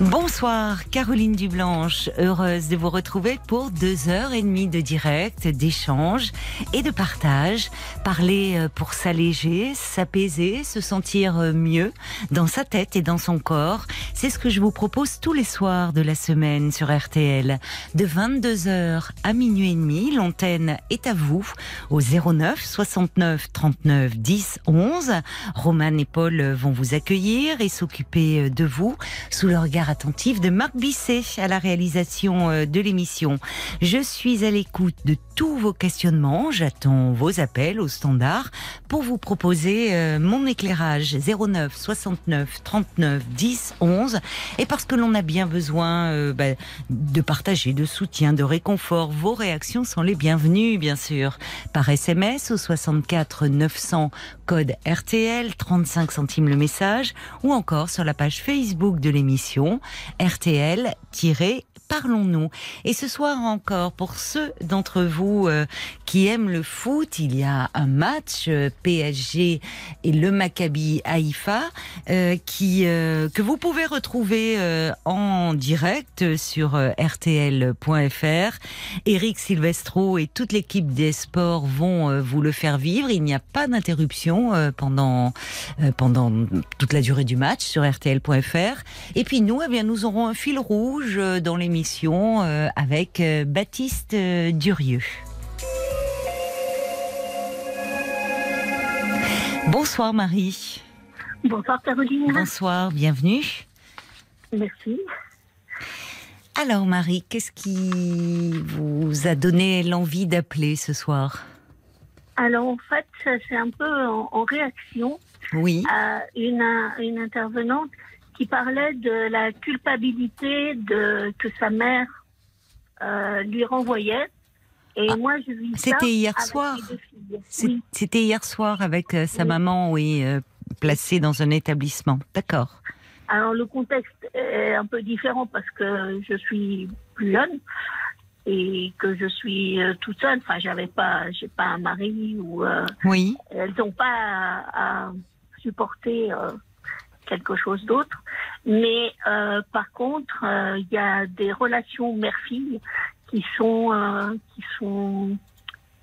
Bonsoir, Caroline Dublanche, heureuse de vous retrouver pour deux heures et demie de direct, d'échange et de partage. Parler euh, pour s'alléger, s'apaiser, se sentir euh, mieux dans sa tête et dans son corps. C'est ce que je vous propose tous les soirs de la semaine sur RTL. De 22h à minuit et demi, l'antenne est à vous au 09 69 39 10 11. Romane et Paul vont vous accueillir et s'occuper de vous sous le regard attentif de Marc Bisset à la réalisation euh, de l'émission. Je suis à l'écoute de tous vos questionnements. J'attends vos appels au standard pour vous proposer euh, mon éclairage 09 69 39 10 11. Et parce que l'on a bien besoin euh, bah, de partager, de soutien, de réconfort, vos réactions sont les bienvenues, bien sûr. Par SMS au 64 900 code RTL, 35 centimes le message, ou encore sur la page Facebook de l'émission RTL parlons-nous. Et ce soir encore, pour ceux d'entre vous euh, qui aiment le foot, il y a un match euh, PSG et le Maccabi Haïfa euh, qui que vous pouvez retrouver en direct sur rtl.fr. Eric Silvestro et toute l'équipe des sports vont vous le faire vivre. Il n'y a pas d'interruption pendant pendant toute la durée du match sur rtl.fr. Et puis nous, eh bien, nous aurons un fil rouge dans l'émission euh, avec euh, Baptiste euh, Durieux. Bonsoir Marie. Bonsoir Caroline. Bonsoir, bienvenue. Merci. Alors Marie, qu'est-ce qui vous a donné l'envie d'appeler ce soir? Alors en fait, c'est un peu en, réaction oui. à une, une intervenante qui parlait de la culpabilité de, que sa mère euh, lui renvoyait. Et ah, moi, je vis C'était hier soir. C'était hier soir avec euh, sa maman, oui, euh, placée dans un établissement. D'accord. Alors le contexte est un peu différent parce que je suis plus jeune et que je suis toute seule. Enfin, j'avais pas, j'ai pas un mari ou. oui. Elles n'ont pas à, à supporter quelque chose d'autre. Mais euh, par contre, euh, il y a des relations mère-fille qui sont euh, qui sont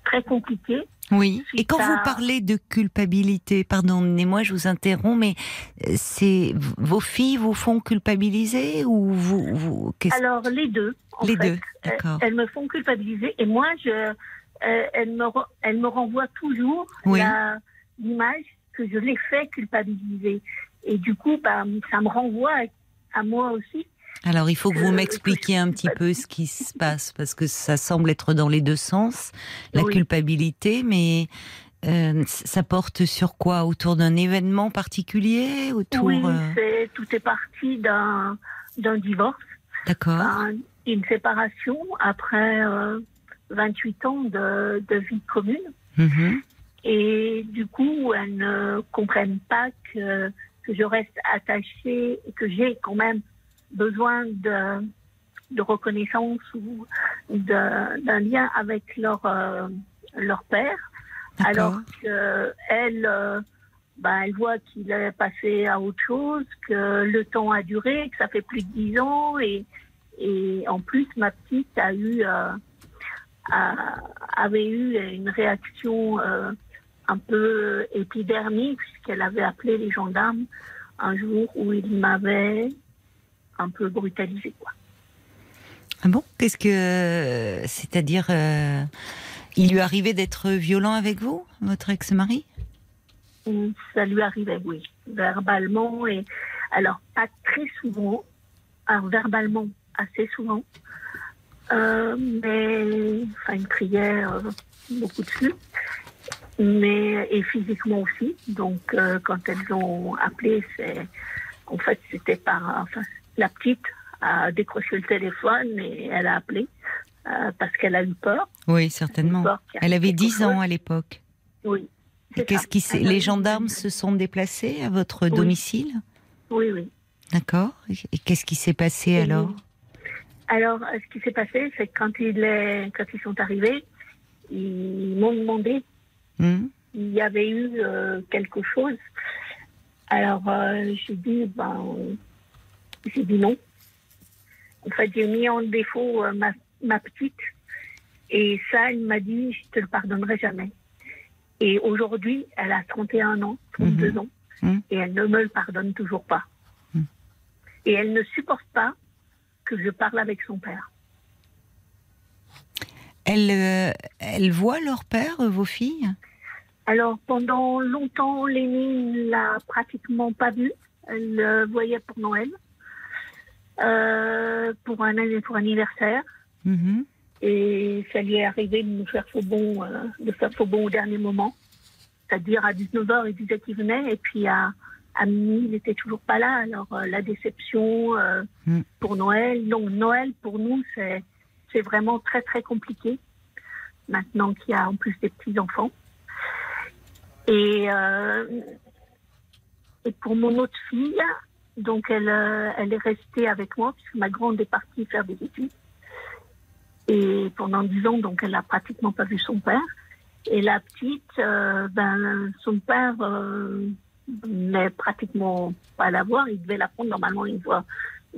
très compliquées. Oui. Et quand vous parlez de culpabilité, pardonnez-moi, je vous interromps, mais c'est vos filles vous font culpabiliser ou vous, vous Alors les deux. les deux, d'accord. Elles, me font culpabiliser et moi je, elles me elles me renvoient toujours l'image que je les fais culpabiliser. Et du coup, bah, ça me renvoie à moi aussi. Alors, il faut que vous m'expliquiez un petit peu ce qui se passe, parce que ça semble être dans les deux sens, la culpabilité, mais euh, ça porte sur quoi? Autour d'un événement particulier? Autour, Oui, euh, tout est parti d'un divorce. D'accord. une séparation après 28 euh, ans de, de vie commune. Mm-hmm. Et du coup, elles ne comprennent pas que que je reste attachée et que j'ai quand même besoin de, de reconnaissance ou d'un lien avec leur, euh, leur père. Alors qu'elle, euh, bah, elle voit qu'il est passé à autre chose, que le temps a duré, que ça fait plus de dix ans. Et, et en plus, ma petite a eu, euh, avait eu une réaction un peu épidermique, puisqu'elle avait appelé les gendarmes un jour où il m'avait un peu brutalisé. Quoi. Ah bon? Qu'est-ce que. C'est-à-dire. Euh, il lui arrivait d'être violent avec vous, votre ex-mari? Ça lui arrivait, oui. Verbalement. Et, alors, pas très souvent. Alors, verbalement, assez souvent. Euh, mais. Enfin, une prière, euh, beaucoup dessus mais et physiquement aussi. Donc euh, quand elles ont appelé, c'est en fait c'était par enfin la petite a décroché le téléphone et elle a appelé euh, parce qu'elle a eu peur. Oui, certainement. Elle, avait 10 ans à l'époque. Oui, Qu'est-ce qui Les gendarmes se sont déplacés à votre domicile? Oui, oui. D'accord. Et qu'est-ce qui s'est passé alors? Alors, ce qui s'est passé, c'est que quand, il est, quand ils sont arrivés, ils m'ont demandé hmm. il y avait eu euh, quelque chose. Alors, euh, j'ai dit, ben, j'ai dit non. En fait, j'ai mis en défaut euh, ma, ma, petite. Et ça, il m'a dit, je te le pardonnerai jamais. Et aujourd'hui, elle a 31 ans, 32 mhm. ans, mhm. et elle ne me le pardonne toujours pas. Et elle ne supporte pas que je parle avec son père. Elle, euh, elle voit leur père, euh, vos filles? Alors, pendant longtemps, Lénie ne l'a pratiquement pas vu. Elle le voyait pour Noël, euh, pour, un, pour anniversaire. Et ça lui est arrivé de nous faire faux bon, euh, de faire faux bon au dernier moment. C'est-à-dire à 19h, il disait qu'il venait, et puis à, à minuit, il n'était toujours pas là. Alors euh, la déception euh, mm. pour Noël. Non, Noël pour nous, c'est, c'est vraiment très très compliqué. Maintenant qu'il y a en plus des petits-enfants. Et, et pour mon autre fille, donc elle, elle est restée avec moi, puisque ma grande est partie faire des études. Et pendant dix ans, donc, elle n'a pratiquement pas vu son père. Et la petite, euh, ben, son père euh, n'est pratiquement pas à la voir. Il devait la prendre normalement une fois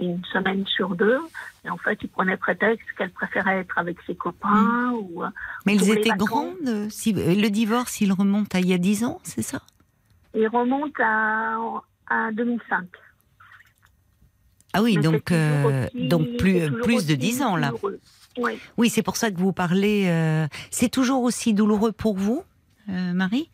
une semaine sur deux. Et en fait, il prenait prétexte qu'elle préférait être avec ses copains. Mm. Ou, euh, Mais ils étaient grandes si, Le divorce, il remonte à il y a dix ans, c'est ça? Il remonte à, à 2005. Ah oui, donc, donc plus, plus de dix ans là. Oui, c'est pour ça que vous parlez. Euh, c'est toujours aussi douloureux pour vous, euh, Marie?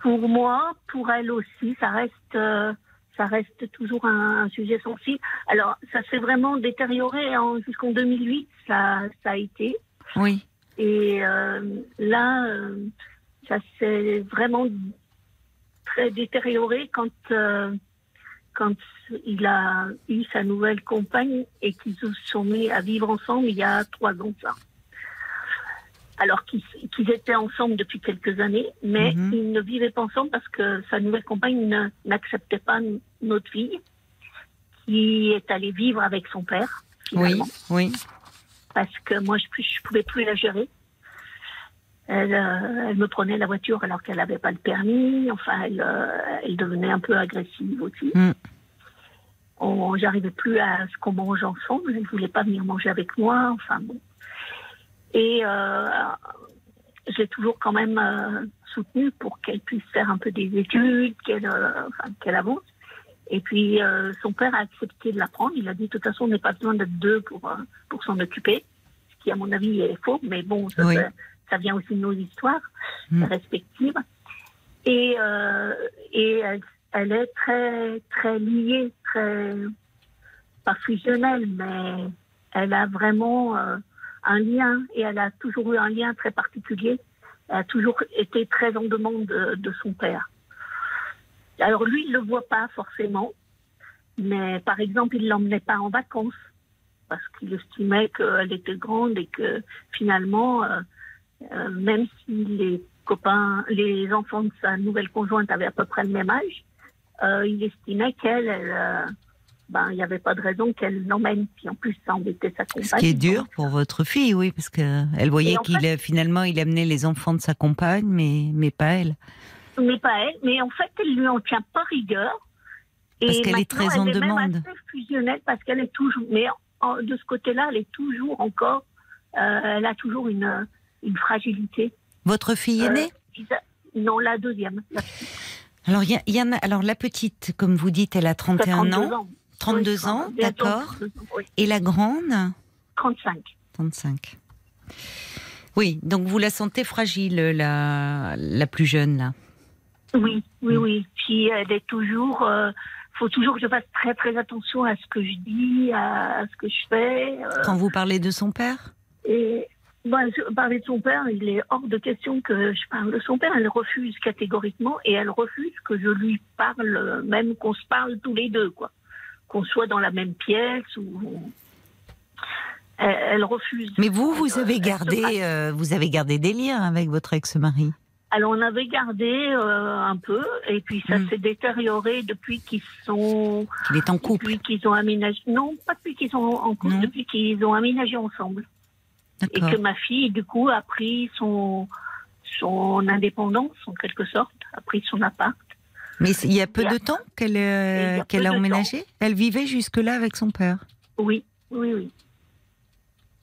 Pour moi, pour elle aussi, ça reste, euh, ça reste toujours un, sujet sensible. Alors, ça s'est vraiment détérioré jusqu'en 2008, ça, ça a été. Oui. Et là, ça s'est vraiment très détérioré quand quand il a eu sa nouvelle compagne et qu'ils se sont mis à vivre ensemble il y a trois ans ça. Alors qu'ils étaient ensemble depuis quelques années, mais mhm. ils ne vivaient pas ensemble parce que sa nouvelle compagne n'acceptait pas notre fille, qui est allée vivre avec son père. Finalement, oui, oui. Parce que moi, je ne pouvais plus la gérer. Elle, euh, elle, me prenait la voiture alors qu'elle n'avait pas le permis. Enfin, elle, euh, elle, devenait un peu agressive aussi. Mm. J'arrivais plus à ce qu'on mange ensemble. Elle ne voulait pas venir manger avec moi. Enfin bon. Et euh, j'ai toujours quand même euh, soutenu pour qu'elle puisse faire un peu des études, qu'elle enfin, qu'elle avance. Et puis son père a accepté de la prendre. Il a dit de toute façon, on n'est pas besoin d'être deux pour pour s'en occuper, ce qui à mon avis est faux. Mais bon, ça, ça vient aussi de nos histoires mm. respectives. Et, euh, et elle, est très, très liée, très, pas fusionnelle, mais elle a vraiment euh, un lien et elle a toujours eu un lien très particulier. Elle a toujours été très en demande de, son père. Alors lui, il ne le voit pas forcément, mais par exemple, il ne l'emmenait pas en vacances parce qu'il estimait qu'elle était grande et que finalement, euh, euh, même si les copains, les enfants de sa nouvelle conjointe avaient à peu près le même âge, euh, il estimait qu'elle, euh, ben, il n'y avait pas de raison qu'elle l'emmène. Puis en plus, ça embêtait sa compagne. Ce qui est dur pour votre fille, oui, parce qu'elle voyait qu'il finalement, il amenait les enfants de sa compagne, mais, mais pas elle. Mais pas elle. Mais en fait, elle lui en tient pas rigueur. parce qu'elle est très en demande. Même assez fusionnelle parce qu'elle est toujours. Mais de ce côté-là, elle est toujours encore. elle a toujours une une fragilité. Votre fille aînée euh, Non, la deuxième. Alors, y, en a. Alors, la petite, comme vous dites, elle a 31 ans. 32 ans, d'accord. Et la grande 35. 35. Oui, donc vous la sentez fragile, la, la plus jeune, là Oui, oui, oui. Puis elle est toujours. Il euh, faut toujours que je fasse très, très attention à ce que je dis, à, ce que je fais. Euh. Quand vous parlez de son père? Et, bah, parler de son père, il est hors de question que je parle de son père. Elle refuse catégoriquement et elle refuse que je lui parle, même qu'on se parle tous les deux, quoi. Qu'on soit dans la même pièce ou. Elle, refuse. Mais vous, vous avez gardé, euh, vous avez gardé des liens avec votre ex-mari. Alors on avait gardé euh, un peu et puis ça Hmm. s'est détérioré depuis qu'ils sont Il est en couple. depuis qu'ils ont aménagé non pas depuis qu'ils sont en couple depuis qu'ils ont aménagé ensemble et que ma fille du coup a pris son son indépendance en quelque sorte a pris son appart Mais il y a peu de temps qu'elle euh, a a emménagé Elle vivait jusque-là avec son père. oui oui oui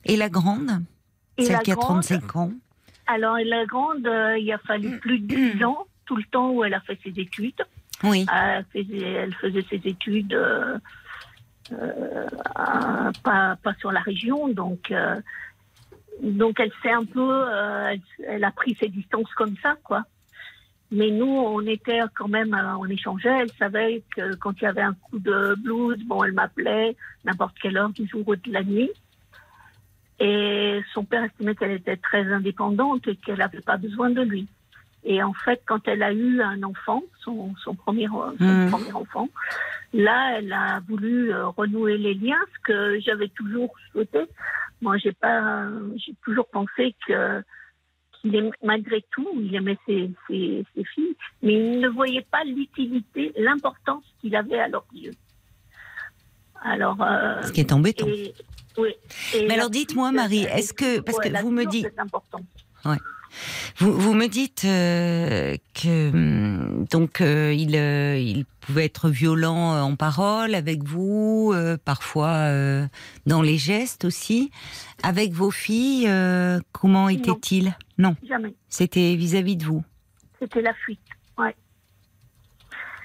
Et la grande et Celle la qui a grande 35 ans alors la grande euh, il a fallu plus de 10 ans tout le temps où elle a fait ses études Oui. Elle faisait, elle faisait ses études euh, euh, à- pas, pas sur la région, donc, euh, donc elle s'est un peu, euh, elle, elle a pris ses distances comme ça, quoi. Mais nous, on était quand même, euh, on échangeait. Elle savait que quand il y avait un coup de blues, bon, elle m'appelait n'importe quelle heure du jour ou de la nuit. Et son père estimait qu'elle était très indépendante et qu'elle n'avait pas besoin de lui. Et en fait, quand elle a eu un enfant, son, son, premier, son Mhm. premier enfant, là, elle a voulu euh, renouer les liens, ce que j'avais toujours souhaité. Moi, j'ai pas, j'ai toujours pensé que qu'il aimait, malgré tout, il aimait ses, ses, ses filles, mais il ne voyait pas l'utilité, l'importance qu'il avait à leurs yeux. Alors, euh, Ce qui est embêtant. et, oui. Et Mais alors dites-moi, Marie, elle est-ce que- parce que vous me dites- importance. Vous, vous me dites euh, que hum, donc euh, il, euh, il pouvait être violent euh, en parole avec vous, euh, parfois euh, dans les gestes aussi. Avec vos filles, euh, comment était-il? Non, Jamais. c'était vis-à-vis de vous. C'était la fuite.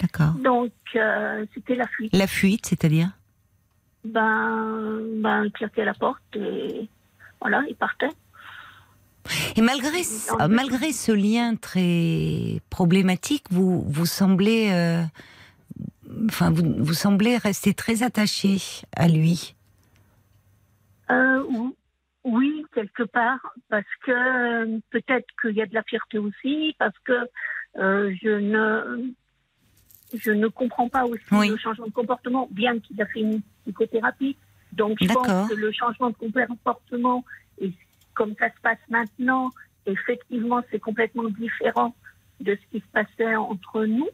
D'accord. Donc, euh, c'était la fuite. La fuite, c'est-à-dire? Ben, ben, il claquait la porte et voilà, il partait. Et malgré, ce- malgré ce lien très problématique, vous, vous semblez, euh, enfin, vous, vous semblez rester très attaché à lui? Euh, oui, quelque part, parce que peut-être qu'il y a de la fierté aussi, parce que euh, je ne je ne comprends pas aussi Oui. le changement de comportement, bien qu'il a fait une psychothérapie. Donc je pense que le changement de comportement, et comme ça se passe maintenant, effectivement, c'est complètement différent de ce qui se passait entre nous.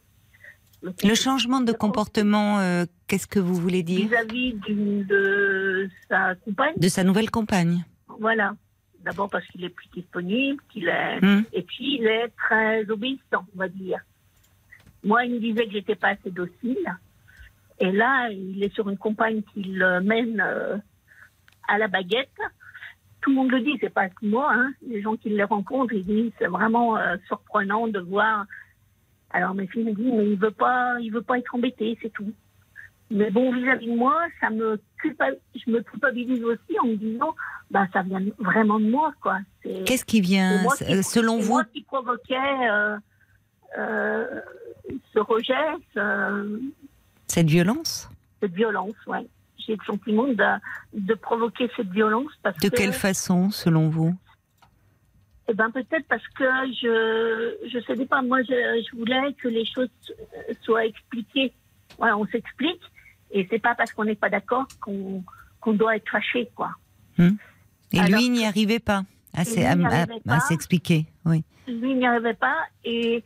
Le changement de comportement, euh, qu'est-ce que vous voulez dire? Vis-à-vis d'une- de sa compagne. De sa nouvelle compagne Voilà. D'abord parce qu'il est plus disponible, qu'il est, Hmm. et puis il est très obéissant, on va dire. Moi, il me disait que j'étais pas assez docile. Et là, il est sur une compagne qui le mène euh, à la baguette. Tout le monde le dit, c'est pas que moi. Hein. Les gens qui le rencontrent, ils disent c'est vraiment euh, surprenant de voir. Alors mes filles me disent mais il veut pas, il veut pas être embêté, c'est tout. Mais bon, vis-à-vis de moi, ça me je me culpabilise aussi en me disant, bah, ça vient vraiment de moi, quoi. C'est Qu'est-ce qui vient, moi qui- selon c'est vous moi qui provoquais euh, euh, ce rejet, ce- cette violence cette violence, ouais. J'ai le sentiment de, de provoquer cette violence parce De que, quelle façon, selon vous? Eh ben peut-être parce que je je sais pas. Moi, je, je voulais que les choses soient expliquées. Voilà, on s'explique et c'est pas parce qu'on n'est pas d'accord qu'on qu'on doit être fâché, quoi. Et Alors lui n'y arrivait pas à, s'expliquer. Oui. lui n'y arrivait pas et,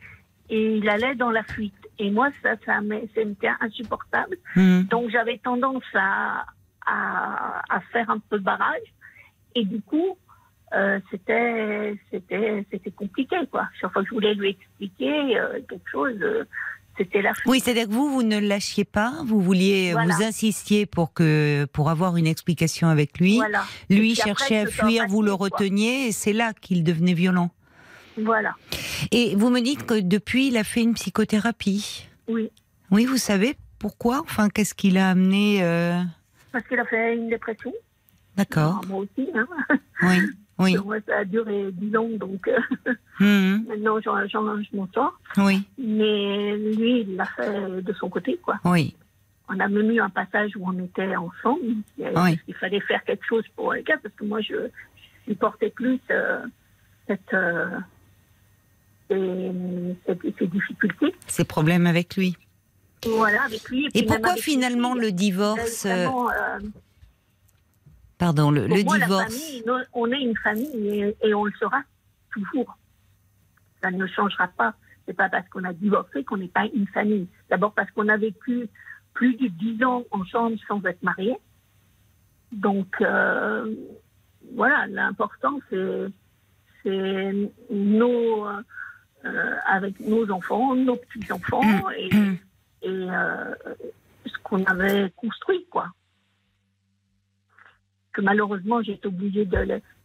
et il allait dans la fuite. Et moi, ça, ça c'était insupportable. Hmm. Donc, j'avais tendance à, à, à faire un peu barrage. Et du coup, euh, c'était, c'était, c'était compliqué, quoi. Chaque fois que je voulais lui expliquer euh, quelque chose, euh, c'était la. Oui, c'est-à-dire que vous, vous ne le lâchiez pas, vous vouliez, Voilà. vous insistiez pour que, pour avoir une explication avec lui. Voilà. Lui après, cherchait à fuir, vous le reteniez, et c'est là qu'il devenait violent. Voilà. Et vous me dites que depuis, il a fait une psychothérapie. Oui. Oui, vous savez pourquoi? Enfin, qu'est-ce qui l'a amené euh, Parce qu'il a fait une dépression. D'accord. Ah, moi aussi, hein. Oui, oui. Moi, ça a duré 10 ans, donc euh, Mhm. maintenant, j'en, je m'en sors. Oui, Mais lui, il l'a fait de son côté, quoi. oui. On a même eu un passage où on était ensemble. Il, Oui. il fallait faire quelque chose pour les gars, parce que moi, je je supportais plus euh, cette, euh, ces, difficultés. Ces problèmes avec lui. Voilà, avec lui. Et pourquoi avec finalement le divorce euh, Pardon, le, le moi, la divorce. famille, on est une famille et, et on le sera toujours. ça ne changera pas. C'est pas parce qu'on a divorcé qu'on n'est pas une famille. D'abord parce qu'on a vécu plus de dix ans ensemble sans être mariés. Donc, euh, voilà, l'important, c'est nos, euh, avec nos enfants, nos petits-enfants mm. et, mm. et euh, ce qu'on avait construit, quoi. Que malheureusement, j'ai été obligée de le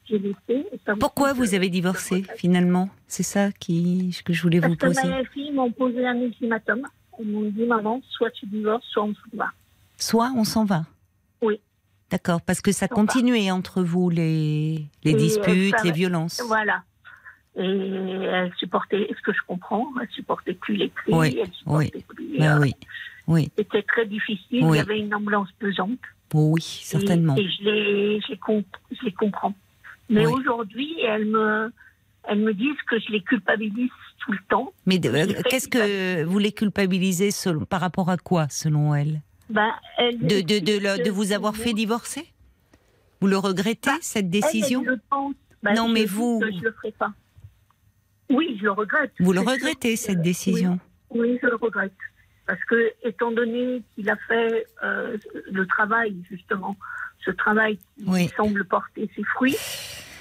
laisser. Pourquoi vous avez divorcé, finalement? C'est ça qui, que je voulais vous poser. Que mes filles m'ont posé un ultimatum. Elles m'ont dit, maman, soit tu divorces, soit on s'en va. Soit on s'en va Oui. D'accord, parce que ça continuait entre vous, les, les disputes, les violences. Voilà. Et elle supportait, ce que je comprends, elle supportait plus les cris, oui, elle supportait oui. plus. Ben oui, oui. C'était très difficile, il y avait une ambulance pesante. Oh oui, certainement. Et, je, les, je, les comprends. Mais aujourd'hui, elle me, elles me disent que je les culpabilise tout le temps. Mais qu'est-ce que vous les culpabilisez selon, par rapport à quoi, selon elles ben, de, de, de, de, vous avoir fait divorcer? Vous le regrettez, bah, cette décision? je pense, bah, Non, mais vous. je le ferai pas. Oui, je le regrette. Vous le regrettez, cette décision? Oui, je le regrette. Parce que, étant donné qu'il a fait euh, le travail, justement, ce travail qui semble porter ses fruits,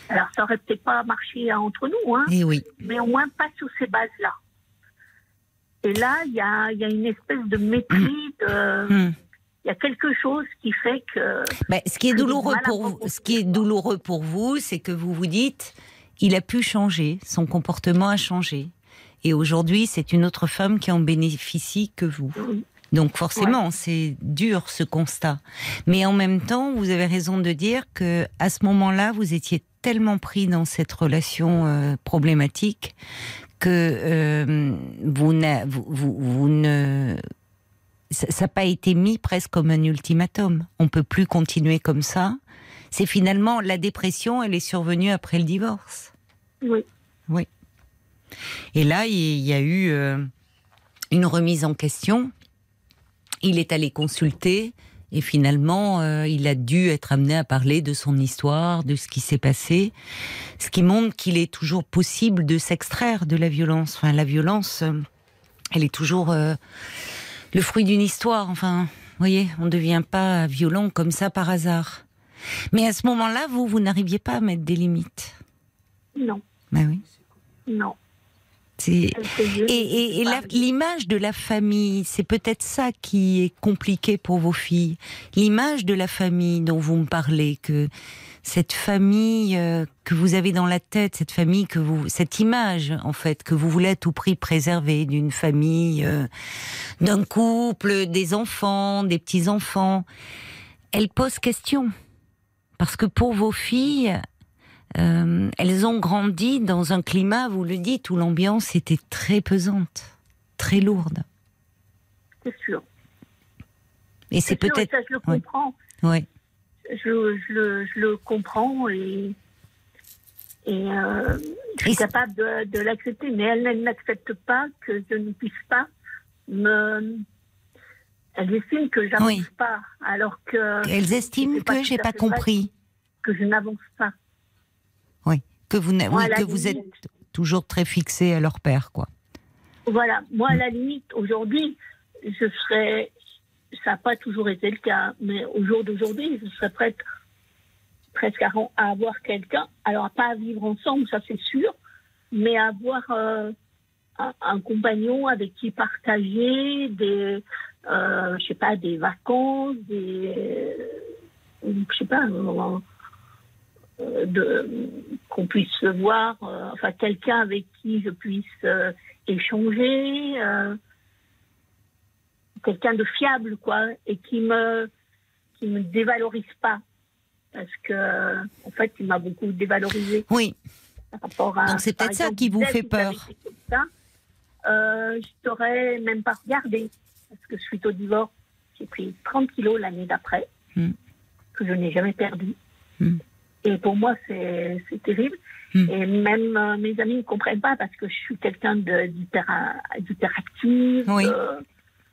alors ça aurait peut-être pas marché entre nous, hein, Et eh oui. mais au moins pas sous ces bases-là. Et là, il y a, y a, une espèce de mépris, de, hmm. il y a quelque chose qui fait que. Mais ce qui est douloureux pour vous, ce qui est douloureux pour vous, c'est que vous vous dites, il a pu changer, son comportement a changé, et aujourd'hui, c'est une autre femme qui en bénéficie que vous. Donc forcément, c'est dur ce constat. Mais en même temps, vous avez raison de dire que à ce moment-là, vous étiez tellement pris dans cette relation euh, problématique que euh, vous, vous, vous, ne ça n'a pas été mis presque comme un ultimatum. On peut plus continuer comme ça. C'est finalement la dépression, elle est survenue après le divorce. Oui. Oui. Et là, il y a eu euh, une remise en question. Il est allé consulter et finalement, euh, il a dû être amené à parler de son histoire, de ce qui s'est passé, ce qui montre qu'il est toujours possible de s'extraire de la violence. Enfin, la violence, euh, elle est toujours euh, le fruit d'une histoire. Enfin, vous voyez, on ne devient pas violent comme ça par hasard. Mais à ce moment-là, vous, vous n'arriviez pas à mettre des limites. Non. Ben oui. Non. Et, l'image de la famille, c'est peut-être ça qui est compliqué pour vos filles. L'image de la famille dont vous me parlez, que cette famille euh, que vous avez dans la tête, cette famille que vous, cette image en fait que vous voulez à tout prix préserver d'une famille, euh, d'un couple, des enfants, des petits enfants, elle pose question parce que pour vos filles, euh, elles ont grandi dans un climat, vous le dites, où l'ambiance était très pesante, très lourde. C'est sûr. Et c'est peut-être. Ça, je le comprends. Oui. Je, je, le, comprends et, et euh, je suis capable de, l'accepter, mais elles n'acceptent pas que je ne puisse pas me. Elles estiment que j'avance pas, alors que. Elles estiment que j'ai pas compris. Que je n'avance pas. Oui, que vous, que vous êtes toujours très fixé à leur père, quoi. Voilà, moi à la limite, aujourd'hui, je serais, ça n'a pas toujours été le cas, mais au jour d'aujourd'hui, je serais prête presque à, avoir quelqu'un, alors pas à vivre ensemble, ça c'est sûr, mais à avoir euh, un, compagnon avec qui partager des, euh, je sais pas, des vacances, des, euh, je sais pas, qu'on puisse se voir, euh, enfin quelqu'un avec qui je puisse euh, échanger, quelqu'un de fiable quoi, et qui me qui me dévalorise pas, parce que en fait il m'a beaucoup dévalorisé. Oui. Donc c'est peut-être ça qui vous fait peur. Ça, euh, je t'aurais même pas regardé, parce que suite au divorce, j'ai pris 30 kilos l'année d'après, hmm. que je n'ai jamais perdu. Hmm. Et pour moi, c'est terrible. Hmm. Et même euh, mes amis ne comprennent pas parce que je suis quelqu'un d'hyperactif. Oui. Euh,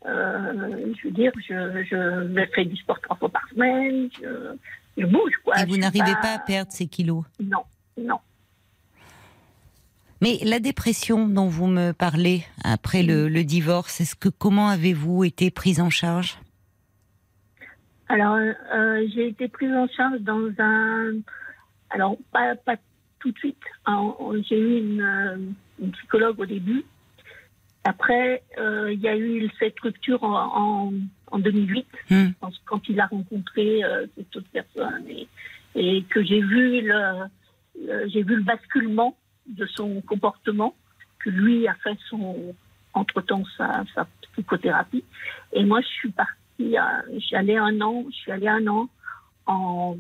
euh, je veux dire, je, je me fais du sport trois fois par semaine. Je, je bouge, quoi. Et vous n'arrivez pas... à perdre ces kilos? Non, non. Mais la dépression dont vous me parlez après le, le divorce, est-ce que comment avez-vous été prise en charge? Alors, j'ai été prise en charge dans un. Alors, pas, pas tout de suite. J'ai eu une, euh, une, psychologue au début. Après, euh, il y a eu cette rupture en, en, en 2008, hmm. quand il a rencontré euh, cette autre personne et, et que j'ai vu le, j'ai vu le basculement de son comportement, que lui a fait son, entre-temps sa, sa psychothérapie. Et moi, je suis partie, j'allais un an, je suis allée un an en,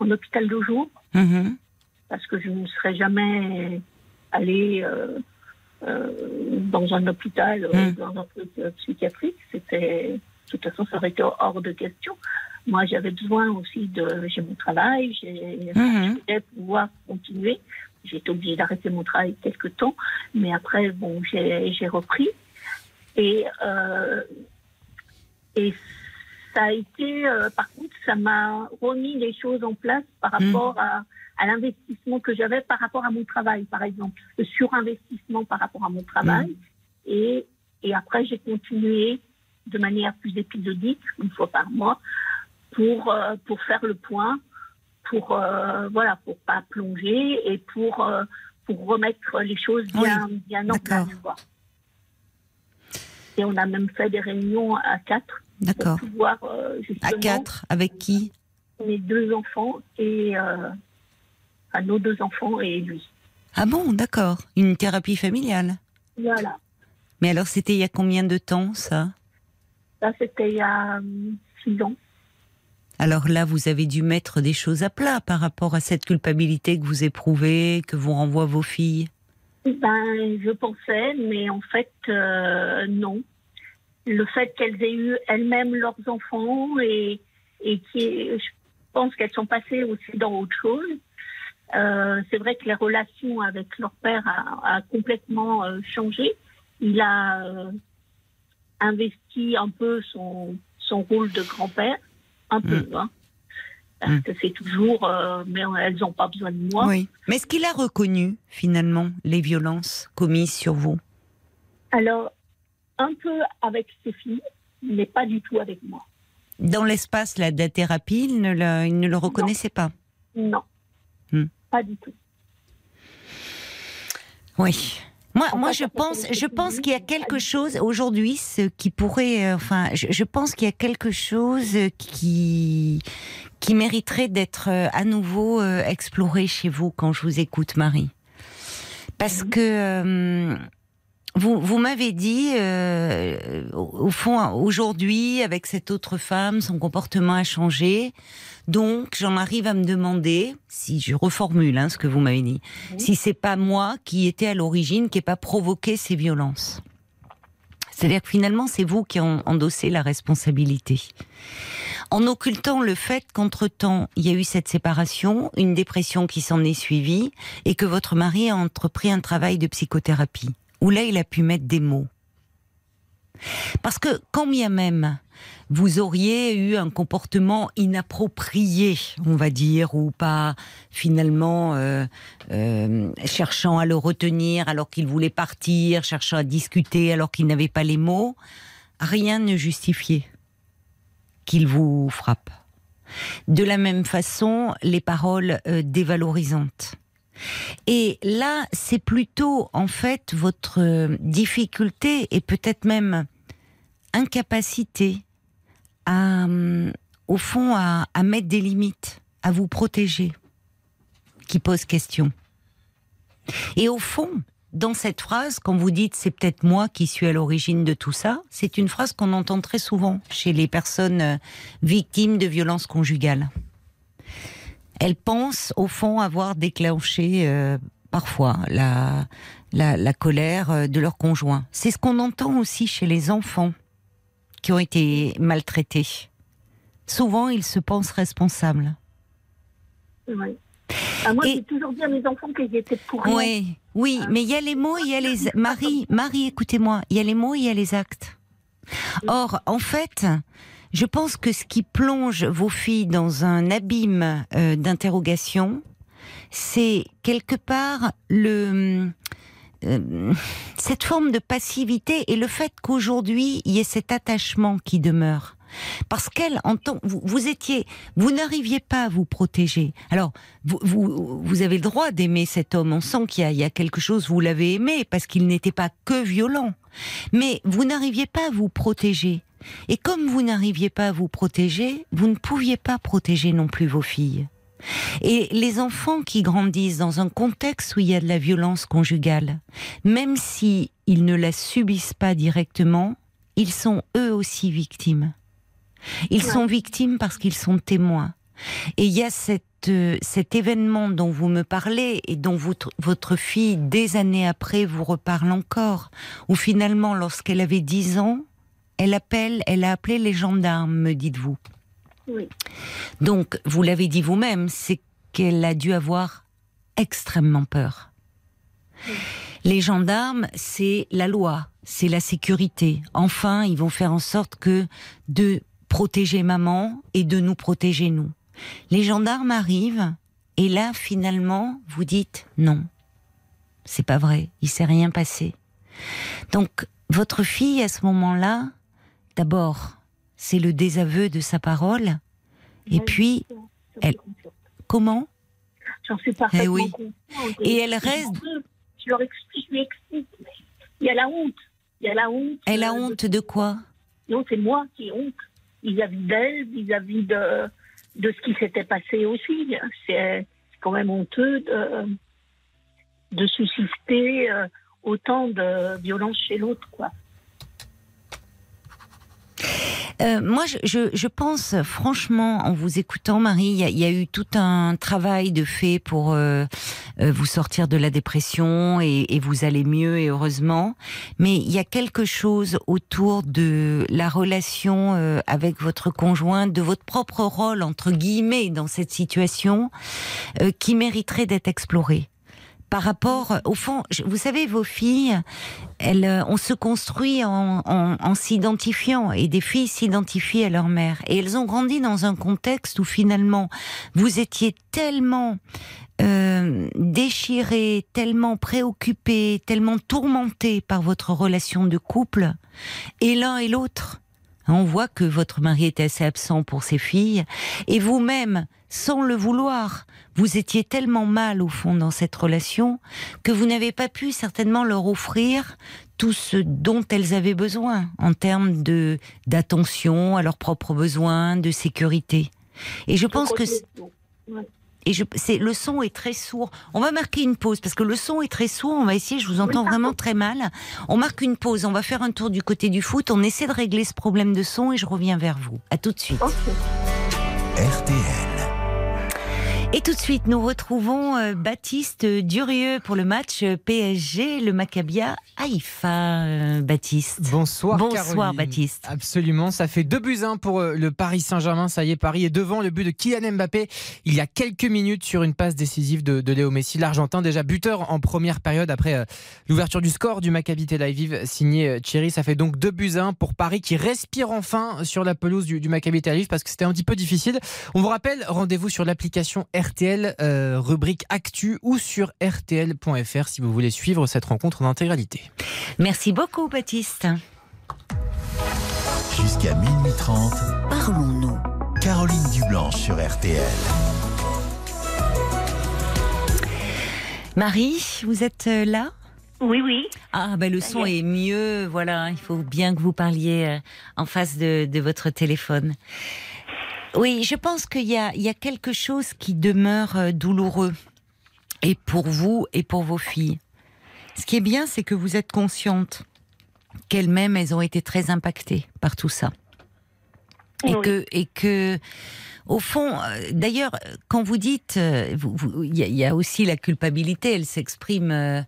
en hôpital de jour, mm-hmm. parce que je ne serais jamais allée euh, euh, dans un hôpital, mm. dans un truc psychiatrique. C'était, de toute façon, ça aurait été hors de question. Moi, j'avais besoin aussi de. J'ai mon travail, j'ai mmh. pouvoir continuer. J'ai été obligée d'arrêter mon travail quelque temps, mais après, bon, j'ai repris. Et, euh, et ça a été, euh, par contre, ça m'a remis les choses en place par mmh. rapport à, à l'investissement que j'avais par rapport à mon travail, par exemple, le surinvestissement par rapport à mon travail. Mmh. Et, et après, j'ai continué de manière plus épisodique, une fois par mois, pour, euh, pour faire le point, pour euh, voilà, pour pas plonger et pour, euh, pour remettre les choses bien, bien en place. Et on a même fait des réunions à quatre. D'accord. à quatre, avec qui Mes deux enfants et à nos deux enfants et lui. Ah bon, d'accord. Une thérapie familiale. Voilà. Mais alors, c'était il y a combien de temps, ça? Ça, c'était il y a six ans. Alors là, vous avez dû mettre des choses à plat par rapport à cette culpabilité que vous éprouvez, que vous renvoient vos filles. Ben, je pensais, mais en fait, euh, non. Le fait qu'elles aient eu elles-mêmes leurs enfants et, et qui, je pense qu'elles sont passées aussi dans autre chose. Euh, c'est vrai que les relations avec leur père a, a complètement euh, changé. Il a euh, investi un peu son, son rôle de grand-père un peu. Mm. Hein, parce mm. que c'est toujours, mais elles n'ont pas besoin de moi. Oui. Mais est-ce qu'il a reconnu finalement les violences commises sur vous? Alors, un peu avec ses filles, mais pas du tout avec moi. Dans l'espace de la thérapie, il ne le, il ne le reconnaissait pas Non. Mm. Pas du tout. Oui. Moi, moi, je pense, je pense qu'il y a quelque chose aujourd'hui, ce qui pourrait, euh, enfin, je, pense qu'il y a quelque chose qui qui mériterait d'être euh, à nouveau euh, exploré chez vous quand je vous écoute, Marie, parce que vous, vous m'avez dit, au fond, aujourd'hui, avec cette autre femme, son comportement a changé. Donc, j'en arrive à me demander, si je reformule hein, ce que vous m'avez dit, si c'est pas moi qui était à l'origine, qui n'ai pas provoqué ces violences. C'est-à-dire que finalement, c'est vous qui en endossé la responsabilité. En occultant le fait qu'entre-temps, il y a eu cette séparation, une dépression qui s'en est suivie, et que votre mari a entrepris un travail de psychothérapie, où là, il a pu mettre des mots. Parce que quand bien même vous auriez eu un comportement inapproprié, on va dire, ou pas finalement euh, euh, cherchant à le retenir alors qu'il voulait partir, cherchant à discuter alors qu'il n'avait pas les mots, rien ne justifiait qu'il vous frappe. De la même façon, les paroles euh, dévalorisantes. Et là, c'est plutôt en fait votre difficulté et peut-être même incapacité à, au fond, à, mettre des limites, à vous protéger, qui pose question. Et au fond, dans cette phrase, quand vous dites c'est peut-être moi qui suis à l'origine de tout ça, c'est une phrase qu'on entend très souvent chez les personnes euh, victimes de violences conjugales. Elles pensent au fond avoir déclenché euh, parfois la, la, la, colère euh, de leur conjoint. C'est ce qu'on entend aussi chez les enfants qui ont été maltraités. Souvent, ils se pensent responsables. Oui. Ah, moi, j'ai toujours dit à mes enfants qu'ils étaient pour. Oui, oui, hein mais il y a les mots, il y a les... Marie, Marie, écoutez-moi, il y a les mots, il y a les actes. Or, en fait, je pense que ce qui plonge vos filles dans un abîme euh, d'interrogation, c'est quelque part le euh, cette forme de passivité et le fait qu'aujourd'hui il y ait cet attachement qui demeure. Parce qu'elle entend, vous, vous étiez, vous n'arriviez pas à vous protéger. Alors, vous, vous, vous avez le droit d'aimer cet homme. On sent qu'il y, y, a quelque chose, vous l'avez aimé parce qu'il n'était pas que violent. Mais vous n'arriviez pas à vous protéger. Et comme vous n'arriviez pas à vous protéger, vous ne pouviez pas protéger non plus vos filles. Et les enfants qui grandissent dans un contexte où il y a de la violence conjugale, même si ils ne la subissent pas directement, ils sont eux aussi victimes. Ils sont victimes parce qu'ils sont témoins. Et il y a euh, cet événement dont vous me parlez et dont votre fille, des années après, vous reparle encore, où finalement, lorsqu'elle avait 10 ans, elle appelle, elle a appelé les gendarmes, me dites-vous. Oui. Donc, vous l'avez dit vous-même, c'est qu'elle a dû avoir extrêmement peur. Oui. Les gendarmes, c'est la loi, c'est la sécurité. Enfin, ils vont faire en sorte que de protéger maman et de nous protéger nous. Les gendarmes arrivent et là, finalement, vous dites non. C'est pas vrai, il s'est rien passé. Donc, votre fille, à ce moment-là, d'abord, c'est le désaveu de sa parole. Et Oui, puis, elle- consciente. comment J'en suis parfaitement Eh oui. consciente. Et elle reste- Je leur explique, je lui explique. mais Il y a la honte. Il y a la honte. Elle a euh, honte de quoi Non, c'est moi qui ai honte vis-à-vis d'elle, vis-à-vis de, de ce qui s'était passé aussi. C'est c'est quand même honteux de, de susciter euh, autant de violence chez l'autre, quoi. Euh, moi, je, je, pense franchement, en vous écoutant, Marie, il y, y a eu tout un travail de fait pour euh, euh, vous sortir de la dépression et, et vous allez mieux et heureusement. Mais il y a quelque chose autour de la relation euh, avec votre conjoint, de votre propre rôle entre guillemets dans cette situation, euh, qui mériterait d'être exploré. Par rapport, au fond, vous savez, vos filles, elles, euh, on se construit en, en, en s'identifiant et des filles s'identifient à leur mère. Et elles ont grandi dans un contexte où finalement vous étiez tellement euh, déchirés, tellement préoccupés, tellement tourmentés par votre relation de couple, et l'un et l'autre. On voit que votre mari est assez absent pour ses filles, et vous-même, sans le vouloir, vous étiez tellement mal au fond dans cette relation que vous n'avez pas pu certainement leur offrir tout ce dont elles avaient besoin en termes de d'attention à leurs propres besoins, de sécurité. Et je pense que et je, c'est le son est très sourd. On va marquer une pause parce que le son est très sourd. On va essayer. Je vous entends vraiment très mal. On marque une pause. On va faire un tour du côté du foot. On essaie de régler ce problème de son et je reviens vers vous. À tout de suite. RTL. Et tout de suite, nous retrouvons euh, Baptiste Durieux pour le match euh, PSG, le Maccabia Haïfa. euh, Baptiste. Bonsoir, Bonsoir, Caroline. Baptiste. Absolument, ça fait 2 buts 1 pour le Paris Saint-Germain. Ça y est, Paris est devant le but de Kylian Mbappé il y a quelques minutes sur une passe décisive de, de Léo Messi, l'Argentin, déjà buteur en première période après l'ouverture du score du Maccabi Tel Aviv signé Thierry. Ça fait donc 2 buts 1 pour Paris qui respire enfin sur la pelouse du, du Maccabi Tel Aviv parce que c'était un petit peu difficile. On vous rappelle, rendez-vous sur l'application RTL, euh, rubrique Actu ou sur RTL.fr si vous voulez suivre cette rencontre en intégralité. Merci beaucoup, Baptiste. Jusqu'à minuit 30, Parlons-nous. Caroline Dublanche sur RTL. Marie, vous êtes euh, là? Oui, oui. Ah, ben le son est mieux. Voilà, il faut bien que vous parliez euh, en face de, de votre téléphone. Oui, je pense qu'il y a, il y a quelque chose qui demeure euh, douloureux, et pour vous et pour vos filles. Ce qui est bien, c'est que vous êtes consciente qu'elles-mêmes, elles ont été très impactées par tout ça. Et Oui. que, et que, au fond, euh, d'ailleurs, quand vous dites, euh, il y, a- il y a aussi la culpabilité, elle s'exprime. euh,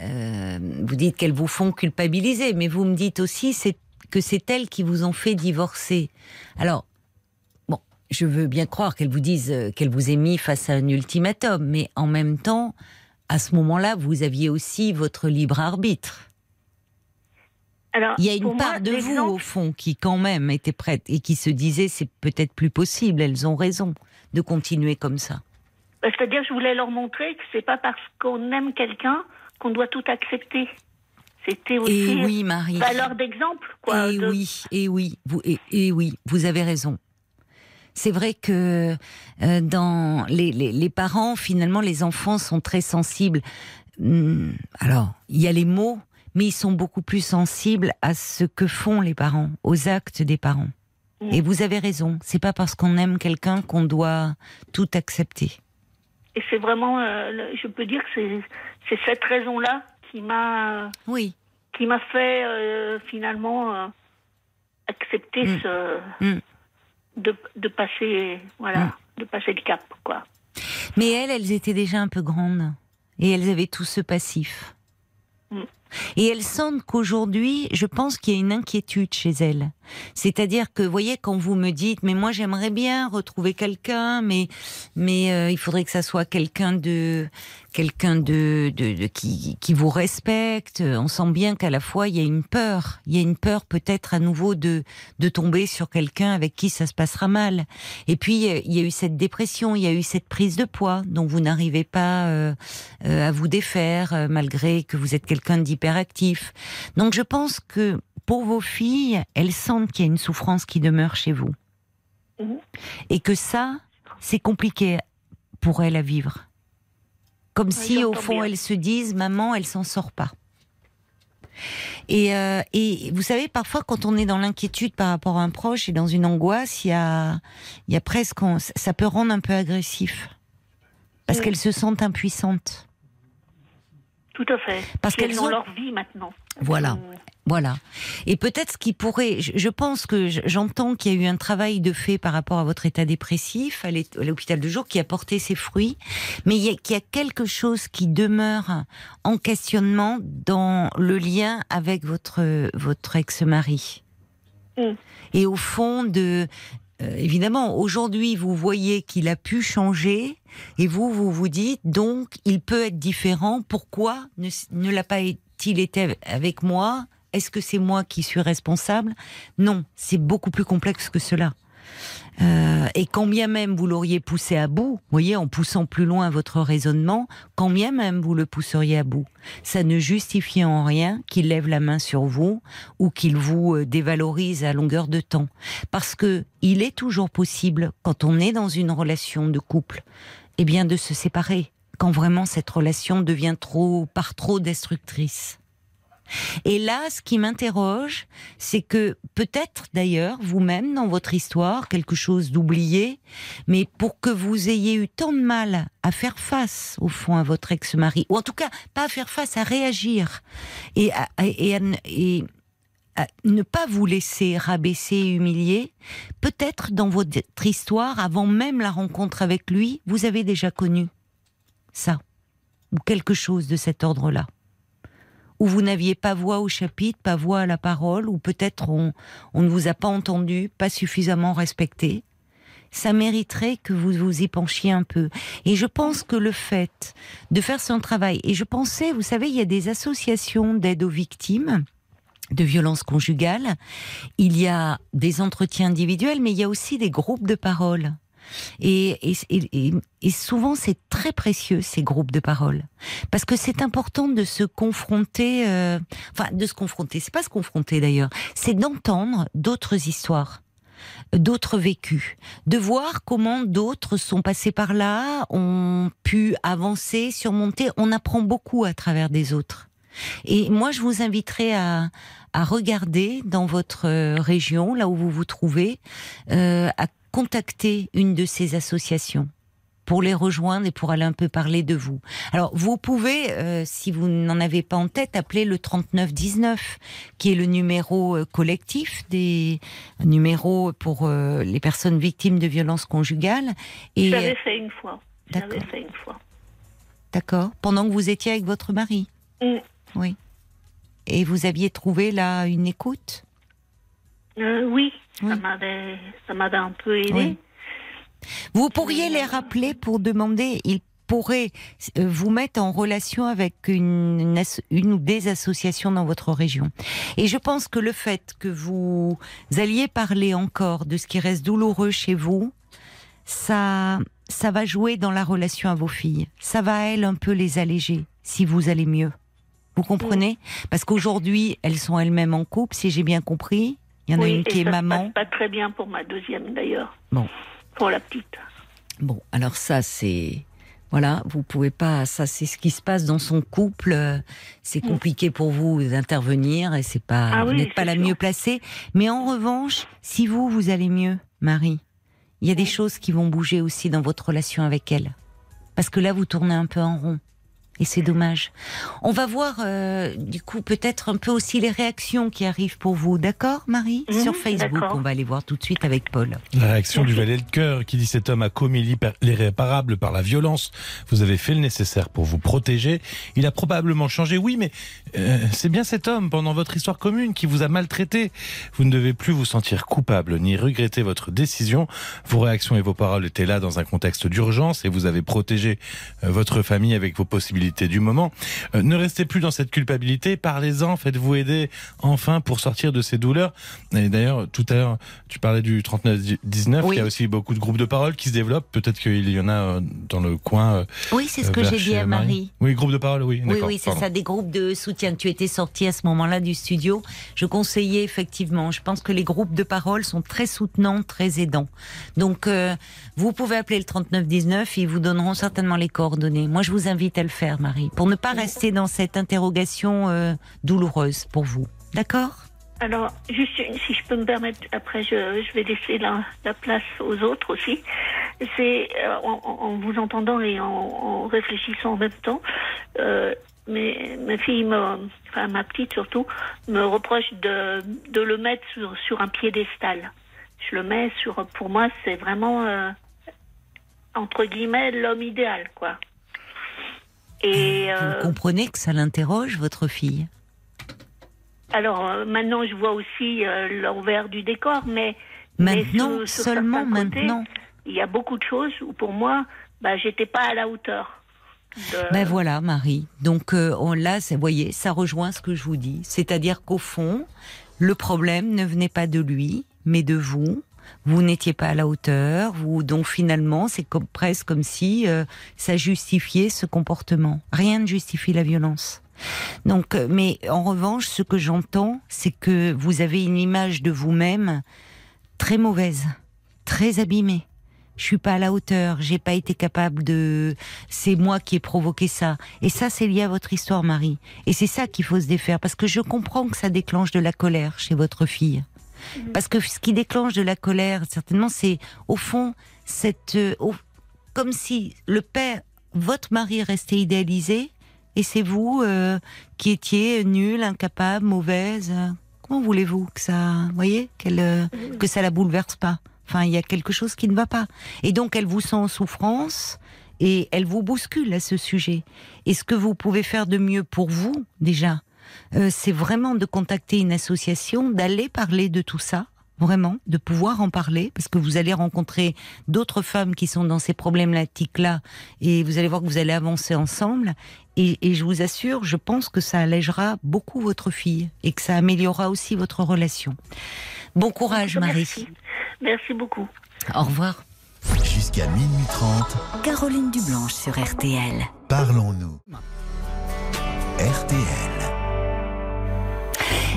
euh, vous dites qu'elles vous font culpabiliser, mais vous me dites aussi c'est que c'est elles qui vous ont fait divorcer. Alors, je veux bien croire qu'elles vous disent euh, qu'elles vous aient mis face à un ultimatum, mais en même temps, à ce moment-là, vous aviez aussi votre libre arbitre. Alors, Il y a une moi, part de vous, au fond, qui quand même était prête et qui se disait c'est peut-être plus possible, elles ont raison de continuer comme ça. Bah, C'est-à-dire, je voulais leur montrer que c'est pas parce qu'on aime quelqu'un qu'on doit tout accepter. C'était aussi et oui, Marie. valeur d'exemple, quoi. Et oui, et oui, vous, et, oui, vous avez raison. C'est vrai que euh, dans les, les, parents, finalement, les enfants sont très sensibles. Hmm, alors, il y a les mots, mais ils sont beaucoup plus sensibles à ce que font les parents, aux actes des parents. Mm. Et vous avez raison, c'est pas parce qu'on aime quelqu'un qu'on doit tout accepter. Et c'est vraiment, euh, je peux dire que c'est cette raison-là qui m'a, oui, qui m'a fait euh, finalement euh, accepter mm. ce, mm. De, de, passer, voilà, de passer le cap, quoi. Mais elles, elles étaient déjà un peu grandes et elles avaient tout ce passif. Et elles sentent qu'aujourd'hui, je pense qu'il y a une inquiétude chez elles. C'est-à-dire que, vous voyez, quand vous me dites, mais moi j'aimerais bien retrouver quelqu'un, mais mais euh, il faudrait que ça soit quelqu'un de quelqu'un de, de, qui, qui vous respecte. On sent bien qu'à la fois il y a une peur, il y a une peur peut-être à nouveau de de tomber sur quelqu'un avec qui ça se passera mal. Et puis il y a eu cette dépression, il y a eu cette prise de poids dont vous n'arrivez pas euh, euh, à vous défaire malgré que vous êtes quelqu'un d'hyperactif. Donc je pense que pour vos filles, elles sentent qu'il y a une souffrance qui demeure chez vous. Mhm. Et que ça, c'est compliqué pour elles à vivre. Comme si, au fond, elles se disent, maman, elle s'en sort pas. Et, euh, et, vous savez, parfois, quand on est dans l'inquiétude par rapport à un proche et dans une angoisse, il y a, il y a presque, ça peut rendre un peu agressif. Parce qu'elles se sentent impuissantes. Tout à fait. Parce qu'elles ont leur vie maintenant. Voilà. Euh, voilà. Et peut-être ce qui pourrait, je pense que j'entends qu'il y a eu un travail de fait par rapport à votre état dépressif à l'hôpital de jour qui a porté ses fruits, mais il y a, qu'il y a quelque chose qui demeure en questionnement dans le lien avec votre votre ex-mari. Mm. Et au fond de euh, évidemment, aujourd'hui, vous voyez qu'il a pu changer, et vous, vous vous dites, donc, il peut être différent. Pourquoi ne, l'a pas il été avec moi? Est-ce que c'est moi qui suis responsable? Non, c'est beaucoup plus complexe que cela. Euh, et quand bien même vous l'auriez poussé à bout, voyez, en poussant plus loin votre raisonnement, quand bien même vous le pousseriez à bout, ça ne justifie en rien qu'il lève la main sur vous ou qu'il vous euh, dévalorise à longueur de temps. Parce que il est toujours possible, quand on est dans une relation de couple, eh bien, de se séparer quand vraiment cette relation devient trop, par trop destructrice. Et là, ce qui m'interroge, c'est que peut-être d'ailleurs, vous-même, dans votre histoire, quelque chose d'oublié, mais pour que vous ayez eu tant de mal à faire face, au fond, à votre ex-mari, ou en tout cas, pas à faire face, à réagir, et à, et, ne pas vous laisser rabaisser et humilier, peut-être dans votre histoire, avant même la rencontre avec lui, vous avez déjà connu ça, ou quelque chose de cet ordre-là où vous n'aviez pas voix au chapitre, pas voix à la parole, ou peut-être on, on ne vous a pas entendu, pas suffisamment respecté, ça mériterait que vous vous y penchiez un peu. Et je pense que le fait de faire son travail, et je pensais, vous savez, il y a des associations d'aide aux victimes de violences conjugales, il y a des entretiens individuels, mais il y a aussi des groupes de parole. Et, souvent, c'est très précieux ces groupes de parole, parce que c'est important de se confronter, euh, enfin de se confronter. C'est pas se confronter d'ailleurs, c'est d'entendre d'autres histoires d'autres vécus, de voir comment d'autres sont passés par là, ont pu avancer, surmonter. On apprend beaucoup à travers des autres. Et moi, je vous inviterai à, regarder dans votre région, là où vous vous trouvez, euh, à contacter une de ces associations pour les rejoindre et pour aller un peu parler de vous. Alors, vous pouvez, euh, si vous n'en avez pas en tête, appeler le 3919, qui est le numéro euh, collectif des numéros pour euh, les personnes victimes de violences conjugales. Et... J'avais fait une fois. J'avais fait une fois. D'accord. Pendant que vous étiez avec votre mari. Mm. Oui. Et vous aviez trouvé là une écoute? Oui, ça m'avait un peu aidé. Vous pourriez les rappeler pour demander, ils pourraient euh, vous mettre en relation avec une, une, ou des associations dans votre région. Et je pense que le fait que vous alliez parler encore de ce qui reste douloureux chez vous, ça, ça va jouer dans la relation à vos filles. Ça va, elles, un peu les alléger, si vous allez mieux. Vous comprenez? Parce qu'aujourd'hui, elles sont elles-mêmes en couple, si j'ai bien compris. Il y en a une qui est maman. pas très bien pour ma deuxième d'ailleurs. Bon. Pour la petite. Bon, alors ça c'est voilà, vous pouvez pas. Ça, c'est ce qui se passe dans son couple. C'est mm. compliqué pour vous d'intervenir et c'est pas. Ah vous n'êtes pas la mieux placée. Mais en revanche, si vous vous allez mieux, Marie, il y a des choses qui vont bouger aussi dans votre relation avec elle. Parce que là, vous tournez un peu en rond. Et c'est dommage. On va voir, euh, du coup, peut-être un peu aussi les réactions qui arrivent pour vous. D'accord, Marie mhm, Sur Facebook, on va aller voir tout de suite avec Paul. La réaction du valet de cœur qui dit cet homme a commis l'irréparable par la violence. Vous avez fait le nécessaire pour vous protéger. Il a probablement changé. Oui, mais euh, c'est bien cet homme, pendant votre histoire commune, qui vous a maltraité. Vous ne devez plus vous sentir coupable ni regretter votre décision. Vos réactions et vos paroles étaient là dans un contexte d'urgence et vous avez protégé euh, votre famille avec vos possibilités du moment. Euh, ne restez plus dans cette culpabilité, parlez-en, faites-vous aider enfin pour sortir de ces douleurs. Et d'ailleurs, tout à l'heure, tu parlais du 39-19, il y a aussi beaucoup de groupes de parole qui se développent. Peut-être qu'il y en a euh, dans le coin. Euh, oui, c'est ce que j'ai dit à Marie. Oui, groupe de parole, oui. Oui, oui, c'est ça, des groupes de soutien. Tu étais sorti à ce moment-là du studio. Je conseillais effectivement. Je pense que les groupes de parole sont très soutenants, très aidants. Donc, vous pouvez appeler le 3919, ils vous donneront certainement les coordonnées. Moi, je vous invite à le faire. Marie, pour ne pas rester dans cette interrogation euh, douloureuse pour vous. D'accord? Alors, juste si je peux me permettre, après je, vais laisser la, place aux autres aussi. C'est euh, en, vous entendant et en, réfléchissant en même temps, euh, mais ma fille, enfin ma petite surtout, me reproche de, le mettre sur, un piédestal. Je le mets sur, pour moi, c'est vraiment entre guillemets l'homme idéal, quoi. Et, Vous euh, comprenez que ça l'interroge, votre fille? Alors, euh, maintenant, je vois aussi euh, l'envers du décor, mais. Maintenant, seulement maintenant. Il y a beaucoup de choses où, pour moi, bah, j'étais pas à la hauteur. Ben voilà, Marie. Donc on, là, vous voyez, ça rejoint ce que je vous dis. C'est-à-dire qu'au fond, le problème ne venait pas de lui, mais de vous vous n'étiez pas à la hauteur, vous, donc finalement, c'est presque comme si euh, ça justifiait ce comportement. Rien ne justifie la violence. Donc, euh, mais en revanche, ce que j'entends, c'est que vous avez une image de vous-même très mauvaise, très abîmée. Je suis pas à la hauteur, j'ai pas été capable de. C'est moi qui ai provoqué ça. Et ça, c'est lié à votre histoire, Marie. Et c'est ça qu'il faut se défaire, parce que je comprends que ça déclenche de la colère chez votre fille. Mhm. Parce que ce qui déclenche de la colère, certainement, c'est au fond cette, euh, comme si le père, votre mari restait idéalisé, et c'est vous euh, qui étiez nul, incapable, mauvaise. Comment voulez-vous que ça, voyez, euh, que ça la bouleverse pas? Enfin, il y a quelque chose qui ne va pas. Et donc, elle vous sent en souffrance et elle vous bouscule à ce sujet. Et ce que vous pouvez faire de mieux pour vous, déjà, euh, c'est vraiment de contacter une association, d'aller parler de tout ça, vraiment, de pouvoir en parler, parce que vous allez rencontrer d'autres femmes qui sont dans ces problématiques-là, et vous allez voir que vous allez avancer ensemble. Et, je vous assure, je pense que ça allégera beaucoup votre fille et que ça améliorera aussi votre relation. Bon courage, Marie. Merci, Merci beaucoup. Au revoir. Jusqu'à minuit 30. Caroline Dublanche sur RTL. Parlons-nous. RTL.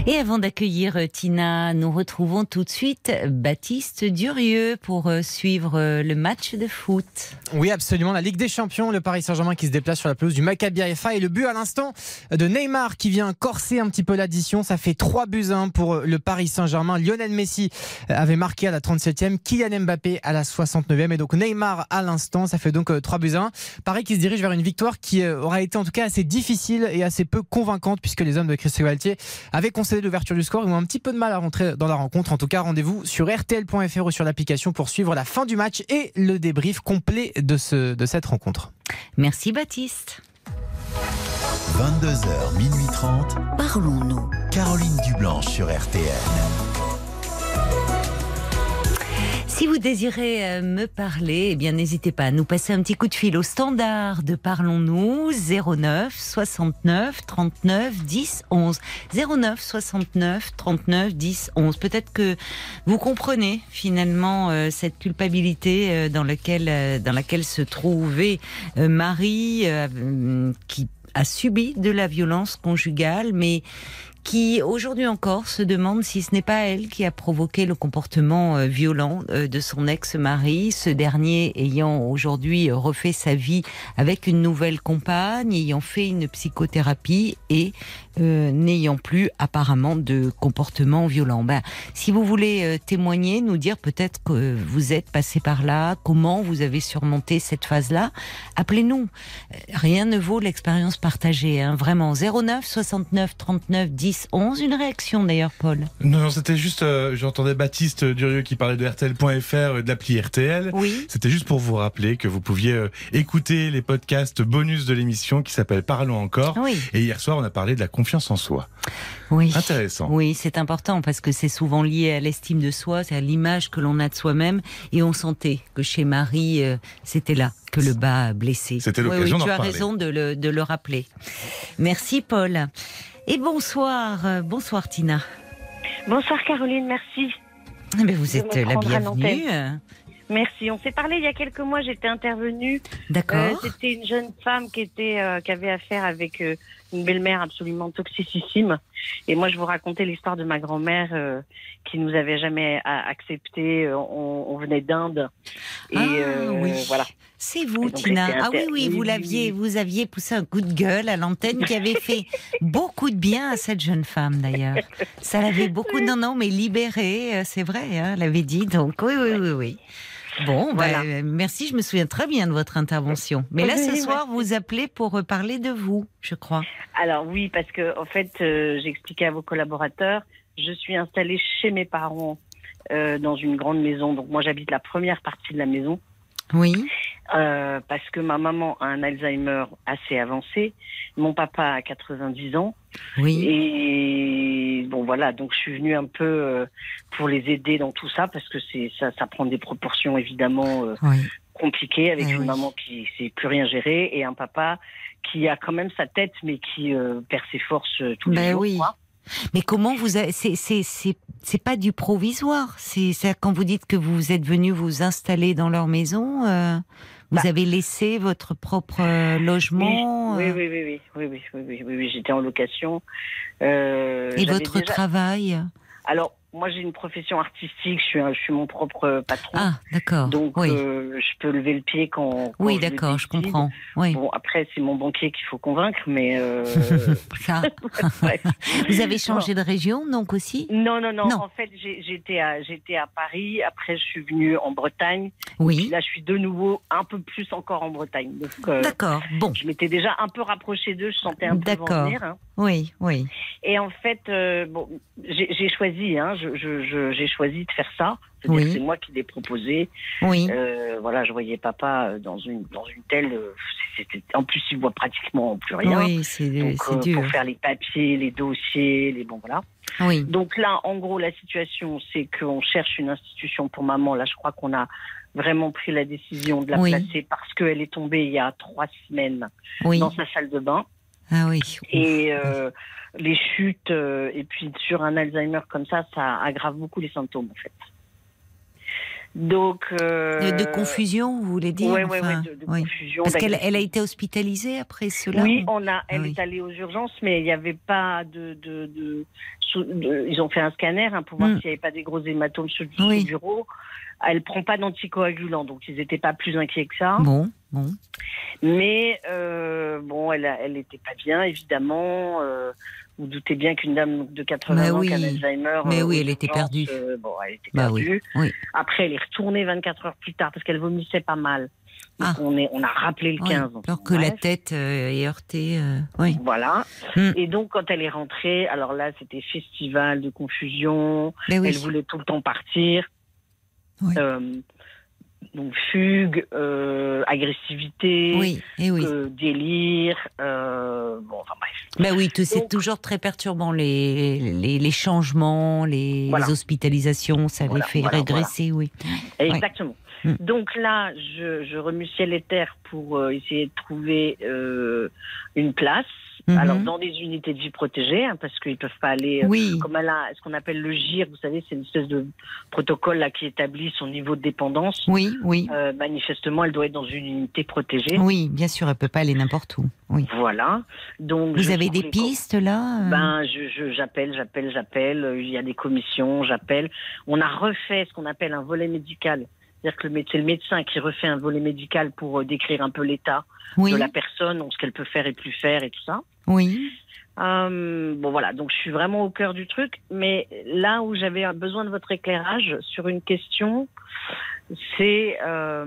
Et avant d'accueillir euh, Tina, nous retrouvons tout de suite Baptiste Durieux pour euh, suivre euh, le match de foot. Oui, absolument. La Ligue des Champions, le Paris Saint-Germain qui se déplace sur la pelouse du Maccabi Haifa et le but à l'instant de Neymar qui vient corser un petit peu l'addition. Ça fait 3 buts 1 pour le Paris Saint-Germain. Lionel Messi avait marqué à la 37e, Kylian Mbappé à la 69e et donc Neymar à l'instant. Ça fait donc 3 buts 1. Paris qui se dirige vers une victoire qui aura été en tout cas assez difficile et assez peu convaincante puisque les hommes de Christophe Galtier avaient concédé l'ouverture du score. Ils ont un petit peu de mal à rentrer dans la rencontre. En tout cas, rendez-vous sur RTL.fr ou sur l'application pour suivre la fin du match et le débrief complet de, ce, de cette rencontre. Merci Baptiste. 22h, minuit 30. Parlons-nous. Caroline Dublanche sur RTL. Si vous désirez euh, me parler, eh bien n'hésitez pas à nous passer un petit coup de fil au standard de Parlons-nous 09 69 39 10 11 09 69 39 10 11. Peut-être que vous comprenez finalement euh, cette culpabilité euh, dans laquelle dans laquelle se trouvait Marie qui a subi de la violence conjugale, mais qui aujourd'hui encore se demande si ce n'est pas elle qui a provoqué le comportement euh, violent euh, de son ex-mari, ce dernier ayant aujourd'hui refait sa vie avec une nouvelle compagne, ayant fait une psychothérapie et euh, n'ayant plus apparemment de comportement violent. Ben, si vous voulez témoigner, nous dire peut-être que vous êtes passé par là, comment vous avez surmonté cette phase-là, appelez-nous. Rien ne vaut l'expérience partagée, hein, vraiment. 09 69 39 10 11. Une réaction d'ailleurs, Paul Non, c'était juste, euh, j'entendais Baptiste Durieux qui parlait de RTL.fr, euh, de l'appli RTL. Oui. C'était juste pour vous rappeler que vous pouviez euh, écouter les podcasts bonus de l'émission qui s'appelle Parlons encore. Oui. Et hier soir, on a parlé de la confiance en soi. Oui. Intéressant. Oui, c'est important parce que c'est souvent lié à l'estime de soi, c'est à l'image que l'on a de soi-même. Et on sentait que chez Marie, c'était là que le bas a blessé. C'était l'occasion oui, oui, Tu as raison de le, de le rappeler. Merci, Paul. Et bonsoir, euh, bonsoir Tina. Bonsoir Caroline, merci. Mais eh vous êtes la bienvenue. Merci. On s'est parlé il y a quelques mois. J'étais intervenue. D'accord. Euh, c'était une jeune femme qui était euh, qui avait affaire avec une belle-mère absolument toxicissime. Et moi, je vous racontais l'histoire de ma grand-mère qui nous avait jamais accepté. On, on venait d'Inde. Et ah, oui. voilà. C'est vous, Tina. Ah oui, oui, vous l'aviez, vous aviez poussé un coup de gueule à l'antenne qui avait fait beaucoup de bien à cette jeune femme d'ailleurs. Ça l'avait beaucoup, non, non, mais libérée, euh, c'est vrai, hein, l'avait dit. Donc oui, oui, oui, oui. Bon, bah, voilà. Euh, merci, je me souviens très bien de votre intervention. Mais là, ce soir, vous appelez pour parler de vous, je crois. Alors oui, parce que en fait, euh, j'expliquais à vos collaborateurs, je suis installée chez mes parents dans une grande maison. Donc moi, j'habite la première partie de la maison. Oui. Euh, parce que ma maman a un Alzheimer assez avancé, mon papa a 90 ans. Oui. Et bon voilà, donc je suis venue un peu euh, pour les aider dans tout ça parce que c'est ça, ça prend des proportions évidemment euh, compliquées avec eh une maman qui sait plus rien gérer et un papa qui a quand même sa tête mais qui perd ses forces tous les ben jours. Oui. Mais comment vous c'est c'est c'est pas du provisoire. C'est quand vous dites que vous êtes venu vous installer dans leur maison. Euh, vous bah. avez laissé votre propre euh, logement. Oui, oui, oui, oui, oui, oui, oui, oui, oui, j'étais en location. Euh, Et votre travail? Alors, moi, j'ai une profession artistique. Je suis, je suis mon propre patron. Ah, d'accord. Donc, oui. euh, je peux lever le pied quand. oui, d'accord, je comprends. Oui. Bon, après, c'est mon banquier qu'il faut convaincre, mais. Euh... Ça. Vous avez changé de région, donc aussi Non, non, non, En fait, j'étais à, j'étais à Paris. Après, je suis venue en Bretagne. Oui. là, je suis de nouveau un peu plus encore en Bretagne. Euh, d'accord. Bon. Je m'étais déjà un peu rapprochée d'eux. Je sentais un peu venir. Hein. Oui, oui. Et en fait, euh, bon, j'ai choisi. Hein, j'ai choisi de faire ça. C'est moi qui l'ai proposé. Oui. Euh, voilà, je voyais papa dans une dans une telle. en plus, il voit pratiquement plus rien. Oui, c'est dur. Pour faire les papiers, les dossiers, les bon voilà. Oui. Donc là, en gros, la situation, c'est qu'on cherche une institution pour maman. Là, je crois qu'on a vraiment pris la décision de la placer parce qu'elle est tombée il y a trois semaines dans sa salle de bain. Ah oui. Et euh, les chutes, euh, et puis sur un Alzheimer comme ça, ça aggrave beaucoup les symptômes en fait. Donc. Euh, de, confusion, vous voulez dire Oui, enfin, de, confusion. Parce qu'elle elle a été hospitalisée après cela Oui, on a, elle ah est allée aux urgences, mais il n'y avait pas de, de, Ils ont fait un scanner hein, pour voir hmm. s'il n'y avait pas des gros hématomes sur le bureau. Elle prend pas d'anticoagulant, donc ils n'étaient pas plus inquiets que ça. Bon, bon. Mais euh, bon, elle, elle était pas bien, évidemment. Euh, vous doutez bien qu'une dame de 80 bah ans qui a Alzheimer. Mais oui, elle était perdue. Euh, bon, elle était bah perdue. Oui, Après, elle est retournée 24 heures plus tard parce qu'elle vomissait pas mal. Ah. on, est, on a rappelé le 15. alors que la tête est heurtée. oui. Voilà. Hmm. Et donc, quand elle est rentrée, alors là, c'était festival de confusion. Elle voulait tout le temps partir. Euh, donc fugue, euh, agressivité, oui, et oui. Euh, délire, bon, enfin bref. Ben oui, c'est toujours très perturbant les, les, les changements, les, hospitalisations, ça les fait régresser, oui. Exactement. Mm. Donc là, je, je remue ciel et terre pour essayer de trouver une place. Mhm. Alors dans des unités de vie protégées, hein, parce qu'ils peuvent pas aller oui. comme elle a ce qu'on appelle le GIR, vous savez, c'est une espèce de protocole là qui établit son niveau de dépendance. Oui, oui. manifestement, elle doit être dans une unité protégée. Oui, bien sûr, elle peut pas aller n'importe où. Oui. Voilà. Donc vous avez des pistes là Ben, je j'appelle, j'appelle, j'appelle. Il y a des commissions, j'appelle. On a refait ce qu'on appelle un volet médical c'est-à-dire que c'est le médecin qui refait un volet médical pour euh, décrire un peu l'état de la personne, ce qu'elle peut faire et plus faire et tout ça. Oui. Euh, bon voilà, donc je suis vraiment au cœur du truc, mais là où j'avais besoin de votre éclairage sur une question, c'est euh,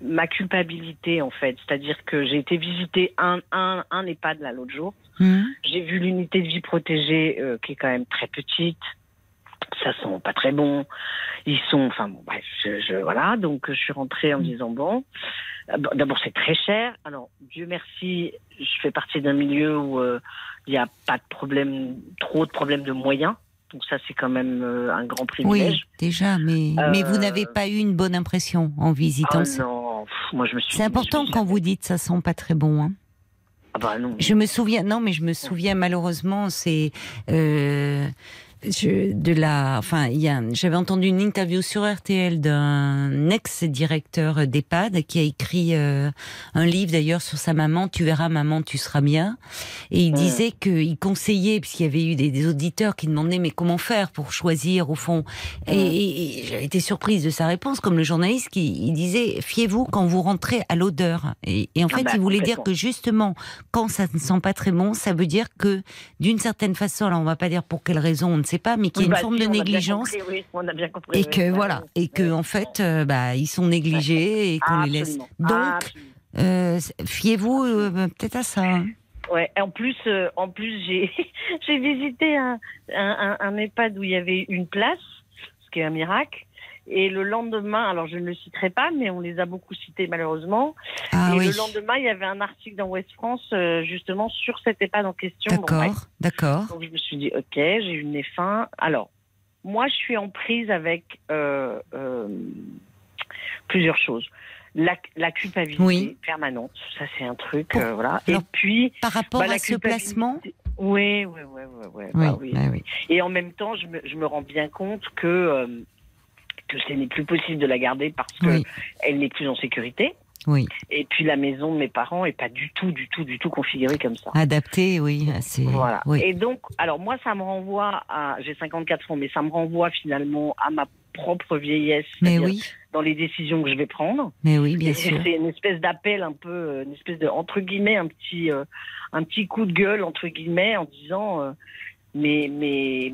ma culpabilité en fait. C'est-à-dire que j'ai été visiter un, un, un EHPAD là l'autre jour. Mmh. J'ai vu l'unité de vie protégée qui est quand même très petite ça sent pas très bon. Ils sont, enfin bon, bref, je, voilà. Donc je suis rentrée en me disant bon, euh, d'abord c'est très cher. Alors Dieu merci, je fais partie d'un milieu où euh, il n'y a pas de problème, trop de problèmes de moyens. Donc ça c'est quand même euh, un grand privilège. Oui, déjà, mais mais vous n'avez pas eu une bonne impression en visitant. Ah non, moi je me suis. C'est important quand vous dites ça sent pas très bon. Hein. Ah bah non. Je me souviens, non, mais je me souviens malheureusement, c'est je, de la, enfin, j'avais entendu une interview sur RTL d'un ex-directeur d'EHPAD qui a écrit euh, un livre d'ailleurs sur sa maman. Tu verras, maman, tu seras bien. Et il disait qu'il conseillait, puisqu'il y avait eu des, auditeurs qui demandaient mais comment faire pour choisir au fond? Et, j'ai été surprise de sa réponse, comme le journaliste qui il disait fiez-vous quand vous rentrez à l'odeur. Et, en ah fait, bah, il voulait dire que justement, quand ça ne sent pas très bon, ça veut dire que d'une certaine façon, alors on va pas dire pour quelle raison, on ne sait pas, mais qu'il y a une bah, forme de négligence. et que voilà, et que en fait, euh, bah, ils sont négligés et qu'on les laisse. Donc, euh, fiez-vous euh, peut-être à ça. Hein. Ouais. En plus, en plus, j'ai j'ai visité un, un, un, EHPAD où il y avait une place, ce qui est un miracle. Et le lendemain, alors je ne le citerai pas, mais on les a beaucoup cités malheureusement. Ah, et oui. le lendemain, il y avait un article dans Ouest France euh, justement sur cet EHPAD en question. D'accord, d'accord. Donc je me suis dit, ok, j'ai une faim. Alors, moi, je suis en prise avec euh, euh, plusieurs choses. La, la culpabilité permanente, ça c'est un truc, voilà. et puis par rapport bah, à ce placement, oui, oui, oui, oui, bah oui. oui. Et en même temps, je me, je me rends bien compte que que ce n'est plus possible de la garder parce qu'elle elle n'est plus en sécurité. Oui. Et puis la maison de mes parents est pas du tout, du tout, du tout configurée comme ça. Adaptée, oui. C'est... Voilà. Oui. Et donc, alors moi, ça me renvoie à, j'ai 54 ans, mais ça me renvoie finalement à ma propre vieillesse. Mais oui. Dans les décisions que je vais prendre. Mais oui, bien sûr. C'est une espèce d'appel un peu, euh, une espèce de entre guillemets, un petit, euh, un petit coup de gueule entre guillemets en disant, euh, mais, mais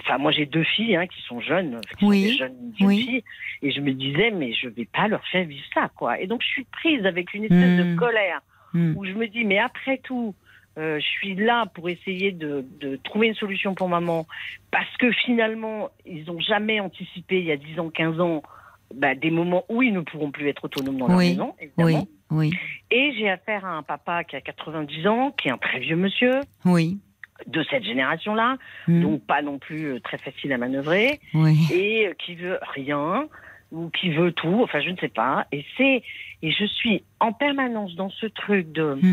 Enfin, moi, j'ai deux filles hein, qui sont jeunes, qui oui. sont des jeunes, filles, et je me disais, mais je vais pas leur faire vivre ça, quoi. Et donc, je suis prise avec une espèce de Hmm. colère Hmm. où je me dis, mais après tout, euh, je suis là pour essayer de, de trouver une solution pour maman, parce que finalement, ils n'ont jamais anticipé, il y a 10 ans, 15 ans, bah, des moments où ils ne pourront plus être autonomes dans leur Oui, maison, évidemment. Oui, oui, Et j'ai affaire à un papa qui a 90 ans, qui est un très vieux monsieur, oui. De cette génération-là, Hmm. donc pas non plus euh, très facile à manœuvrer, Oui. et euh, qui veut rien ou qui veut tout, enfin je ne sais pas. Et c'est et je suis en permanence dans ce truc de Hmm.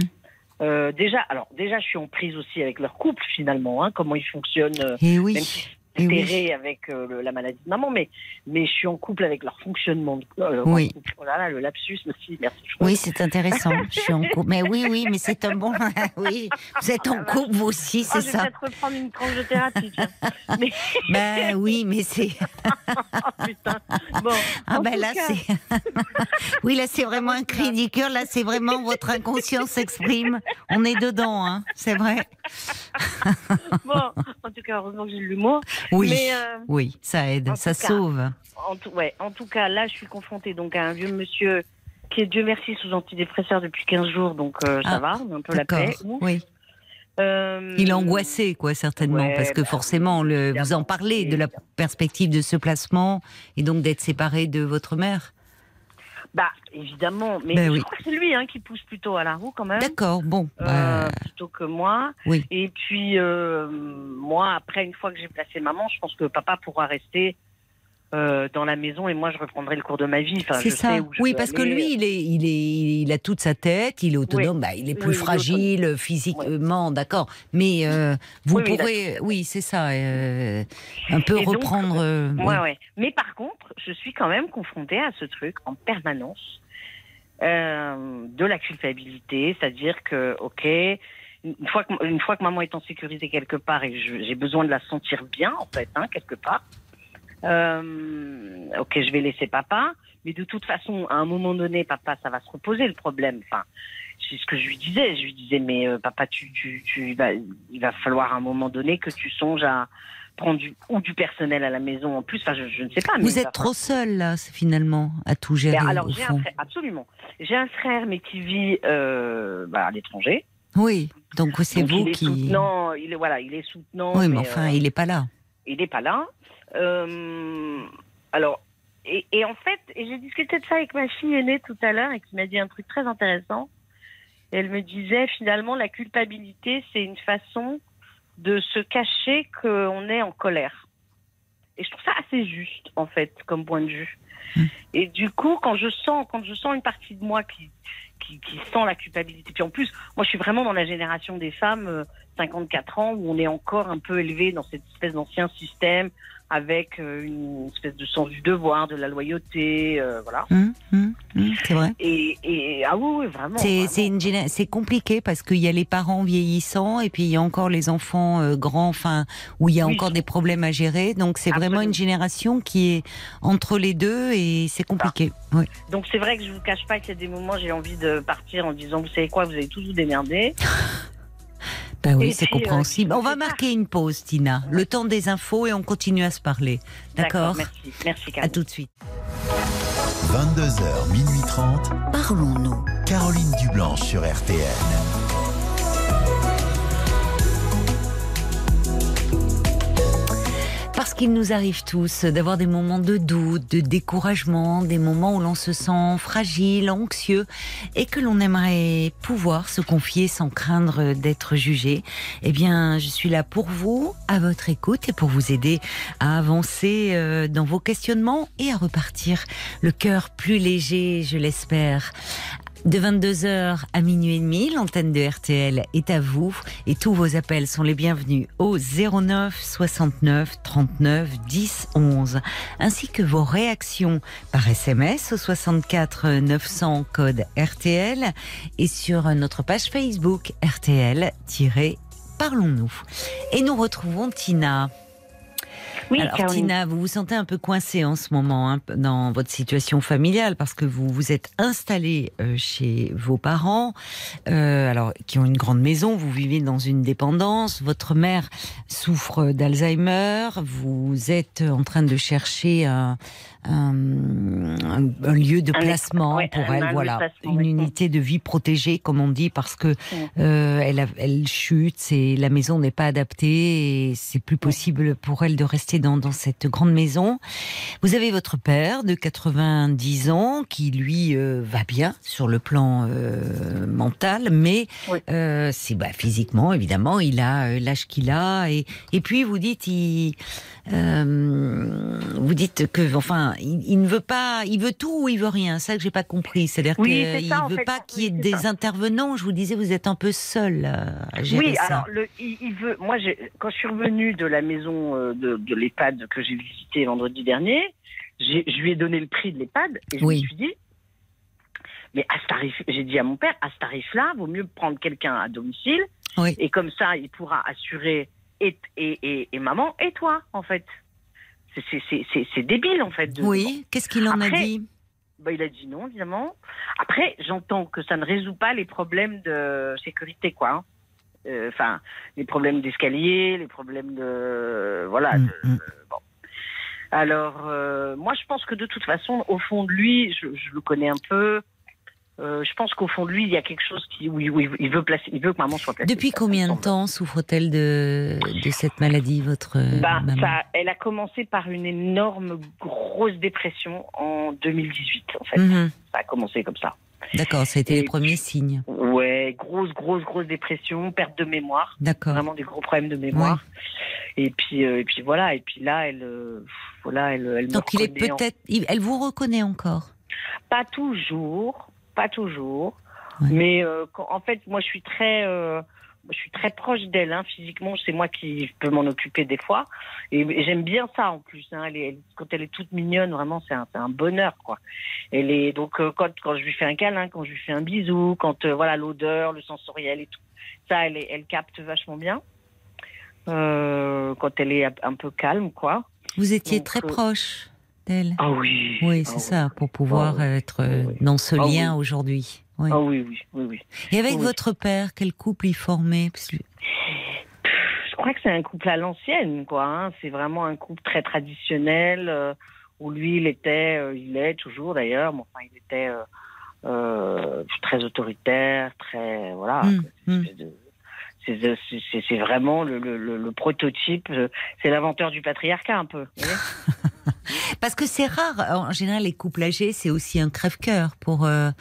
euh, déjà alors déjà je suis en prise aussi avec leur couple finalement, hein, comment ils fonctionnent. euh, Et oui. même si Oui. terré avec euh, le- la maladie de maman, mais, mais je suis en couple avec leur fonctionnement. de- euh, Oui. couple. Oh là là, le lapsus aussi, merci. Oui, c'est intéressant. Je suis en couple. Mais oui, oui, mais c'est un bon. oui, vous êtes en couple, vous aussi, Oh, c'est je vais ça. peut-être reprendre une tranche de thérapie. mais, Ben oui, mais c'est. oh, putain. Bon, Ah en ben là, cas- c'est. oui, là, c'est vraiment un cri du cœur. Là, c'est vraiment votre inconscience s'exprime. On est dedans, hein. C'est vrai. bon, en tout cas, heureusement que j'ai de l'humour. Oui. Mais euh, Oui, ça aide, ça cas, sauve. en, tout, ouais, en tout cas, là, je suis confrontée donc à un vieux monsieur qui est, Dieu merci, sous antidépresseur depuis 15 jours, donc euh, ça Ah, va, on a un peu la D'accord. paix. Ouf. Oui. Euh, Il est angoissé, quoi, certainement, Ouais, parce que bah, forcément, le, vous en parlez de la perspective de ce placement et donc d'être séparé de votre mère. Bah, évidemment, mais Ben je oui. crois que c'est lui hein, qui pousse plutôt à la roue quand même. D'accord, bon. euh, bah, plutôt que moi. oui. Et puis, euh, moi, après, une fois que j'ai placé maman, je pense que papa pourra rester euh, dans la maison et moi je reprendrai le cours de ma vie. c'est ça. oui, parce que lui, il est, il est, il a toute sa tête, il est autonome. Bah, il est plus fragile physiquement, d'accord. Mais euh, vous pourrez, oui, c'est ça, euh, un peu reprendre. ouais, ouais. Mais par contre, je suis quand même confrontée à ce truc en permanence de la culpabilité, c'est-à-dire que, ok. Une fois, que, une fois que maman est en sécurité quelque part et j'ai besoin de la sentir bien, en fait, hein, quelque part, euh, ok, je vais laisser papa, mais de toute façon, à un moment donné, papa, ça va se reposer le problème. Enfin, c'est ce que je lui disais. Je lui disais, mais euh, papa, tu, tu, tu il va falloir à un moment donné que tu songes à prendre du, ou du personnel à la maison en plus. Enfin, je, ne sais pas. Vous êtes trop seul là, finalement, à tout gérer. Ben, alors, j'ai un frère, absolument. J'ai un frère, mais qui vit euh, bah, à l'étranger. Oui, donc c'est vous il qui. Soutenant, il est voilà, il est soutenant. Oui, mais, enfin, il n'est pas là. Il n'est pas là. Euh, alors, et, en fait, j'ai discuté de ça avec ma fille aînée tout à l'heure et qui m'a dit un truc très intéressant. Elle me disait finalement la culpabilité, c'est une façon de se cacher qu'on est en colère. Et je trouve ça assez juste en fait comme point de vue. Mmh. Et du coup, quand je sens, quand je sens une partie de moi qui, qui, qui, sent la culpabilité, puis en plus, moi je suis vraiment dans la génération des femmes, 54 euh, ans, où on est encore un peu élevé dans cette espèce d'ancien système avec euh, une espèce de sens du devoir, de la loyauté, euh, voilà. Hum, hum, hum, c'est vrai. Et, et, ah oui, vraiment. C'est, c'est compliqué parce qu'il y a les parents vieillissants et puis il y a encore les enfants euh, grands, enfin où il y a encore des problèmes à gérer. Donc c'est vraiment une génération qui est entre les deux et c'est compliqué. Oui. Donc c'est vrai que je vous cache pas qu'il y a des moments j'ai envie de partir en disant vous savez quoi, vous allez tous vous démerder. Ben oui, c'est compréhensible. on va marquer une pause, Tina. Le temps des infos et on continue à se parler. D'accord Merci. Merci, À tout de suite. 22h, minuit 30. Parlons-nous. Caroline Dublanche sur RTN. Parce qu'il nous arrive tous d'avoir des moments de doute, de découragement, des moments où l'on se sent fragile, anxieux et que l'on aimerait pouvoir se confier sans craindre d'être jugé. Eh bien, je suis là pour vous, à votre écoute et pour vous aider à avancer euh, dans vos questionnements et à repartir le cœur plus léger, je l'espère. De 22h à minuit et demi, l'antenne de RTL est à vous et tous vos appels sont les bienvenus au 09 69 39 10 11 ainsi que vos réactions par SMS au 64 900 code RTL et sur notre page Facebook RTL-Parlons-nous. Et nous retrouvons Tina. Alors Tina, vous vous sentez un peu coincée en ce moment hein, dans votre situation familiale parce que vous vous êtes installée euh, chez vos parents, euh, alors qui ont une grande maison, vous vivez dans une dépendance, votre mère souffre d'Alzheimer, vous êtes en train de chercher un, un, lieu de placement pour elle, voilà, une unité de vie protégée, comme on dit, parce que euh, elle, elle chute, c'est la maison n'est pas adaptée et c'est plus possible pour elle de rester dans, dans cette grande maison. Vous avez votre père de 90 ans qui lui euh, va bien sur le plan euh, mental, mais c'est bah, physiquement évidemment, il a l'âge qu'il a et, et puis vous dites il euh, vous dites que, enfin, il, ne veut pas, il veut tout ou il veut rien. Ça que j'ai pas compris. C'est-à-dire qu'il ne veut pas qu'il y ait des intervenants. Je vous disais, vous êtes un peu seul à gérer oui, alors le, il, veut. Moi, quand je suis revenue de la maison euh, de, de l'EHPAD que j'ai visité vendredi dernier, je lui ai donné le prix de l'EHPAD et je me suis dit, mais à ce tarif, j'ai dit à mon père, à ce tarif-là, vaut mieux prendre quelqu'un à domicile. Et comme ça, il pourra assurer et, et, et, maman et toi, en fait. C'est débile, en fait. oui, qu'est-ce qu'il en a dit bah, Il a dit non, évidemment. Après, j'entends que ça ne résout pas les problèmes de sécurité, quoi. Hein. Euh, enfin, les problèmes d'escalier, les problèmes de. Voilà. Mm, mm. bon. Alors, euh, moi, je pense que de toute façon, au fond de lui, je, je le connais un peu. Euh, je pense qu'au fond de lui, il y a quelque chose qui, oui, oui, il veut placer, il veut que maman soit placée. Depuis combien de temps souffre-t-elle de, de cette maladie, votre bah, maman ça, Elle a commencé par une énorme grosse dépression en 2018, en fait. Mhm. Ça a commencé comme ça. D'accord, ça a été les premiers signes. Ouais, grosse, grosse, grosse dépression, perte de mémoire. D'accord. Vraiment des gros problèmes de mémoire. Et puis, et puis voilà. Et puis là, elle, voilà, elle, elle Donc il est peut-être, elle vous reconnaît encore? Pas toujours, pas toujours. Mais en fait, moi, je suis très je suis très proche d'elle, hein, physiquement, c'est moi qui peux m'en occuper des fois. Et, j'aime bien ça en plus. Hein, elle quand elle est toute mignonne, vraiment, c'est un, un, bonheur, quoi. Elle est donc euh, quand, quand je lui fais un câlin, quand je lui fais un bisou, quand euh, voilà l'odeur, le sensoriel et tout, ça, elle, elle capte vachement bien. Euh, quand elle est un peu calme, quoi. Vous étiez très proche d'elle. Ah oui. Oui, c'est ah ça, pour pouvoir ah être dans ce ah lien aujourd'hui. Ah oui, oui, oui, oui. Et avec votre père, quel couple il formait? Je crois que c'est un couple à l'ancienne, quoi. Hein. C'est vraiment un couple très traditionnel euh, où lui, il était, euh, il est toujours d'ailleurs, mais enfin, il était euh, très autoritaire, très voilà. Hum, hum. C'est vraiment le, le, le prototype, c'est l'inventeur du patriarcat un peu. Parce que c'est rare, en général, les couples âgés, c'est aussi un crève-cœur pour euh,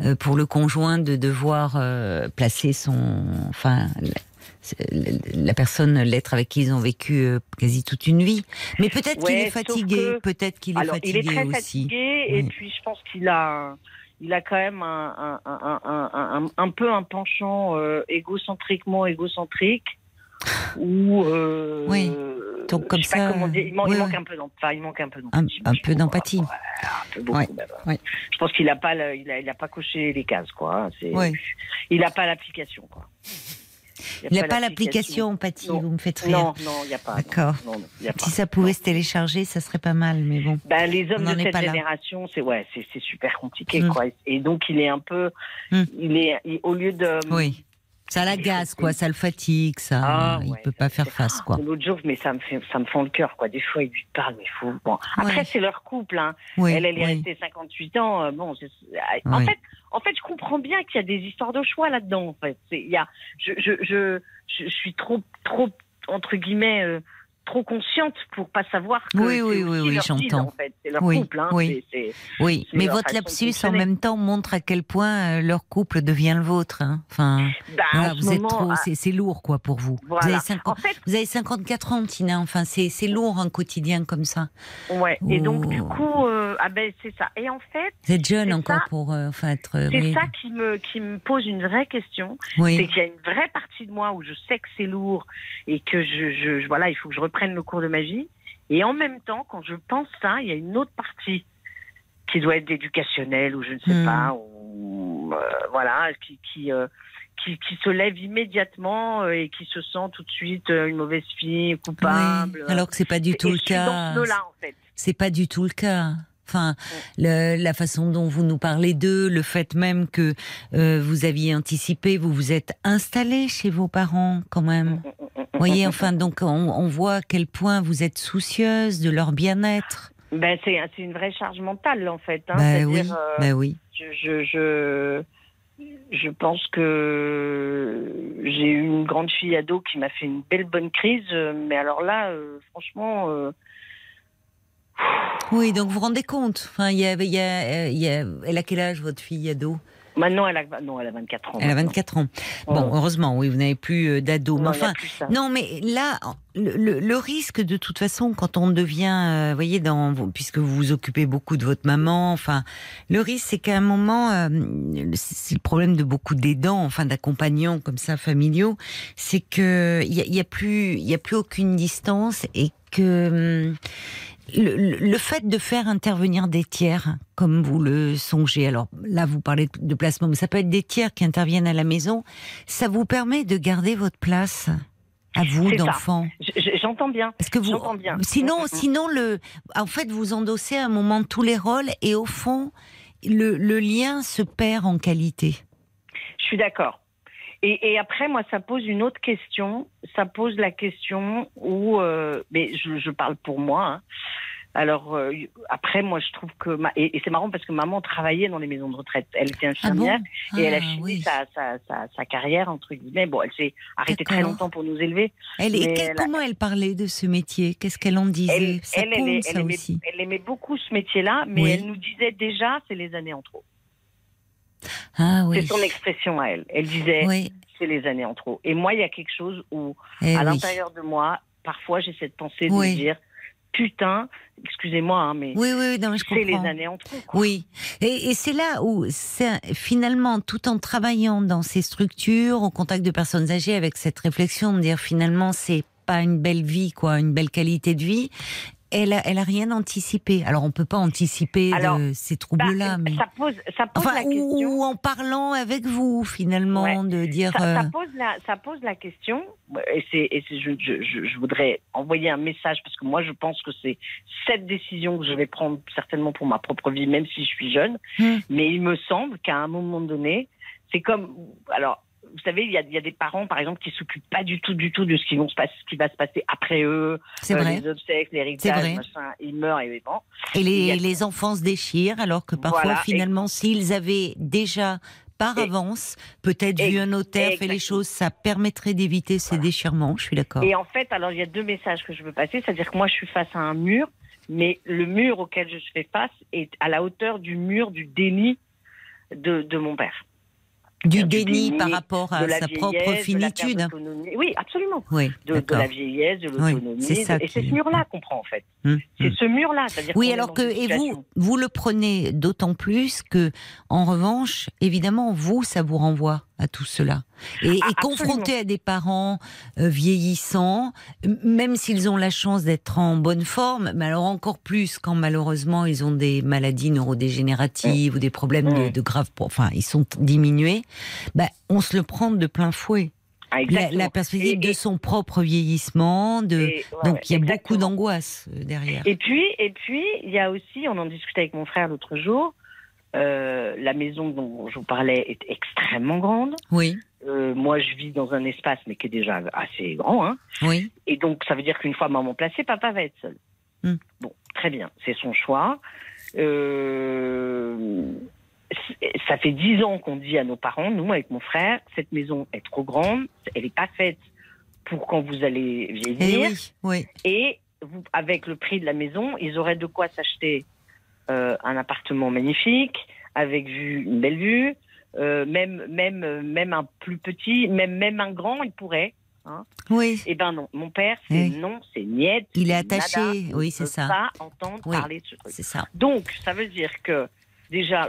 euh, pour le conjoint de devoir euh, placer son, enfin, la personne, l'être avec qui ils ont vécu quasi toute une vie. Mais peut-être qu'il est fatigué, peut-être qu'il est fatigué il est très aussi. Fatigué, et puis je pense qu'il a, il a quand même un, un, un, un peu un penchant égocentriquement égocentrique ou euh, oui. Donc comme ça, il, manque un peu d'empathie. il manque un peu d'empathie. Un, peu d'empathie. Je pense qu'il n'a pas, il a, il a, pas coché les cases, quoi. Il n'a pas l'application, quoi. Il n'a pas l'application empathie, vous me faites rire. Non, non, il n'y a pas. D'accord. Si ça pouvait se télécharger, ça serait pas mal, mais bon. Ben, les hommes de cette génération, c'est ouais, c'est super compliqué, mm. quoi. Et donc il est un peu, mm. il est, au lieu de, oui. Ça l'agace, quoi, ça le fatigue, ça. Ah, il peut pas faire face, quoi. L'autre jour, mais ça me fait, ça me fend le cœur, quoi. Des fois, il lui parle, mais fou. Bon. Après, c'est leur couple, hein. elle, elle est restée 58 ans. Euh, bon, en fait, en fait, je comprends bien qu'il y a des histoires de choix là-dedans. En fait, il y a, je, je, je, je, suis trop, trop entre guillemets. Euh, trop consciente pour pas savoir que oui oui oui, oui j'entends en fait. c'est leur couple hein. oui oui mais votre lapsus en même temps montre à quel point euh, leur couple devient le vôtre hein. enfin bah, vous êtes trop ah. c'est lourd quoi pour vous vous avez 50, vous avez 54 ans Tina enfin c'est lourd un quotidien comme ça ouais et donc du coup euh, ah ben c'est ça et en fait vous êtes jeune encore pour euh, enfin être c'est ça qui me qui me pose une vraie question c'est qu'il y a une vraie partie de moi où je sais que c'est lourd et que je, je voilà il faut que je prenne le cours de ma vie. Et en même temps, quand je pense ça, il y a une autre partie qui doit être éducationnelle ou je ne sais hmm. pas, ou euh, voilà, qui qui, euh, qui, qui se lève immédiatement euh, et qui se sent tout de suite une mauvaise fille, coupable. alors que c'est pas du tout le cas. en fait. C'est pas du tout le cas. Enfin, la façon dont vous nous parlez d'eux, le fait même que vous aviez anticipé, vous vous êtes installé chez vos parents quand même. Mm, mm, vous voyez, enfin, donc on, voit à quel point vous êtes soucieuse de leur bien-être. Ben, c'est une vraie charge mentale, en fait. Hein. Ben, oui, euh, ben oui. Je, je, je, pense que j'ai eu une grande fille ado qui m'a fait une belle bonne crise, mais alors là, euh, franchement. Euh, oui, donc vous vous rendez compte. Enfin, il y a, y a, elle a quel âge votre fille ado? Maintenant, elle a, non, elle a 24 ans. Elle a 24 ans. Bon, heureusement, oui, vous n'avez plus euh, d'ado. Mais enfin, non, mais là, le, risque, de toute façon, quand on devient, euh, voyez, dans, puisque vous vous occupez beaucoup de votre maman, enfin, le risque, c'est qu'à un moment, euh, c'est le problème de beaucoup d'aidants, enfin, d'accompagnants comme ça, familiaux, c'est que il y, a, plus, il y a plus aucune distance et que hum, le, fait de faire intervenir des tiers, comme vous le songez, alors là vous parlez de placement, mais ça peut être des tiers qui interviennent à la maison, ça vous permet de garder votre place à vous d'enfant. J'entends bien. Parce que vous, bien. sinon, mm, mm, mm. sinon le, en fait, vous endossez à un moment tous les rôles et au fond, le, lien se perd en qualité. Je suis d'accord. Et, après, moi, ça pose une autre question. Ça pose la question où, euh, mais je, parle pour moi. Hein. Alors euh, après, moi, je trouve que et, c'est marrant parce que maman travaillait dans les maisons de retraite. Elle était infirmière ah et elle a ah, fini sa, sa, sa, carrière entre guillemets. Bon, elle s'est arrêtée très longtemps pour nous élever. Elle, comment elle parlait de ce métier? Qu'est-ce qu'elle en disait? Ça elle, aimait, ça aussi. elle aimait beaucoup ce métier-là, mais elle nous disait déjà, c'est les années en trop. Ah, oui. C'est son expression à elle. Elle disait, c'est les années en trop. Et moi, il y a quelque chose où, eh à l'intérieur de moi, parfois j'ai cette pensée de me dire putain, excusez-moi, hein, mais oui, oui, c'est les années en trop. Oui, et, et c'est là où finalement, tout en travaillant dans ces structures, au contact de personnes âgées, avec cette réflexion de dire finalement c'est pas une belle vie, quoi, une belle qualité de vie elle a, elle a rien anticipé. Alors on peut pas anticiper ces troubles-là, bah, mais ça pose, ça pose la question. Ou en parlant avec vous finalement de dire. Ça, euh, pose la, ça pose la question. Et c'est, et je, je, je, voudrais envoyer un message parce que moi je pense que c'est cette décision que je vais prendre certainement pour ma propre vie, même si je suis jeune. Hmm. Mais il me semble qu'à un moment donné, c'est comme alors vous savez, il y, a, y a, des parents, par exemple, qui s'occupent pas du tout, du tout de ce qui, vont se passer, ce qui va se passer après eux. C'est vrai. Les obsèques, l'héritage, machin, ils meurent et bon. Et les, les enfants se déchirent, alors que parfois, finalement, s'ils avaient déjà par avance, peut-être vu un notaire, fait les choses, ça permettrait d'éviter ces déchirements, je suis d'accord. Et en fait, alors il y a deux messages que je veux passer, c'est-à-dire que moi je suis face à un mur, mais le mur auquel je fais face est à la hauteur du mur du déni de, de mon père. Du déni, par rapport à sa propre finitude. Oui, absolument. Oui, de, la vieillesse, de l'autonomie. et c'est ce mur-là qu'on prend en fait. Hum, c'est hum. ce mur-là. Oui, alors que et vous, vous le prenez d'autant plus que, en revanche, évidemment, vous, ça vous renvoie à tout cela. Et, ah, confronté à des parents euh, vieillissants, même s'ils ont la chance d'être en bonne forme, mais alors encore plus quand malheureusement ils ont des maladies neurodégénératives ou des problèmes de, de graves, enfin ils sont diminués, bah, on se le prend de plein fouet. Ah, la, perspective de son propre vieillissement, de donc il y a beaucoup d'angoisse euh, derrière. Et puis et puis il y a aussi, on en discutait avec mon frère l'autre jour, euh, la maison dont je vous parlais est extrêmement grande. Oui. Euh, moi, je vis dans un espace, mais qui est déjà assez grand. Hein. Oui. Et donc, ça veut dire qu'une fois maman placée, papa va être seul. Hmm. Bon, très bien, c'est son choix. Euh, ça fait dix ans qu'on dit à nos parents, nous, avec mon frère, cette maison est trop grande, elle n'est pas faite pour quand vous allez vieillir. Et, eh oui, et vous, avec le prix de la maison, ils auraient de quoi s'acheter un appartement magnifique, avec vue, une belle vue, euh, même, même, même un plus petit, même, même un grand, il pourrait. Hein. Oui. Eh ben non, mon père, c'est non, c'est niet. Il est attaché, oui, c'est ça. Pas entendre parler de ce truc. Ça. Donc, ça veut dire que déjà,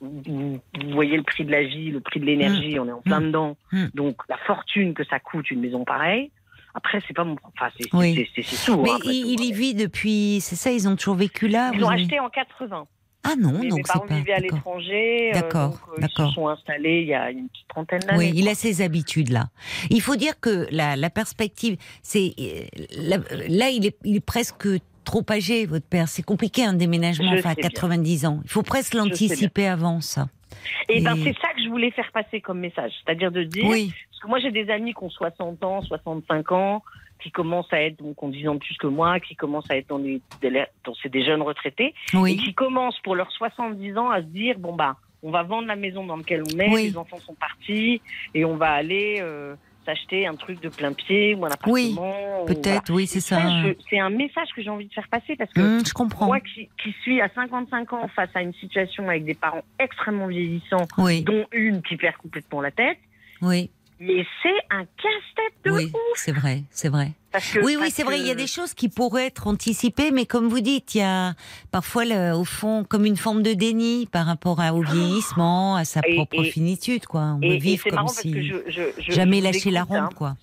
vous, voyez le prix de la vie, le prix de l'énergie, mm. on est en plein mm. dedans. Mm. Donc, la fortune que ça coûte une maison pareille. Après, c'est pas mon. Enfin, c'est oui. tout. Mais hein, il, y vit depuis. C'est ça, ils ont toujours vécu là Ils ont acheté en 80. Ah non, donc mes parents pas... vivaient à l'étranger. Euh, d'accord, euh, Ils se sont installés il y a une petite trentaine d'années. Oui, il a ses habitudes là. Il faut dire que la, la perspective, c'est euh, là, il est, il est presque trop âgé, votre père. C'est compliqué un déménagement enfin, à 90 ans. Il faut presque l'anticiper avant ça. Et, ben c'est ça que je voulais faire passer comme message, c'est-à-dire de dire, oui. parce que moi j'ai des amis qui ont 60 ans, 65 ans, qui commencent à être, donc en disant plus que moi, qui commencent à être dans les, c'est des jeunes retraités, et qui commencent pour leurs 70 ans à se dire, bon bah, on va vendre la maison dans laquelle on est, les enfants sont partis, et on va aller euh, s'acheter un truc de plein pied ou un appartement. Oui, peut-être, oui, c'est ça. C'est un message que j'ai envie de faire passer parce que mmh, je comprends. moi qui, qui, suis à 55 ans face à une situation avec des parents extrêmement vieillissants, dont une qui perd complètement la tête. Oui. Mais c'est un casse-tête de oui, c'est vrai, c'est vrai. Oui, oui, c'est vrai. Il y a des choses qui pourraient être anticipées, mais comme vous dites, il y a parfois, au fond, comme une forme de déni par rapport à, au vieillissement, à sa propre finitude, quoi. On veut vivre comme si jamais lâcher la ronde, hein. quoi.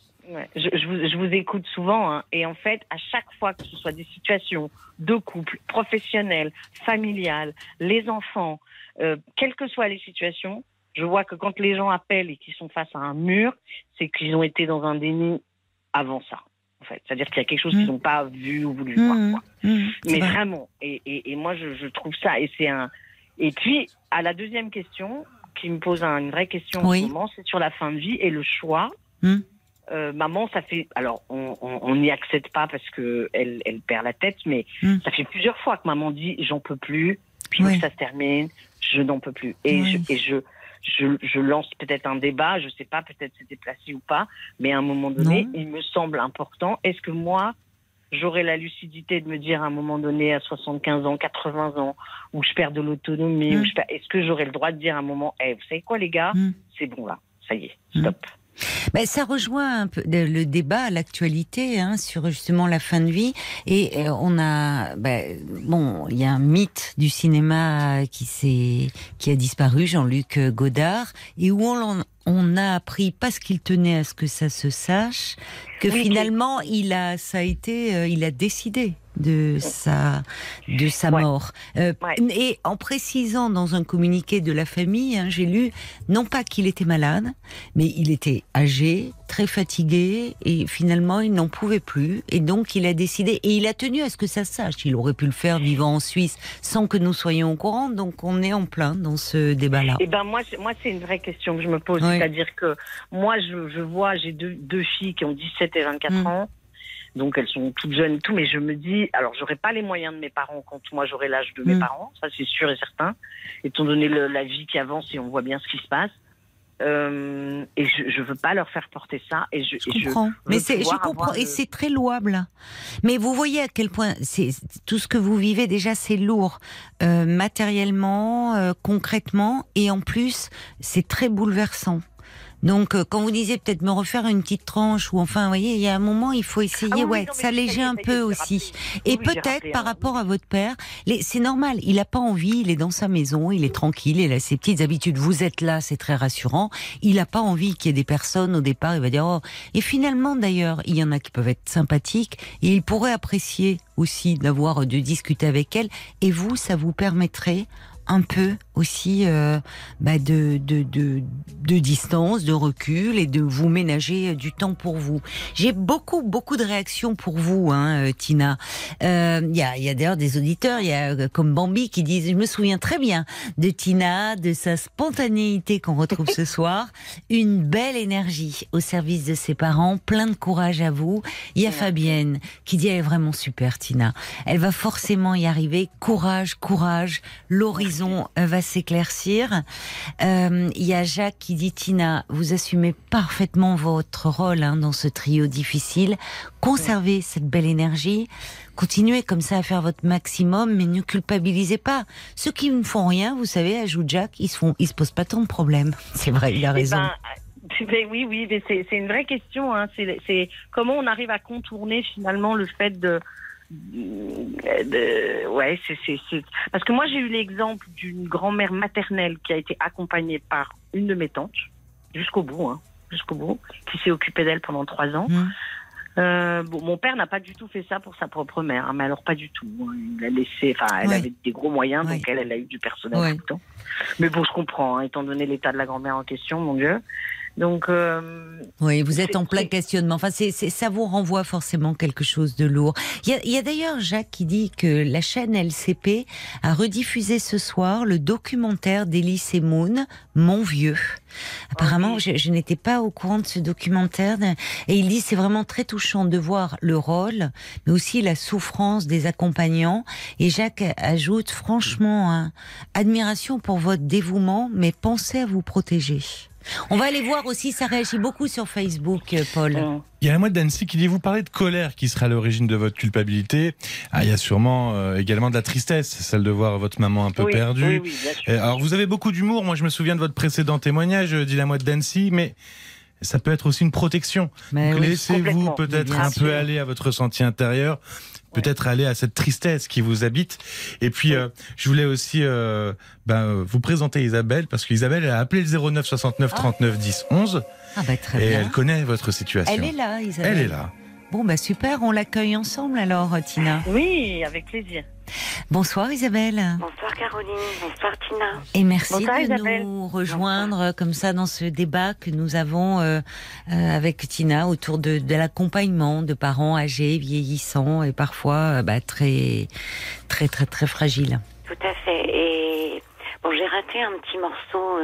Je, vous, écoute souvent, hein, et en fait, à chaque fois que ce soit des situations de couple, professionnelles, familiales, les enfants, euh, quelles que soient les situations, je vois que quand les gens appellent et qu'ils sont face à un mur, c'est qu'ils ont été dans un déni avant ça. En fait. C'est-à-dire qu'il y a quelque chose qu'ils n'ont mm. pas vu ou voulu voir. Mm. Mm. Mais vraiment, et, moi je, trouve ça, et c'est un. Et puis, à la deuxième question, qui me pose une vraie question en ce moment, c'est sur la fin de vie et le choix. Euh, maman, ça fait. Alors, on n'y accède pas parce que elle, elle perd la tête, mais ça fait plusieurs fois que maman dit j'en peux plus, puis que ça se termine, je n'en peux plus. Et, et je, je, lance peut-être un débat, je ne sais pas, peut-être c'est déplacé ou pas, mais à un moment donné, il me semble important. Est-ce que moi, j'aurai la lucidité de me dire à un moment donné, à 75 ans, 80 ans, où je perds de l'autonomie, mm. est-ce que j'aurai le droit de dire à un moment, hey, vous savez quoi les gars, mm. c'est bon là, ça y est, stop. Ben, ça rejoint un peu le débat, l'actualité hein, sur justement la fin de vie. Et euh, on a, ben, bon, il y a un mythe du cinéma qui s'est, qui a disparu, Jean-Luc Godard, et où on, on a appris parce qu'il tenait à ce que ça se sache que finalement il a, ça a été, euh, il a décidé de sa de sa mort. Euh, et en précisant dans un communiqué de la famille, hein, j'ai lu non pas qu'il était malade, mais il était âgé, très fatigué et finalement il n'en pouvait plus et donc il a décidé et il a tenu à ce que ça sache. Il aurait pu le faire vivant en Suisse sans que nous soyons au courant. Donc on est en plein dans ce débat-là. Et eh ben moi, moi c'est une vraie question que je me pose, c'est-à-dire que moi je, je vois j'ai deux, deux filles qui ont 17 et 24 mm. ans donc elles sont toutes jeunes et tout, mais je me dis, alors j'aurai pas les moyens de mes parents quand moi j'aurai l'âge de mes mm. parents, ça c'est sûr et certain, étant donné la vie qui avance et on voit bien ce qui se passe. Euh, et je, je veux pas leur faire porter ça. Et je, je comprends. mais c'est, je comprends. Et c'est très louable. Mais vous voyez à quel point c'est tout ce que vous vivez déjà, c'est lourd euh, matériellement, euh, concrètement, et en plus, c'est très bouleversant. Donc, euh, quand vous disiez peut-être me refaire une petite tranche, ou enfin, vous voyez, il y a un moment, il faut essayer, ah ouais, s'alléger un peu aussi. Et peut-être par rapport à votre père, c'est normal, il n'a pas envie, il est dans sa maison, il est tranquille, il a ses petites habitudes. Vous êtes là, c'est très rassurant. Il n'a pas envie qu'il y ait des personnes au départ, il va dire, oh. Et finalement, d'ailleurs, il y en a qui peuvent être sympathiques, et il pourrait apprécier aussi d'avoir de discuter avec elle. Et vous, ça vous permettrait un peu aussi euh, bah de, de, de, de, distance, de recul et de vous ménager du temps pour vous. J'ai beaucoup, beaucoup de réactions pour vous, hein, euh, Tina. Il euh, y a, y a d'ailleurs des auditeurs, il y a euh, comme Bambi qui disent, je me souviens très bien de Tina, de sa spontanéité qu'on retrouve ce soir, une belle énergie au service de ses parents, plein de courage à vous. Il y a Fabienne qui dit, elle est vraiment super, Tina. Elle va forcément y arriver. Courage, courage. L'horizon va s'éclaircir. Euh, il y a Jacques qui dit Tina, vous assumez parfaitement votre rôle hein, dans ce trio difficile. Conservez cette belle énergie. Continuez comme ça à faire votre maximum, mais ne culpabilisez pas. Ceux qui ne font rien, vous savez, ajoute Jacques, ils se font, ils se posent pas tant de problèmes. C'est vrai, il a eh raison. Ben, ben, oui, oui, c'est une vraie question. Hein. C'est comment on arrive à contourner finalement le fait de de, ouais, c'est, parce que moi j'ai eu l'exemple d'une grand-mère maternelle qui a été accompagnée par une de mes tantes jusqu'au bout, hein, jusqu'au bout, qui s'est occupée d'elle pendant trois ans. Mmh. Euh, bon, mon père n'a pas du tout fait ça pour sa propre mère, hein, mais alors pas du tout. Hein. Il a laissé, enfin, elle avait des gros moyens, donc elle, elle a eu du personnel tout le temps. Mais bon, je comprends, étant donné l'état de la grand-mère en question, mon Dieu. Donc, euh, oui, vous êtes en plein questionnement. Enfin, c'est, ça vous renvoie forcément quelque chose de lourd. Il y a, d'ailleurs Jacques qui dit que la chaîne LCP a rediffusé ce soir le documentaire d'Elise Moon, Mon vieux. Apparemment, je, n'étais pas au courant de ce documentaire. Et il dit c'est vraiment très touchant de voir le rôle, mais aussi la souffrance des accompagnants. Et Jacques ajoute franchement, hein, admiration pour votre dévouement, mais pensez à vous protéger. On va aller voir aussi, ça réagit beaucoup sur Facebook, euh, Paul. Il y a la moitié d'Annecy qui dit vous parler de colère qui sera à l'origine de votre culpabilité. Ah, il y a sûrement euh, également de la tristesse, celle de voir votre maman un peu perdue. alors vous avez beaucoup d'humour. Moi, je me souviens de votre précédent témoignage, dit la moitié d'Annecy, mais ça peut être aussi une protection. Laissez-vous peut-être un peu aller à votre ressenti intérieur peut-être aller à cette tristesse qui vous habite. Et puis, euh, je voulais aussi euh, ben, vous présenter Isabelle, parce qu'Isabelle a appelé le 09 69 39 10 11. Ah bah, très et elle connaît votre situation. Elle est là, Isabelle. Elle est là. Bon, bah super, on l'accueille ensemble alors, Tina. Oui, avec plaisir. Bonsoir Isabelle. Bonsoir Caroline, bonsoir Tina. Et merci de nous rejoindre comme ça dans ce débat que nous avons euh, euh, avec Tina autour de, l'accompagnement de parents âgés, vieillissants et parfois euh, bah, très, très, très, très fragiles. Tout à fait. Et bon, j'ai raté un petit morceau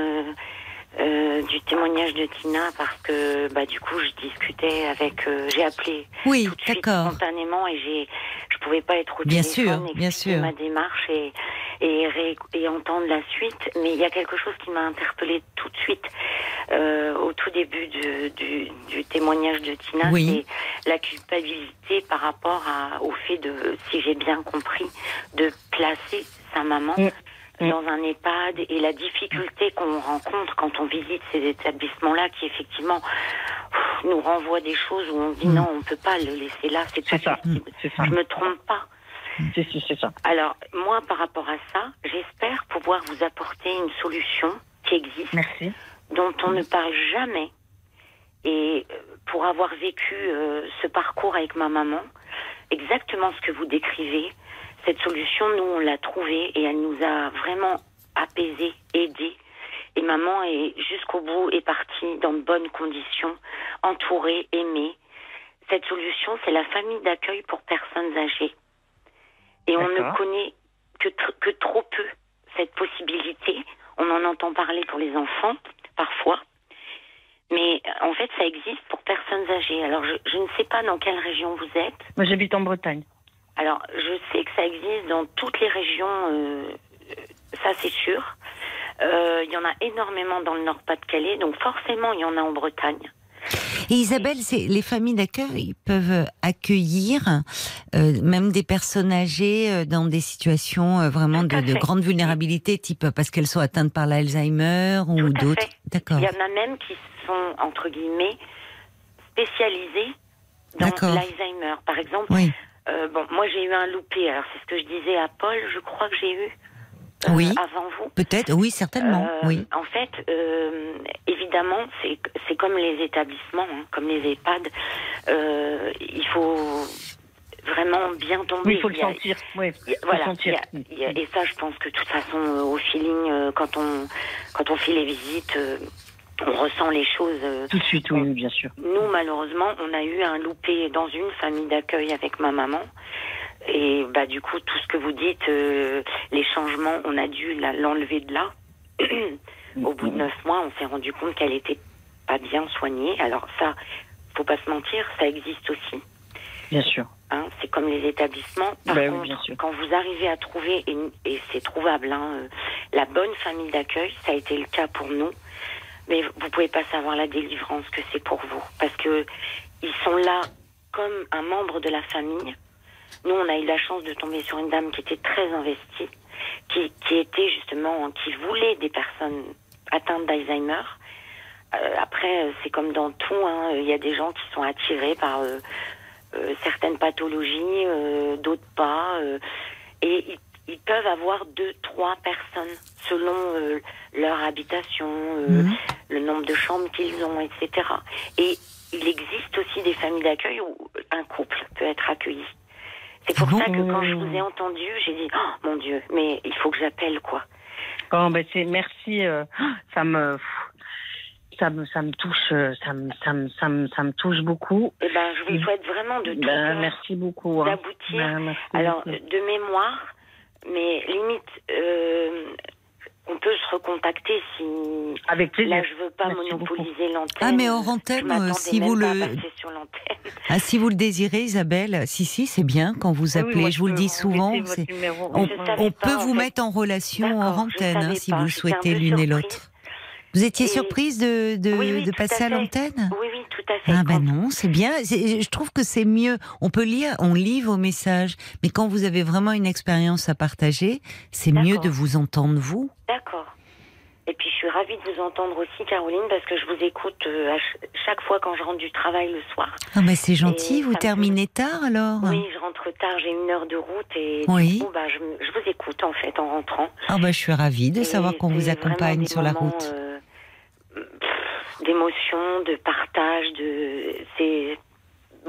euh, du témoignage de Tina parce que bah du coup je discutais avec euh, j'ai appelé oui, tout de suite spontanément et j'ai je pouvais pas être au bien téléphone sûr, bien sûr. ma démarche et et, et entendre la suite mais il y a quelque chose qui m'a interpellée tout de suite euh, au tout début du, du, du témoignage de Tina oui. c'est la culpabilité par rapport à, au fait de si j'ai bien compris de placer sa maman mm. Dans un EHPAD et la difficulté qu'on rencontre quand on visite ces établissements-là qui effectivement nous renvoient des choses où on dit mm. non, on ne peut pas le laisser là, c'est pas ça. ça. Je me trompe pas. C'est ça. Alors, moi, par rapport à ça, j'espère pouvoir vous apporter une solution qui existe, Merci. dont on ne parle jamais. Et euh, pour avoir vécu euh, ce parcours avec ma maman, exactement ce que vous décrivez, cette solution, nous, on l'a trouvée et elle nous a vraiment apaisés, aidés. Et maman est jusqu'au bout est partie dans de bonnes conditions, entourée, aimée. Cette solution, c'est la famille d'accueil pour personnes âgées. Et on ne connaît que, que trop peu cette possibilité. On en entend parler pour les enfants, parfois. Mais en fait, ça existe pour personnes âgées. Alors, je, ne sais pas dans quelle région vous êtes. Moi, j'habite en Bretagne. Alors, je sais que ça existe dans toutes les régions, euh, ça c'est sûr. Euh, il y en a énormément dans le Nord-Pas-de-Calais, donc forcément, il y en a en Bretagne. Et Isabelle, les familles d'accueil peuvent accueillir euh, même des personnes âgées euh, dans des situations euh, vraiment de, grande vulnérabilité, type parce qu'elles sont atteintes par l'Alzheimer ou d'autres. D'accord. Il y en a même qui sont entre guillemets spécialisées dans l'Alzheimer. Par exemple, oui. Bon, moi j'ai eu un loupé. Alors c'est ce que je disais à Paul. Je crois que j'ai eu euh, oui, avant vous. Peut-être, oui, certainement. Euh, oui. En fait, euh, évidemment, c'est comme les établissements, hein, comme les EHPAD. il faut vraiment bien tomber. Oui, il faut le sentir. Oui, voilà. Sentir. et ça, je pense que de toute façon, au feeling, quand on quand on fait les visites. On ressent les choses. Tout de suite, oui, bien sûr. Nous, malheureusement, on a eu un loupé dans une famille d'accueil avec ma maman. Et bah du coup, tout ce que vous dites, euh, les changements, on a dû l'enlever de là. Au bout de neuf mois, on s'est rendu compte qu'elle était pas bien soignée. Alors ça, faut pas se mentir, ça existe aussi. Bien sûr. Hein, c'est comme les établissements. Par ben contre, quand vous arrivez à trouver, et, c'est trouvable, hein, euh, la bonne famille d'accueil, ça a été le cas pour nous. Mais vous pouvez pas savoir la délivrance que c'est pour vous, parce que ils sont là comme un membre de la famille nous, on a eu la chance de tomber sur une dame qui était très investie, qui, qui était justement, qui voulait des personnes atteintes d'Alzheimer. Euh, après, euh, c'est comme dans tout, hein, il y a des gens qui sont attirés par euh, certaines pathologies, d'autres pas, et ils, peuvent avoir deux, trois personnes selon leur habitation, mhm. le nombre de chambres qu'ils ont, etc. Et il existe aussi des familles d'accueil où un couple peut être accueilli. C'est pour ça que quand je vous ai entendu, j'ai dit oh, mon Dieu, mais il faut que j'appelle quoi. Oh, ben c'est merci, euh, ça me ça me ça me touche ça me ça me ça me, ça me touche beaucoup. Eh ben je vous souhaite vraiment de tout ben, merci beaucoup. Hein. D'aboutir. Ben, Alors de mémoire, mais limite euh, on peut se recontacter si. Avec plaisir. Là, je veux pas monopoliser l'antenne. Ah, mais hors antenne, si vous le. Ah, si vous le désirez, Isabelle, si, si, c'est bien quand vous appelez. je vous le dis souvent. On, peut vous mettre en relation hors antenne, hein, si vous souhaitez l'une et l'autre. Vous étiez surprise de, de, passer à, l'antenne? Oui, oui, tout à fait. Ah ben non, c'est bien. Je trouve que c'est mieux. On peut lire, on lit vos messages, mais quand vous avez vraiment une expérience à partager, c'est mieux de vous entendre vous. D'accord. Et puis je suis ravie de vous entendre aussi, Caroline, parce que je vous écoute euh, chaque fois quand je rentre du travail le soir. Ah mais c'est gentil, vous terminez tard alors? Oui, je rentre tard, j'ai une heure de route et oui. du coup, bah, je, vous écoute en fait en rentrant. Ah bah je suis ravie de savoir qu'on vous accompagne sur la route. Euh, d'émotion, de partage, de c'est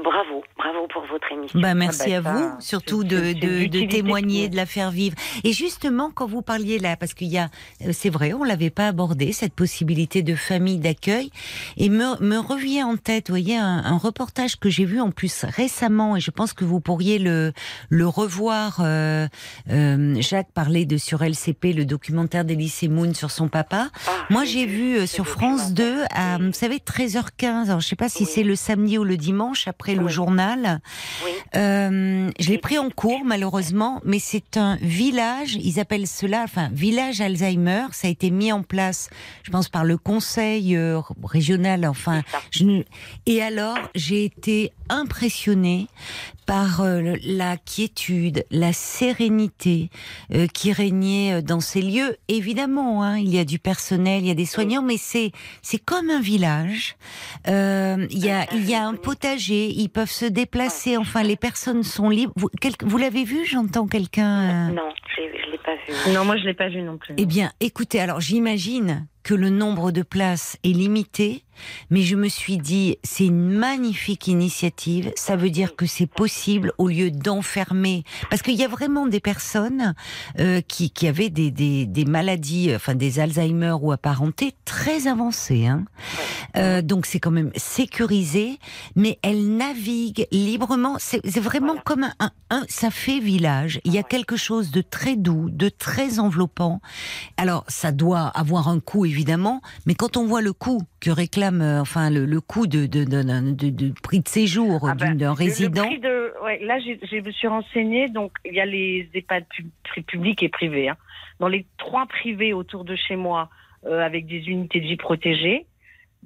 Bravo, bravo pour votre émission. Bah, merci ah bah, à vous, surtout de, de, témoigner, de la faire vivre. Et justement, quand vous parliez là, parce qu'il y a, euh, c'est vrai, on l'avait pas abordé cette possibilité de famille d'accueil, et me, me revient en tête, vous voyez, un, reportage que j'ai vu en plus récemment, et je pense que vous pourriez le le revoir. Euh, euh, Jacques parlait de sur LCP le documentaire d'Elysée Moon sur son papa. Ah, Moi, j'ai vu sur France 2 à, vous savez, 13h15. Alors, je sais pas si c'est le samedi ou le dimanche après le journal. Euh, je l'ai pris en cours malheureusement, mais c'est un village, ils appellent cela, enfin village Alzheimer. Ça a été mis en place, je pense, par le conseil euh, régional. Enfin, je... et alors j'ai été impressionnée par euh, la quiétude, la sérénité euh, qui régnait euh, dans ces lieux. Évidemment, hein, il y a du personnel, il y a des soignants, mais c'est c'est comme un village. Euh, il y a il y a un potager, ils peuvent se déplacer. Enfin, les personnes sont libres. Vous, vous l'avez vu J'entends quelqu'un. Non, je, je l'ai pas vu. Non, moi je l'ai pas vu non plus. Eh bien, écoutez, alors j'imagine que le nombre de places est limité, mais je me suis dit, c'est une magnifique initiative, ça veut dire que c'est possible au lieu d'enfermer, parce qu'il y a vraiment des personnes euh, qui, qui avaient des, des, des, maladies, enfin des Alzheimer ou apparentés très avancées, hein. Euh, donc c'est quand même sécurisé, mais elles naviguent librement, c'est vraiment comme un, un, ça fait village, il y a quelque chose de très doux, de très enveloppant, alors ça doit avoir un coût évidemment, mais quand on voit le coût que réclame, euh, enfin le, le coût de, de, de, de, prix de séjour ah ben, d'un résident. Le prix de, ouais, là, je me suis renseignée, donc il y a les EHPAD publics et privés. Hein. Dans les trois privés autour de chez moi, euh, avec des unités de vie protégées,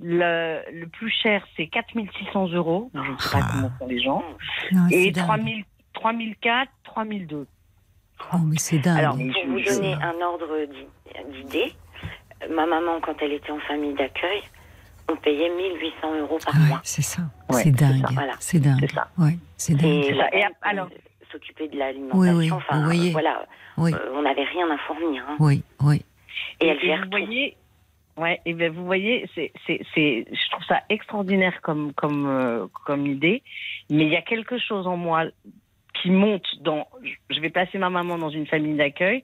le, le plus cher, c'est 4600 euros. Je ne sais pas ah. comment font les gens. Non, et 3000, 3004, 3002. Oh, mais c'est dingue. Alors, pour vous donner un ordre d'idée, ma maman, quand elle était en famille d'accueil, on payait 1800 euros par mois. C'est ça. c'est dingue. C'est dingue. C'est ça. Ouais, c'est dingue. Et, et alors, s'occuper de l'alimentation. Oui, oui. Enfin, vous voyez. voilà. Euh, on n'avait rien à fournir. Hein. Oui, oui. Et, elle gère vous voyez. Ouais, et ben vous voyez, c'est, c'est, c'est, je trouve ça extraordinaire comme, comme, euh, comme idée, mais il y a quelque chose en moi qui monte dans. Je vais placer ma maman dans une famille d'accueil.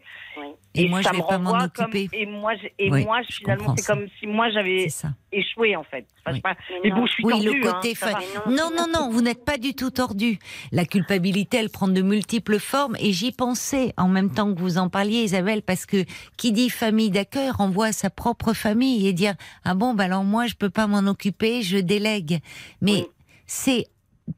Et, moi, ça je vais me pas m'en occuper. et moi, et moi finalement, c'est comme si moi j'avais échoué en fait. oui. Pas, mais, bon, je suis oui, le côté. Hein, non, non, non, vous n'êtes pas du tout tordu. La culpabilité, elle prend de multiples formes. Et j'y pensais en même temps que vous en parliez, Isabelle, parce que qui dit famille d'accueil renvoie à sa propre famille et dire ah bon, bah alors moi je peux pas m'en occuper, je délègue. Mais c'est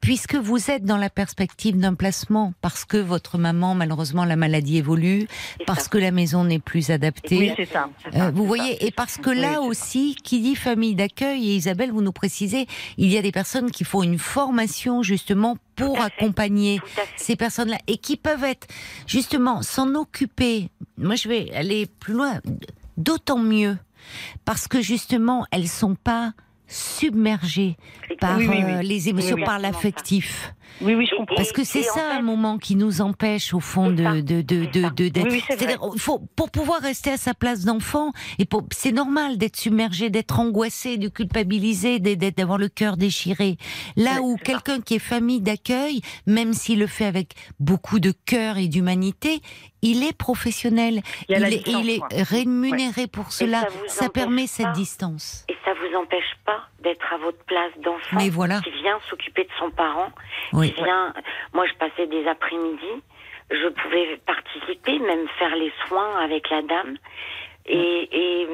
puisque vous êtes dans la perspective d'un placement, parce que votre maman, malheureusement, la maladie évolue, parce que la maison n'est plus adaptée. Oui, c'est ça, euh, vous voyez, et parce que là aussi, qui dit famille d'accueil, et Isabelle, vous nous précisez, il y a des personnes qui font une formation justement pour accompagner ces personnes-là et qui peuvent être justement s'en occuper. Moi, je vais aller plus loin, d'autant mieux parce que justement, elles sont pas submergé par euh, les émotions, par l'affectif. Oui, oui, je comprends. Parce que c'est ça un moment qui nous empêche, au fond, de, de, de, de, C'est-à-dire, faut, pour pouvoir rester à sa place d'enfant, et c'est normal d'être submergé, d'être angoissé, de culpabiliser, d'avoir le cœur déchiré. Là où quelqu'un qui est famille d'accueil, même s'il le fait avec beaucoup de cœur et d'humanité, il est professionnel, il, est, il est, rémunéré pour cela. Ça, permet cette distance. Et ça vous empêche pas d'être à votre place d'enfant voilà. qui vient s'occuper de son parent, vient. Moi, je passais des après-midi, je pouvais participer, même faire les soins avec la dame. Et, et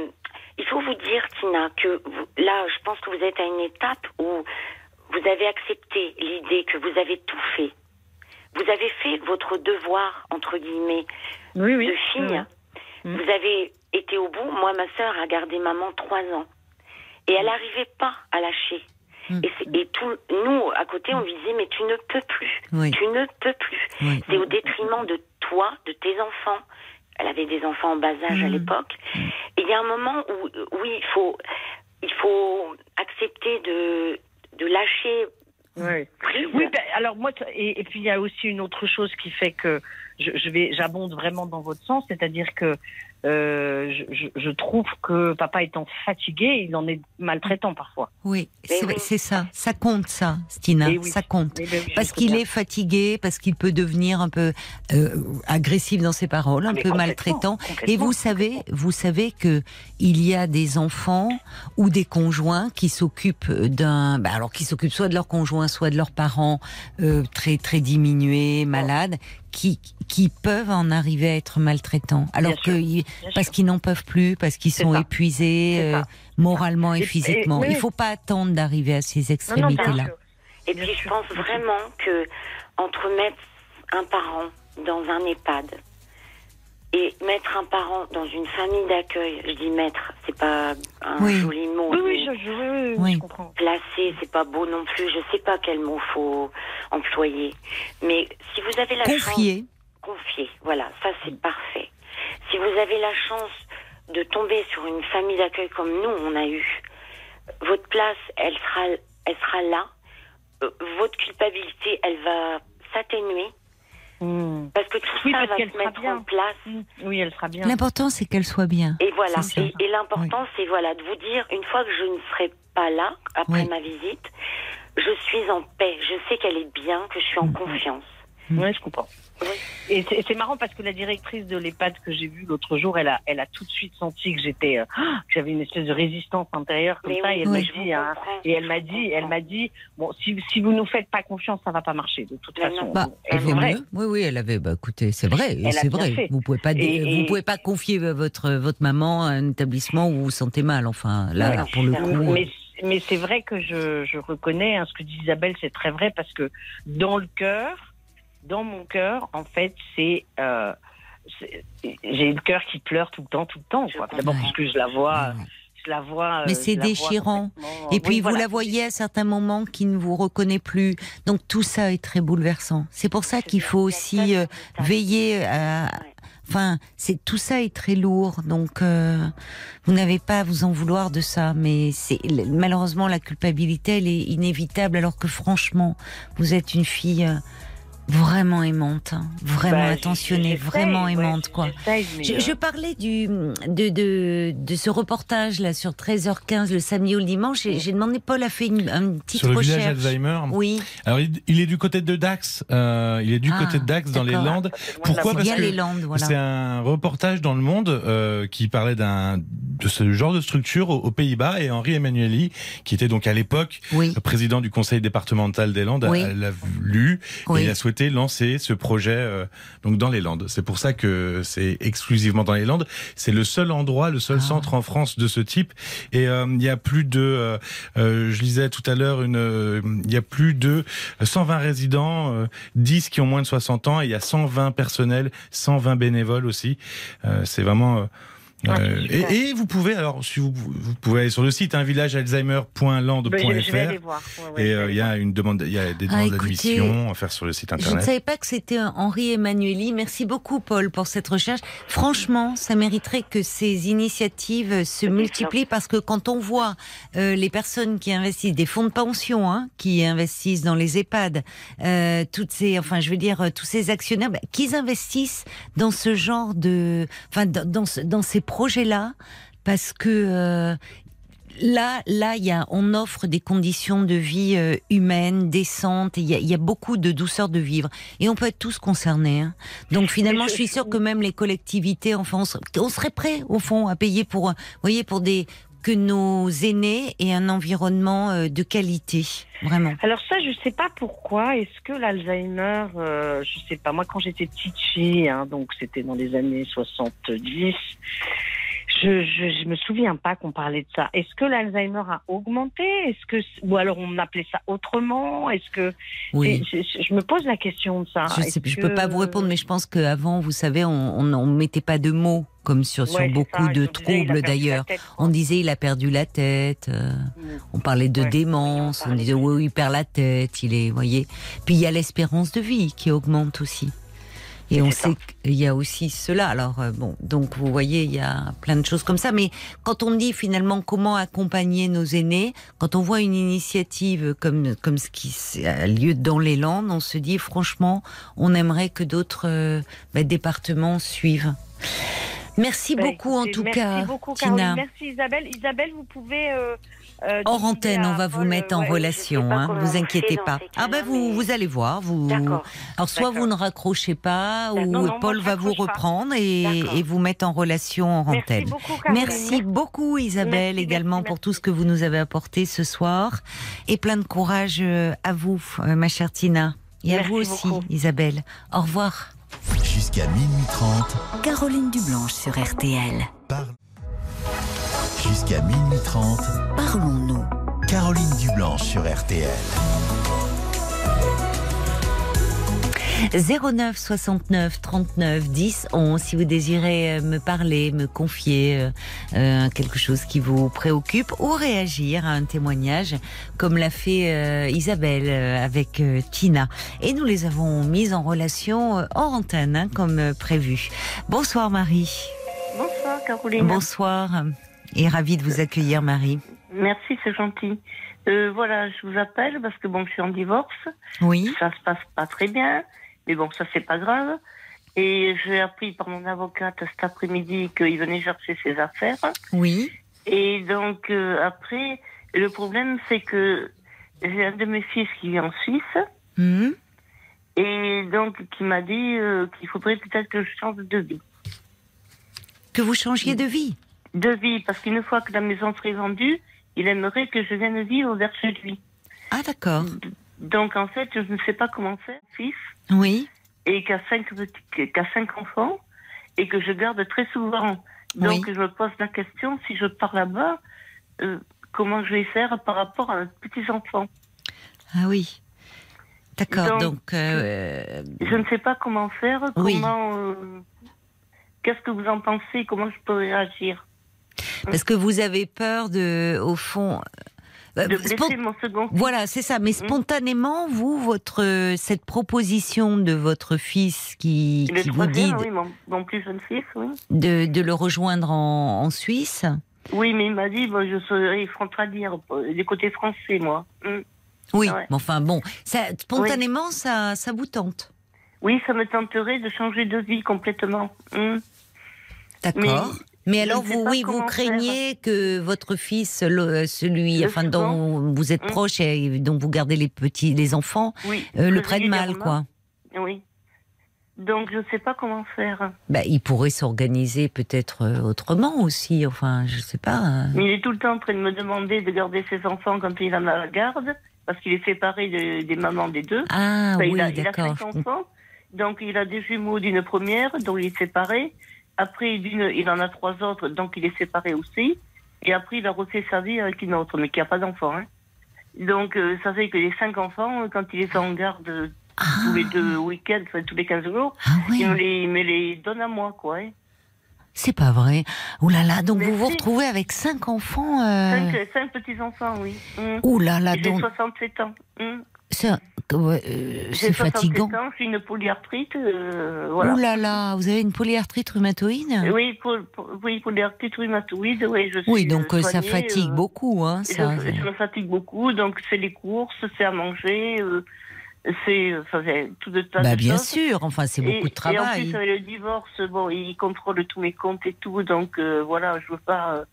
il faut vous dire, Tina, que là, je pense que vous êtes à une étape où vous avez accepté l'idée que vous avez tout fait vous avez fait votre devoir, entre guillemets, de fille. Vous avez été au bout. Moi, ma sœur a gardé maman trois ans. Et elle n'arrivait pas à lâcher. Mm. Et, tout, nous, à côté, on disait, mais tu ne peux plus. Tu ne peux plus. C'est au détriment de toi, de tes enfants. Elle avait des enfants en bas âge à mm. l'époque. Et il y a un moment où, oui, il faut, il faut accepter de, de lâcher oui, ben, alors moi, et, puis il y a aussi une autre chose qui fait que je, je vais, j'abonde vraiment dans votre sens, c'est-à-dire que euh, je, je, trouve que papa étant fatigué, il en est maltraitant parfois. Oui, c'est ça. Ça compte, ça, Stina. Ça compte. Ben parce qu'il est fatigué, parce qu'il peut devenir un peu euh, agressif dans ses paroles, un peu maltraitant. Et vous savez, vous savez que il y a des enfants ou des conjoints qui s'occupent d'un, bah alors qui s'occupent soit de leur conjoint, soit de leurs parents euh, très très diminués, malades, qui, qui peuvent en arriver à être maltraitants, alors que parce qu'ils n'en peuvent plus, parce qu'ils sont épuisés euh, moralement et, physiquement. Il ne faut pas attendre d'arriver à ces extrémités-là. Et puis je pense vraiment que entre mettre un parent dans un EHPAD Et mettre un parent dans une famille d'accueil, je dis mettre, c'est pas un joli mot. Oui, oui, je, oui, je comprends. Placer, c'est pas beau non plus. Je sais pas quel mot faut employer. Mais si vous avez la confier. chance. Confier. Voilà, ça c'est parfait. Si vous avez la chance de tomber sur une famille d'accueil comme nous, on a eu, votre place, elle sera, elle sera là. Euh, votre culpabilité, elle va s'atténuer Hmm. Parce que tout ça va se mettre en place. Hmm. Oui, elle sera bien. L'important, c'est qu'elle soit bien. Et voilà. Et, l'important, c'est voilà, de vous dire, une fois que je ne serai pas là, après ma visite, je suis en paix. Je sais qu'elle est bien, que je suis en hmm. confiance. Oui, je comprends. Et c'est marrant parce que la directrice de l'EHPAD que j'ai vue l'autre jour, elle a, elle a tout de suite senti que j'étais, euh, j'avais une espèce de résistance intérieure comme ça. et elle m'a dit, hein, et elle m'a dit, elle m'a dit, bon, si, si vous nous faites pas confiance, ça va pas marcher de toute façon. Bah, elle vrai. Oui, oui, elle avait. Bah, écoutez, c'est vrai, c'est vrai. Vous pouvez pas, vous pouvez pas confier votre votre maman à un établissement où vous vous sentez mal. Enfin, là, pour le coup. Mais, mais c'est vrai que je, je reconnais hein, ce que dit Isabelle, c'est très vrai parce que dans le cœur dans mon cœur, en fait, c'est euh, j'ai le cœur qui pleure tout le temps, tout le temps. D'abord parce que je la vois. Je la vois, Mais c'est déchirant. Et puis vous la voyez à certains moments qui ne vous reconnaît plus. Donc tout ça est très bouleversant. C'est pour ça qu'il faut aussi euh, veiller à, Enfin, c'est tout ça est très lourd, donc euh, vous n'avez pas à vous en vouloir de ça. Mais c'est malheureusement la culpabilité, elle est inévitable, alors que franchement, vous êtes une fille vraiment aimante, hein. vraiment bah, attentionnée, vraiment aimante quoi. Je, parlais du de, de, de ce reportage là sur 13h15 le samedi ou le dimanche. J'ai demandé Paul a fait une, une petite sur le recherche. village Alzheimer. Oui. Alors il, est du côté de Dax. Euh, il est du côté de Dax dans les Landes. Pourquoi? Parce que voilà. c'est un reportage dans le Monde euh, qui parlait d'un de ce genre de structure aux, Pays-Bas et Henri Emmanueli qui était donc à l'époque président du conseil départemental des Landes l'a lu et il a souhaité lancer ce projet euh, donc dans les Landes. C'est pour ça que c'est exclusivement dans les Landes. C'est le seul endroit, le seul ah. centre en France de ce type. Et euh, il y a plus de, euh, je lisais tout à l'heure, une, il y a plus de 120 résidents, 10 qui ont moins de 60 ans, et il y a 120 personnels, 120 bénévoles aussi. c'est vraiment euh, et, vous pouvez alors si vous, vous pouvez aller sur le site hein, villagealzheimer.land.fr et euh, il y a une demande il y a des ah, demandes d'admission à faire sur le site internet. Je ne savais pas que c'était Henri Emmanueli. Merci beaucoup Paul pour cette recherche. Franchement, ça mériterait que ces initiatives se multiplient parce que quand on voit euh, les personnes qui investissent des fonds de pension hein, qui investissent dans les EHPAD, euh, toutes ces enfin je veux dire tous ces actionnaires bah, qui investissent dans ce genre de enfin dans, dans, dans ces projet-là parce que euh, là, là, y a, on offre des conditions de vie euh, humaines, décentes. Il y, a, beaucoup de douceur de vivre, et on peut être tous concernés. Hein. Donc finalement, je suis sûre que même les collectivités, enfin, on serait, prêt au fond à payer pour, voyez, pour des que nos aînés aient un environnement euh, de qualité, vraiment. Alors ça, je sais pas pourquoi. Est-ce que l'Alzheimer, euh, je sais pas. Moi, quand j'étais petite fille, hein, donc c'était dans les années 70, je, je, je me souviens pas qu'on parlait de ça. Est-ce que l'Alzheimer a augmenté? Est-ce que ou alors on appelait ça autrement? Est-ce que oui. je, me pose la question de ça. Je ne peux pas vous répondre, mais je pense qu'avant, vous savez, on ne mettait pas de mots comme sur, sur beaucoup de troubles d'ailleurs. On disait il a perdu la tête, euh, on parlait de démence, on, disait oui, il perd la tête, il est, voyez. Puis il y a l'espérance de vie qui augmente aussi. Et on sait qu'il y a aussi cela. Alors euh, bon, donc vous voyez, il y a plein de choses comme ça. Mais quand on dit finalement comment accompagner nos aînés, quand on voit une initiative comme comme ce qui a lieu dans les Landes, on se dit franchement, on aimerait que d'autres euh, bah, départements suivent. Merci bah, beaucoup en tout cas, Tina. Merci Isabelle. Isabelle, vous pouvez. Euh, euh, Hors antenne, on va vous mettre en relation, hein, vous inquiétez pas. Ah ben vous, vous allez voir, vous. Alors soit vous ne raccrochez pas, ou Paul va vous reprendre et, vous mettre en relation en antenne. Merci beaucoup, Isabelle également pour tout ce que vous nous avez apporté ce soir et plein de courage euh, à vous, ma chère Tina, et à vous aussi, Isabelle. Au revoir. Jusqu'à minuit 30. Caroline Dublanche sur RTL. Jusqu'à minuit 30. Parlons-nous. Caroline Dublanche sur RTL. 09 69 39 10 11 si vous désirez euh, me parler, me confier euh, euh, quelque chose qui vous préoccupe ou réagir à un témoignage comme l'a fait Isabelle avec Tina. Et nous les avons mises en relation hors antenne hein, comme prévu. Bonsoir Marie. Bonsoir Caroline. Bonsoir et ravie de vous accueillir Marie. Merci, c'est gentil. voilà, je vous appelle parce que bon, je suis en divorce. Oui. Ça se passe pas très bien. Mais bon, ça, c'est pas grave. Et j'ai appris par mon avocate cet après-midi qu'il venait chercher ses affaires. Oui. Et donc, euh, après, le problème, c'est que j'ai un de mes fils qui vit en Suisse. Hmm. Et donc, qui m'a dit euh, qu'il faudrait peut-être que je change de vie. Que vous changiez de vie De vie, parce qu'une fois que la maison serait vendue, il aimerait que je vienne vivre vers chez lui. Ah, d'accord. Donc, en fait, je ne sais pas comment faire, fils. Oui. Et qui a cinq, cinq enfants et que je garde très souvent. Donc, je me pose la question, si je pars là-bas, euh, comment je vais faire par rapport à mes petits-enfants? Ah oui. D'accord, donc... Euh, je ne sais pas comment faire, comment... Euh, qu'est-ce que vous en pensez Comment je peux réagir Parce que vous avez peur de, au fond, de mon second Voilà, c'est ça. Mais hmm. spontanément, vous, votre cette proposition de votre fils qui, vous dit oui, mon, plus jeune fils, oui. de, de le rejoindre en, en Suisse. Oui, mais il m'a dit, bon, je serais frontalière du côté français, moi. Hmm. Oui, mais enfin bon, ça, spontanément, ça, ça vous tente. Oui, ça me tenterait de changer de vie complètement. Hmm. D'accord. Mais alors, vous, oui, vous craignez que votre fils, celui, enfin, dont vous êtes mmh. proche et dont vous gardez les petits, les enfants, euh, le prenne mal, quoi. Oui. Donc, je ne sais pas comment faire. Bah, il pourrait s'organiser peut-être euh, autrement aussi, enfin, je ne sais pas. Hein. Il est tout le temps en train de me demander de garder ses enfants quand il en a la garde, parce qu'il est séparé des mamans des deux. Ah, oui, d'accord. Il a cinq enfants, donc il a des jumeaux d'une première, dont il est séparé. Après, il en a trois autres, donc il est séparé aussi. Et après, il a refait sa vie avec une autre, mais qui n'a pas d'enfant. Hein. Donc, euh, ça fait que les cinq enfants, quand il est en garde tous les deux week-ends, enfin, tous les 15 jours, ah il, me les, me les donne à moi, quoi. Hein. C'est pas vrai. Ouh là là, donc vous vous retrouvez avec cinq enfants euh... cinq, petits-enfants, oui. Mmh. Ouh là là, donc... J'ai 67 ans. Mmh. Euh, c'est fatigant. J'ai une polyarthrite. Euh, voilà. Ouh là là, vous avez une polyarthrite rhumatoïde? Oui, oui, polyarthrite rhumatoïde. Oui, je suis oui donc euh, ça fatigue beaucoup. Hein, ça, je, me fatigue beaucoup, donc c'est les courses, c'est à manger. c'est enfin, tout de tas bah, bien sûr, enfin c'est beaucoup de travail. Et en plus le divorce, bon, il contrôle tous mes comptes et tout, donc voilà, je veux pas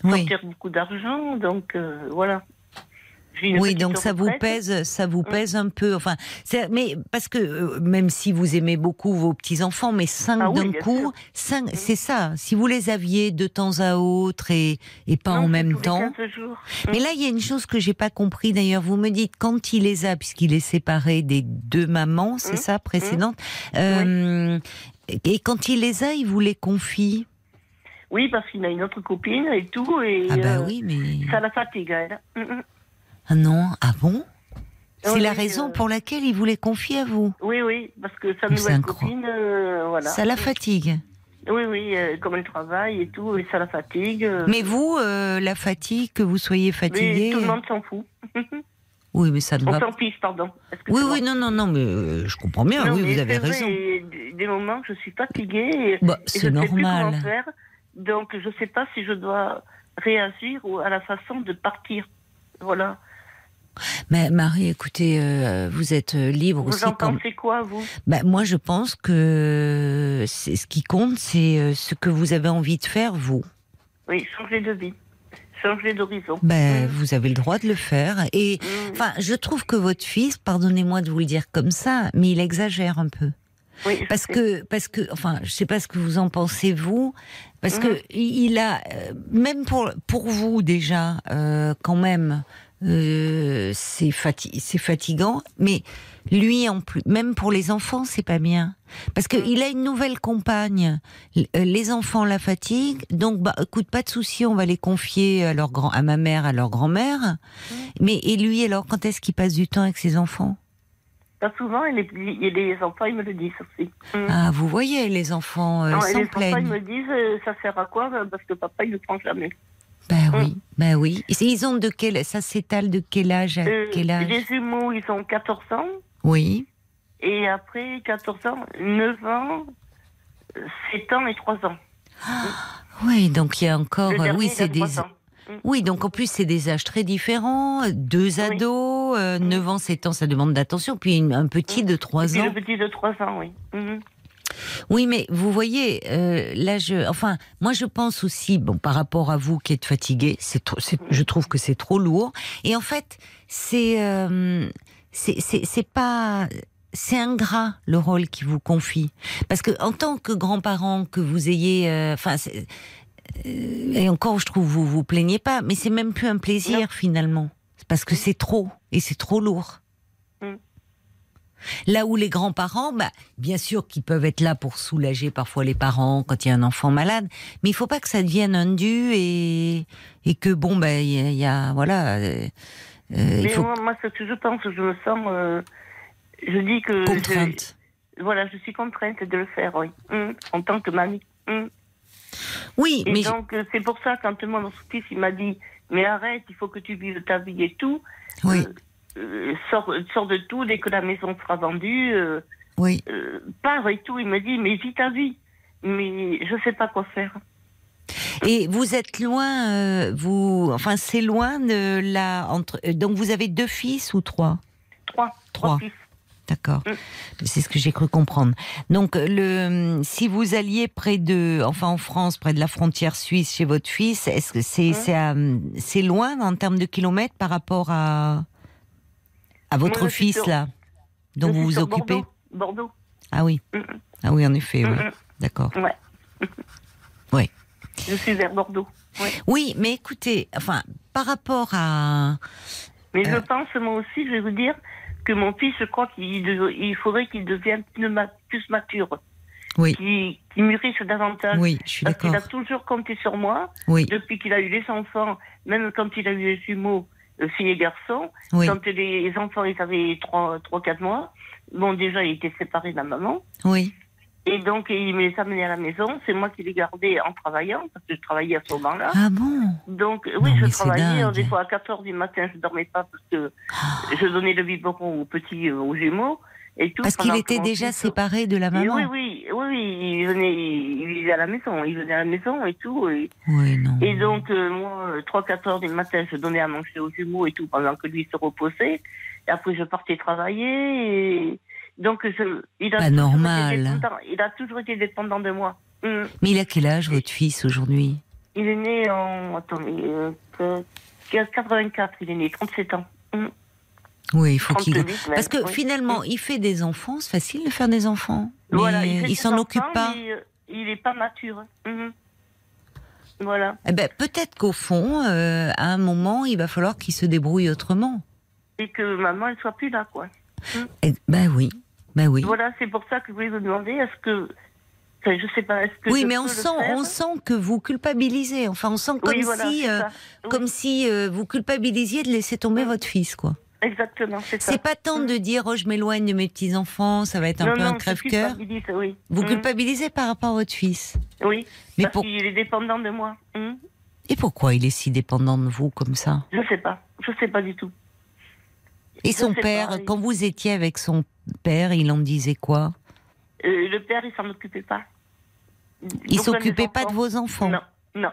sortir beaucoup d'argent, donc voilà. Oui, donc ça vous pèse, ça vous mm. pèse un peu. Enfin, mais parce que euh, même si vous aimez beaucoup vos petits enfants, mais cinq ah d'un coup, cinq, mm. c'est ça. Si vous les aviez de temps à autre et, et pas en même temps. Mais là, il y a une chose que j'ai pas compris d'ailleurs. Vous me dites quand il les a, puisqu'il est séparé des deux mamans, c'est mm. ça précédente. Euh, et quand il les a, il vous les confie? Oui, parce qu'il a une autre copine et tout. Et, ah bah euh, oui, mais ça la fatigue, elle. Ah non, ah bon? C'est la raison euh, pour laquelle il voulait confier à vous. Oui, oui, parce que sa nouvelle copine, euh, voilà. Ça la fatigue. Oui, oui, euh, comme elle travaille et tout, et ça la fatigue. Mais vous, la fatigue, que vous soyez fatigué. tout le monde s'en fout. oui, mais ça ne On va. fiche, pardon. Oui, oui, non, non, non, mais je comprends bien. oui, vous avez raison. des moments, je suis fatiguée. bah, c'est normal. faire, donc, je ne sais pas si je dois réagir ou à la façon de partir. Voilà. Mais Marie, écoutez, euh, vous êtes euh, libre vous aussi. Vous en pensez quoi, vous? Ben, Moi, je pense que c'est ce qui compte, c'est euh, ce que vous avez envie de faire, vous. Oui, changer de vie, changer d'horizon. Ben, mmh. Vous avez le droit de le faire. Et mmh. enfin, je trouve que votre fils, pardonnez-moi de vous le dire comme ça, mais il exagère un peu. Oui, parce que, parce que, enfin, je sais pas ce que vous en pensez vous, parce mmh. que il a, même pour pour vous déjà, quand même, euh, c'est fatigant, mais lui en plus, même pour les enfants, c'est pas bien. Parce qu'il a une nouvelle compagne, euh, les enfants la fatiguent, donc bah, écoute, pas de souci, on va les confier à, leur grand, à ma mère, à leur grand-mère. Mais et lui, alors, quand est-ce qu'il passe du temps avec ses enfants? Pas souvent, et les, les, enfants, ils me le disent aussi. Mm. Ah, vous voyez, les enfants euh, plaignent. Les enfants, ils me disent, euh, ça sert à quoi? Parce que papa, il ne prend jamais. Ben mm. oui, ben oui. ils ont de quel, ça s'étale de quel âge à euh, quel âge? Les jumeaux, ils ont 14 ans. Oui. Et après, 14 ans, 9 ans, 7 ans et 3 ans. oui, donc il y a encore. oui, c'est des. Mm. Oui, donc en plus, c'est des âges très différents. Deux ados, 9 euh, ans, 7 ans, ça demande d'attention. Puis un petit de 3 ans. Un petit de 3 ans, oui. Oui, mais vous voyez, euh, là, je, enfin, moi, je pense aussi, bon, par rapport à vous qui êtes fatigué, c'est, je trouve que c'est trop lourd. Et en fait, c'est, euh, c'est, pas, c'est ingrat le rôle qui vous confie, parce que en tant que grand-parent, que vous ayez, enfin, euh, et encore, je trouve, vous vous plaignez pas, mais c'est même plus un plaisir finalement, parce que c'est trop et c'est trop lourd. Là où les grands-parents, bah, bien sûr qu'ils peuvent être là pour soulager parfois les parents quand il y a un enfant malade, mais il faut pas que ça devienne un dû et, et que bon, ben il y, a voilà. Euh, euh, mais moi, ce que je pense, je me sens, je dis que contrainte. voilà, je suis contrainte de le faire, oui, mm. en tant que mamie. Mm. Oui, et mais donc euh, c'est pour ça quand mon fils il m'a dit mais arrête, il faut que tu vives ta vie et tout. Oui. Euh, euh sors, de tout dès que la maison sera vendue. Euh, oui. pars et tout. Il me dit mais vis ta vie. Mais je sais pas quoi faire. Et vous êtes loin, vous, enfin c'est loin de la entre. Donc vous avez deux fils ou trois? Trois. Trois. fils. D'accord. Mm. C'est ce que j'ai cru comprendre. Donc, le, si vous alliez près de, enfin en France, près de la frontière suisse chez votre fils, est-ce que c'est mm. c'est loin en termes de kilomètres par rapport à à votre fils là, dont vous vous occupez Bordeaux. Ah oui. Ah oui, en effet. Oui. D'accord. Ouais. oui. Je suis vers Bordeaux. Oui, mais écoutez, enfin, par rapport à. Mais je euh, pense, moi aussi, je vais vous dire, que mon fils, je crois qu'il il faudrait qu'il devienne plus mature. Oui. Qu'il mûrisse davantage. Oui, je suis d'accord. Parce qu'il a toujours compté sur moi. Oui. Depuis qu'il a eu les enfants, même quand il a eu les jumeaux, filles et garçons. Oui. Quand les enfants, ils avaient 3-4 mois. Bon, déjà, il était séparé de la maman. Oui. Et donc, il me les amenait à la maison. C'est moi qui les gardais en travaillant, parce que je travaillais à ce moment-là. Ah bon? Donc, oui, je travaillais. Des fois, à 4 heures du matin, je ne dormais pas parce que ah. je donnais le biberon aux petits, euh, aux jumeaux. Et tout, parce qu'il était déjà séparé de la maman Oui, oui, oui, il venait, il vivait à la maison. Il venait à la maison et tout. Et, oui, non. et donc, euh, moi, 3-4 heures du matin, je donnais à manger aux jumeaux et tout pendant que lui se reposait. Et après, je partais travailler et donc, il, a normal. il a toujours été dépendant de moi. Mm. Mais il a quel âge, votre fils, aujourd'hui? Il est né en. Attendez, euh, 84, il est né, 37 ans. Mm. Oui, il faut qu'il. Parce que finalement, il fait des enfants, c'est facile de faire des enfants. voilà, il, s'en occupe pas. Euh, il n'est pas mature. Mm-hmm. Voilà. Eh ben, peut-être qu'au fond, euh, à un moment, il va falloir qu'il se débrouille autrement. Et que maman, elle soit plus là, quoi. Eh, ben oui. Ben oui. Voilà, c'est pour ça que je voulais vous demander, est-ce que je sais pas. Que oui, mais on sent, on sent que vous culpabilisez. Enfin, on sent comme si, euh, comme si euh, vous culpabilisiez de laisser tomber votre fils, quoi. Exactement, c'est ça. C'est pas tant de dire oh je m'éloigne de mes petits enfants, ça va être un peu un crève-cœur. Oui. Vous mm. culpabilisez par rapport à votre fils. Oui. Mais parce qu'il est dépendant de moi. Mm. Et pourquoi il est si dépendant de vous comme ça? Je sais pas. Je sais pas du tout. Et son père, quand vous étiez avec son père, il en disait quoi? Euh, Le père, il s'en occupait pas. Il s'occupait pas de vos enfants? Non, non.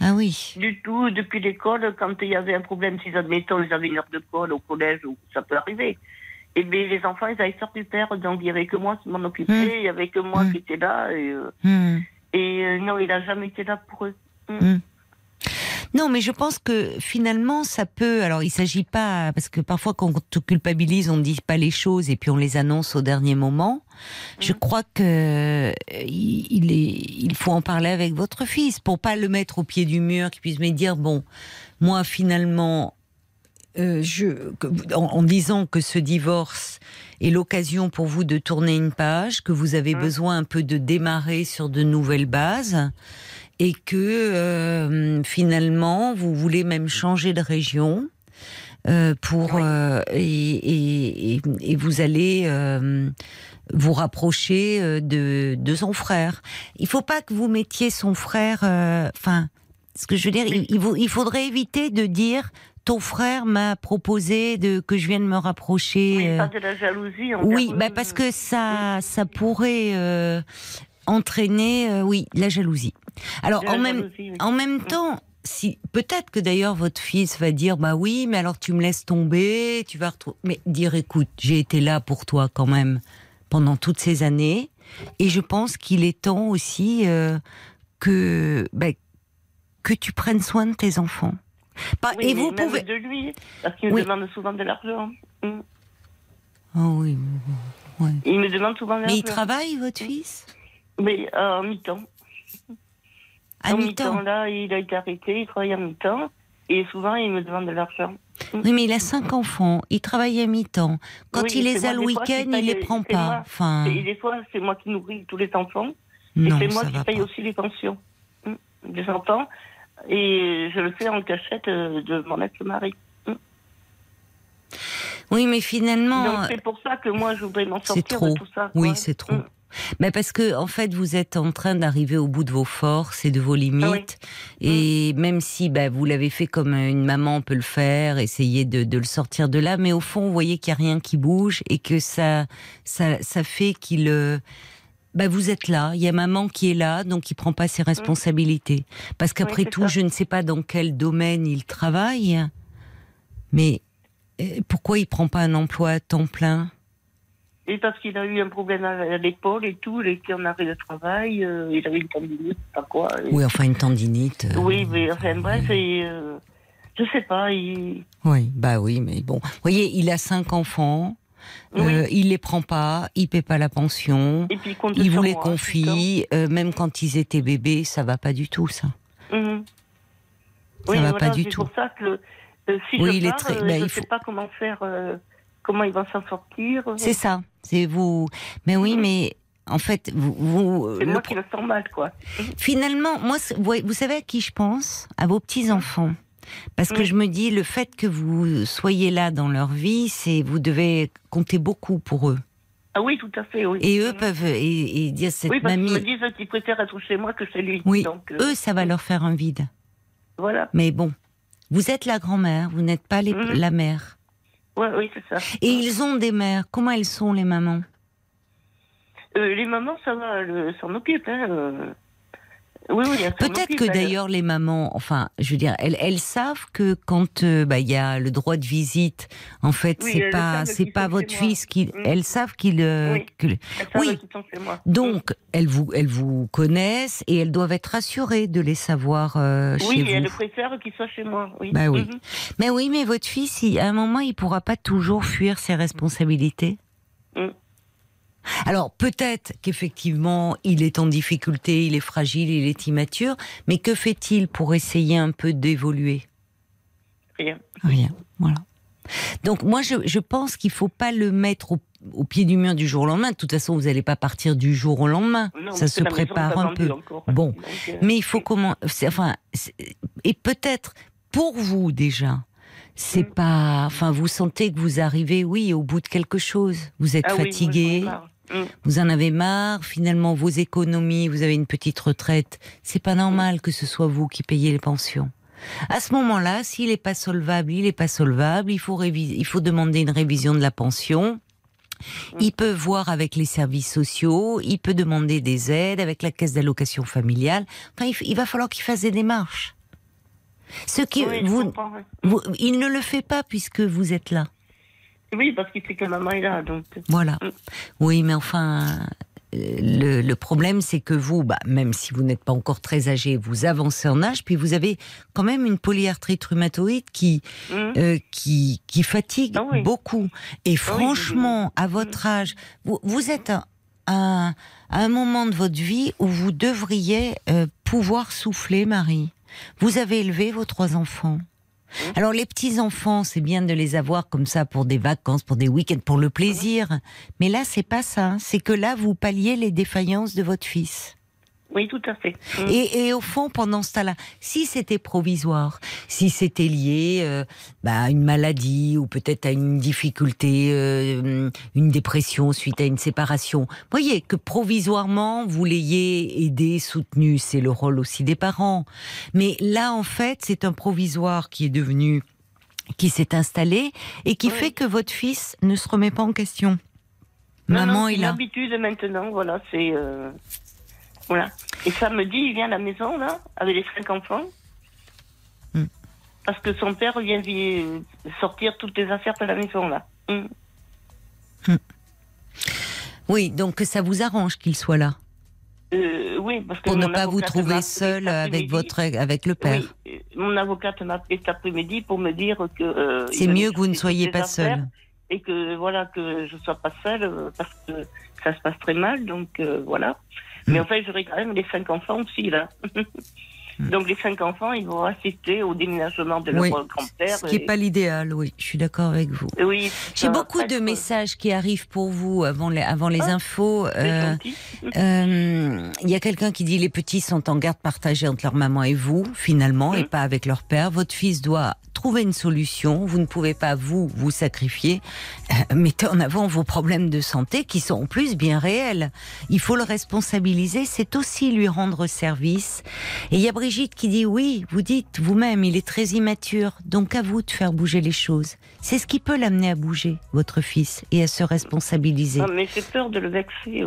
Ah oui. Du tout, depuis l'école, quand il y avait un problème, si admettons, ils avaient une heure de colle au collège, ou ça peut arriver. Et eh bien, les enfants, ils avaient sorti du père, donc il n'y avait que moi qui m'en occupais, hmm. il n'y avait que moi hmm. qui était là. Et, euh, hmm. et euh, non, il n'a jamais été là pour eux. Non, mais je pense que finalement, ça peut. Alors, il s'agit pas parce que parfois, quand on te culpabilise, on ne dit pas les choses et puis on les annonce au dernier moment. Je mm. crois que euh, il, est, il faut en parler avec votre fils pour pas le mettre au pied du mur, qu'il puisse me dire bon, moi finalement, euh, je, en, disant que ce divorce est l'occasion pour vous de tourner une page, que vous avez mm. besoin un peu de démarrer sur de nouvelles bases et que euh, finalement vous voulez même changer de région. euh, pour euh, et, et, et, vous allez euh, vous rapprocher euh, de, de son frère. Il faut pas que vous mettiez son frère. Enfin, ce que je veux dire, il, il, faudrait éviter de dire ton frère m'a proposé de que je vienne me rapprocher. Oui, pas de la jalousie. Oui, bah parce que ça, ça pourrait entraîner, oui, la jalousie. Alors en même, en même temps, si peut-être que d'ailleurs votre fils va dire bah oui, mais alors tu me laisses tomber, tu vas retrouver. Mais dire écoute, j'ai été là pour toi quand même pendant toutes ces années, et je pense qu'il est temps aussi euh, que bah, que tu prennes soin de tes enfants. et vous pouvez de lui parce qu'il me demande souvent de l'argent. Oh oui. Il me demande souvent de l'argent. Mais il travaille votre fils? Mais euh, en mi-temps. À mi-temps là, il a été arrêté, il travaille à mi-temps. Et souvent, il me demande de l'argent. Oui, mais il a cinq enfants, il travaille à mi-temps. Quand il les a le week-end, il les prend pas. enfin... Et des fois, c'est moi qui nourris tous les enfants. et c'est moi qui paye aussi les pensions hum, des enfants. Et je le fais en cachette euh, de mon ex-mari. Hum. Oui, mais finalement. c'est pour ça que moi, je voudrais m'en sortir trop. de tout ça. Oui, c'est trop. Mais parce que en fait, vous êtes en train d'arriver au bout de vos forces et de vos limites. Ah et mm. même si bah, vous l'avez fait comme une maman peut le faire, essayer de, de le sortir de là, mais au fond, vous voyez qu'il n'y a rien qui bouge et que ça, ça, ça fait qu'il euh, bah vous êtes là, il y a maman qui est là, donc il prend pas ses mm. responsabilités. Parce qu'après tout, je ne sais pas dans quel domaine il travaille, mais euh, pourquoi il prend pas un emploi à temps plein? Et parce qu'il a eu un problème à l'épaule et tout, il était en arrêt de travail, euh, il avait une tendinite, pas quoi. Oui, enfin une tendinite. Euh, oui, mais enfin bref, et, euh, je sais pas. Il... Oui, bah oui, mais bon. Vous voyez, il a cinq enfants. il les prend pas, il paie pas la pension, et puis, il, il vous les confie, même quand ils étaient bébés, ça va pas du tout, ça. Mhm. Ça oui, va pas du tout. C'est pour ça que si oui, je il est très, je ne sais pas comment faire comment il va s'en sortir. C'est ça. C'est vous. Mais oui, mhm. mais en fait, vous. c'est moi qui le sens mal, quoi. Finalement, moi, vous savez à qui je pense? À vos petits enfants. Parce que je me dis, le fait que vous soyez là dans leur vie, c'est vous devez compter beaucoup pour eux. Ah oui, tout à fait, oui. Et eux peuvent et, dire cette oui, parce mamie. Ils me disent qu'ils préfèrent être chez moi que chez lui. Oui. Donc, euh, Eux, ça va leur faire un vide. Voilà. Mais bon, vous êtes la grand-mère, vous n'êtes pas les, mhm. la mère oui, c'est ça. Et ils ont des mères. Comment elles sont, les mamans? Euh, Les mamans, ça va, elles s'en occupent. Hein, euh. Peut-être que d'ailleurs les mamans, enfin, je veux dire, elles, elles savent que quand euh, bah, il y a le droit de visite, en fait, c'est pas c'est pas votre fils qui, mm. elles savent qu'il, euh, oui, oui. Donc elles vous elles vous connaissent et elles doivent être rassurées de les savoir euh, chez vous. Oui, elles préfèrent qu'ils soient chez moi. Oui. Bah oui. Mm-hmm. Mais oui, mais votre fils, à un moment, il pourra pas toujours fuir ses responsabilités? Alors peut-être qu'effectivement il est en difficulté, il est fragile, il est immature, mais que fait-il pour essayer un peu d'évoluer? Rien. Rien, voilà. Donc moi je, pense qu'il faut pas le mettre au, pied du mur du jour au lendemain. De toute façon vous n'allez pas partir du jour au lendemain. Ça se prépare un peu. Bon, euh, mais il faut comment Enfin, et peut-être pour vous déjà. C'est mm. pas, enfin, vous sentez que vous arrivez, oui, au bout de quelque chose. Vous êtes ah fatigué. Mm. Vous en avez marre, finalement vos économies, vous avez une petite retraite. C'est pas normal que ce soit vous qui payez les pensions. À ce moment-là, s'il n'est pas solvable, il n'est pas solvable. Il faut il faut demander une révision de la pension. Mm. Il peut voir avec les services sociaux, il peut demander des aides avec la caisse d'allocation familiale. Enfin, il, va falloir qu'il fasse des démarches. Ce qui, vous, il ne le fait pas puisque vous êtes là. Oui, parce qu'il sait que maman est là. Donc... Voilà. Mm. Oui, mais enfin, le, le, problème, c'est que vous, bah, même si vous n'êtes pas encore très âgé, vous avancez en âge, puis vous avez quand même une polyarthrite rhumatoïde qui, mm. euh, qui, qui, fatigue ah beaucoup. Et ah franchement, à votre mm. âge, vous, vous êtes à, à, un moment de votre vie où vous devriez euh, pouvoir souffler, Marie. Vous avez élevé vos trois enfants. Alors les petits enfants, c'est bien de les avoir comme ça pour des vacances, pour des week-ends, pour le plaisir. Mais là, c'est pas ça. C'est que là, vous palliez les défaillances de votre fils. Oui, tout à fait. Mm. Et, au fond, pendant ce temps-là, si c'était provisoire, si c'était lié euh, bah, à une maladie ou peut-être à une difficulté, euh, une dépression suite à une séparation, voyez que provisoirement vous l'ayez aidé, soutenu, c'est le rôle aussi des parents. Mais là, en fait, c'est un provisoire qui est devenu, qui s'est installé et qui fait que votre fils ne se remet pas en question. Maman, il a l'habitude maintenant, voilà, c'est. Euh, voilà. Et samedi, il vient à la maison, là, avec les cinq enfants. Hmm. Parce que son père vient sortir toutes les affaires de la maison, là. Hmm. Hmm. Oui, donc ça vous arrange qu'il soit là euh, oui, parce que pour ne pas vous trouver seul avec votre avec le père. Oui, euh, mon avocate m'a appelé cet après-midi pour me dire que euh, c'est mieux que vous ne soyez pas seul et que voilà que je sois pas seule parce que ça se passe très mal, donc voilà. Mais en fait, j'aurai quand même les cinq enfants aussi, là. Donc les cinq enfants, ils vont assister au déménagement de leur grand-père. Ce qui n'est pas l'idéal, oui. Je suis d'accord avec vous. Oui. J'ai beaucoup de messages qui arrivent pour vous avant les, avant les ah, infos. Euh, euh, il y a quelqu'un qui dit les petits sont en garde partagée entre leur maman et vous, finalement, et mmh. pas avec leur père. Votre fils doit trouver une solution. Vous ne pouvez pas vous vous sacrifier. Euh, mettez en avant vos problèmes de santé qui sont en plus bien réels. Il faut le responsabiliser. C'est aussi lui rendre service. Et il y a Brigitte qui dit oui. Vous dites vous-même, il est très immature. Donc à vous de faire bouger les choses. C'est ce qui peut l'amener à bouger, votre fils, et à se responsabiliser. mais j'ai peur de le vexer.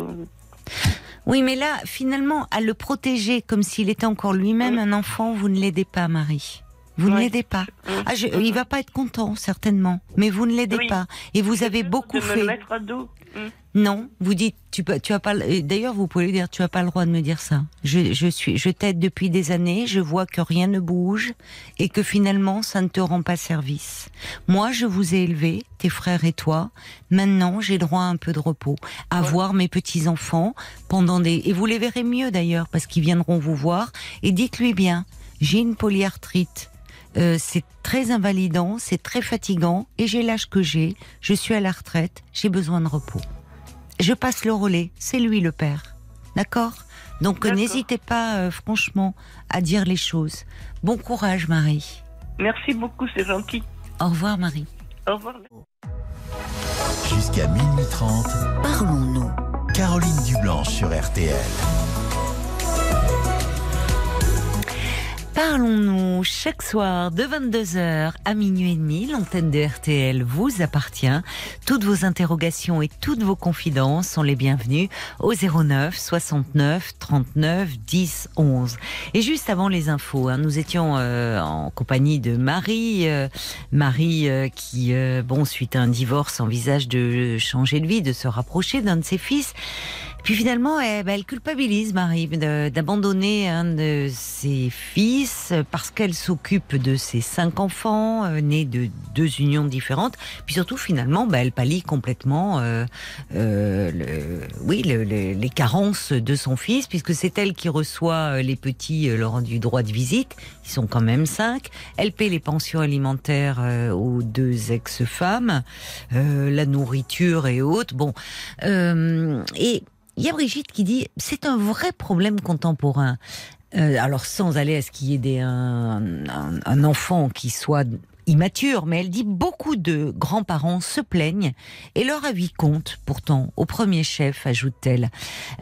Oui, mais là, finalement, à le protéger comme s'il était encore lui-même un enfant, vous ne l'aidez pas, Marie. Vous ne l'aidez pas. Ah, je, il va pas être content, certainement. Mais vous ne l'aidez pas. Et vous avez beaucoup fait. Me mettre à dos. Hmm. Non, vous dites, tu, tu as pas. D'ailleurs, vous pouvez lui dire, tu as pas le droit de me dire ça. Je, je suis, je t'aide depuis des années. Je vois que rien ne bouge et que finalement, ça ne te rend pas service. Moi, je vous ai élevé, tes frères et toi. Maintenant, j'ai droit à un peu de repos, à voir mes petits enfants pendant des. Et vous les verrez mieux d'ailleurs parce qu'ils viendront vous voir. Et dites-lui bien, j'ai une polyarthrite euh, c'est très invalidant, c'est très fatigant, et j'ai l'âge que j'ai, je suis à la retraite, j'ai besoin de repos. Je passe le relais, c'est lui le père. D'accord? Donc n'hésitez pas, euh, franchement, à dire les choses. Bon courage, Marie. Merci beaucoup, c'est gentil. Au revoir, Marie. Au revoir. Jusqu'à minuit 30, parlons-nous. Caroline Dublanche sur RTL. Parlons-nous chaque soir de 22h à minuit et demi. L'antenne de RTL vous appartient. Toutes vos interrogations et toutes vos confidences sont les bienvenues au 09 69 39 10 11. Et juste avant les infos, hein, nous étions euh, en compagnie de Marie, euh, Marie euh, qui, bon, suite à un divorce, envisage de changer de vie, de se rapprocher d'un de ses fils. Puis finalement, elle, elle culpabilise Marie d'abandonner un de ses fils parce qu'elle s'occupe de ses cinq enfants euh, nés de deux unions différentes. Puis surtout, finalement, bah, elle pallie complètement, euh, euh, oui, les carences de son fils, puisque c'est elle qui reçoit les petits lors du droit de visite. Ils sont quand même cinq. Elle paie les pensions alimentaires aux deux ex-femmes, la nourriture et autres. Bon, et il y a Brigitte qui dit c'est un vrai problème contemporain. Euh, alors sans aller à ce qu'il y ait des, un, un, enfant qui soit immature, mais elle dit beaucoup de grands-parents se plaignent et leur avis compte pourtant au premier chef, ajoute-t-elle.